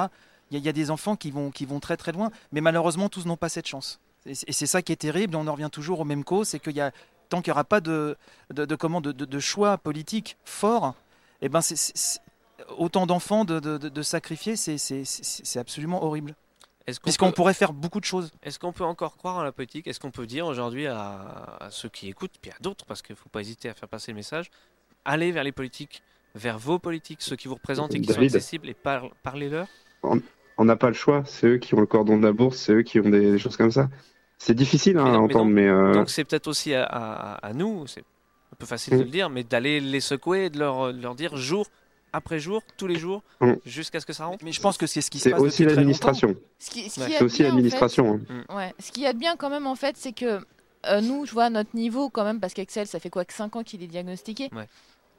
Il y, a- il y a des enfants qui vont, qui vont très très loin, mais malheureusement tous n'ont pas cette chance. Et c'est et c'est ça qui est terrible, on en revient toujours aux mêmes causes, c'est qu'il y a tant qu'il n'y aura pas de, de, de comment, de, de- de choix politiques forts, et ben c'est- c'est- c'est- autant d'enfants de, de- de- de sacrifier, c'est absolument horrible. Est-ce qu'on Puisqu'on peut, pourrait faire beaucoup de choses. est-ce qu'on peut encore croire en la politique? Est-ce qu'on peut dire aujourd'hui à, à ceux qui écoutent, puis à d'autres, parce qu'il ne faut pas hésiter à faire passer le message, allez vers les politiques, vers vos politiques, ceux qui vous représentent et qui sont accessibles, et par- parlez-leur? On n'a pas le choix, c'est eux qui ont le cordon de la bourse, c'est eux qui ont des, des choses comme ça. C'est difficile hein, Mais à mais entendre, mais euh, Donc c'est peut-être aussi à, à- à nous, c'est un peu facile de le dire, mais d'aller les secouer et de leur, de leur dire jour après jour, tous les jours, Mm. jusqu'à ce que ça rentre. Mais je pense que c'est ce qui se c'est passe aussi très longtemps. l'administration. Ce Ouais. C'est est aussi bien, en fait, l'administration. hein. Ouais. Ce qu'il y a de bien quand même en fait, c'est que euh, nous, je vois à notre niveau quand même, parce qu'Axel, ça fait quoi que 5 ans qu'il est diagnostiqué, Ouais.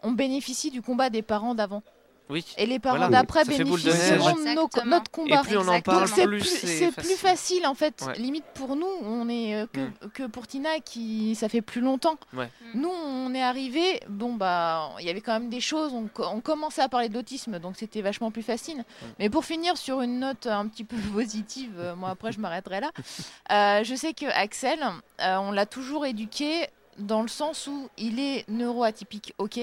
on bénéficie du combat des parents d'avant. Oui. Et les parents Voilà. d'après bénéficieront de nos- notre combat. Et plus on en Exactement. parle, Donc c'est plus c'est facile en fait. Ouais. Limite pour nous, on est euh, que, Mm. que pour Tina qui ça fait plus longtemps. Ouais. Nous on est arrivé, bon bah il y avait quand même des choses, on, on commençait à parler d'autisme donc c'était vachement plus facile. Mm. Mais pour finir sur une note un petit peu positive, euh, moi après je m'arrêterai là. Euh, je sais que Axel, euh, on l'a toujours éduqué dans le sens où il est neuroatypique, ok,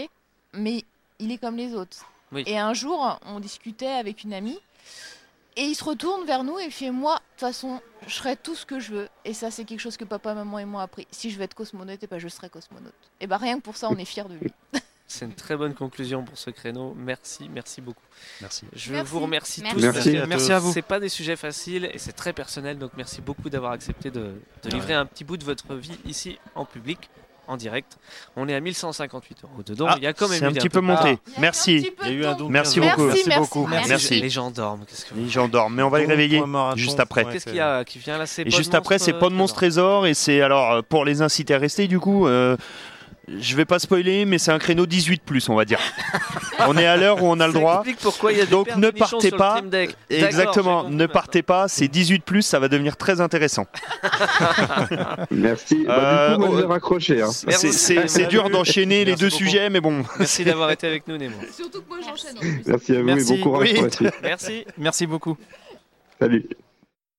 mais il est comme les autres. Oui. Et un jour, on discutait avec une amie et il se retourne vers nous et il fait Moi, de toute façon, je serai tout ce que je veux. Et ça, c'est quelque chose que papa, maman et moi ont appris. Si je veux être cosmonaute, et ben, je serai cosmonaute. Et bah, rien que pour ça, on est fiers de lui. C'est une très bonne conclusion pour ce créneau. Merci, merci beaucoup. Merci. Je Merci. vous remercie Merci. tous. Merci. Merci à vous. C'est pas des sujets faciles et c'est très personnel, donc merci beaucoup d'avoir accepté de, de livrer un petit bout de votre vie ici en public, en direct. On est à 1158 euros dedans. Ah, Il y a quand même c'est un petit peu monté. Merci. Il y a eu un don Merci 15 beaucoup. Merci, beaucoup. Merci. Merci. Les gens dorment. Que vous- Les gens dorment, mais on va les réveiller juste après. Qu'est-ce qu'il y a qui vient là C'est Et juste après, c'est pas de euh, monstre trésor et c'est alors euh, pour les inciter à rester du coup. euh, je vais pas spoiler, mais c'est un créneau 18 plus, on va dire. on est à l'heure où on a le droit. explique pourquoi il y a des Donc ne partez pas. Exactement, ne partez pas. C'est 18 plus, ça va devenir très intéressant. Merci. Bah, Euh, du coup, oh, vais raccrocher. hein. C'est- dur d'enchaîner les Merci deux beaucoup. sujets, mais bon. Merci d'avoir été avec nous, Nemo. Surtout que moi, j'enchaîne en Merci. à vous Merci. et bon courage Oui. pour la suite. Merci. Merci beaucoup. Salut.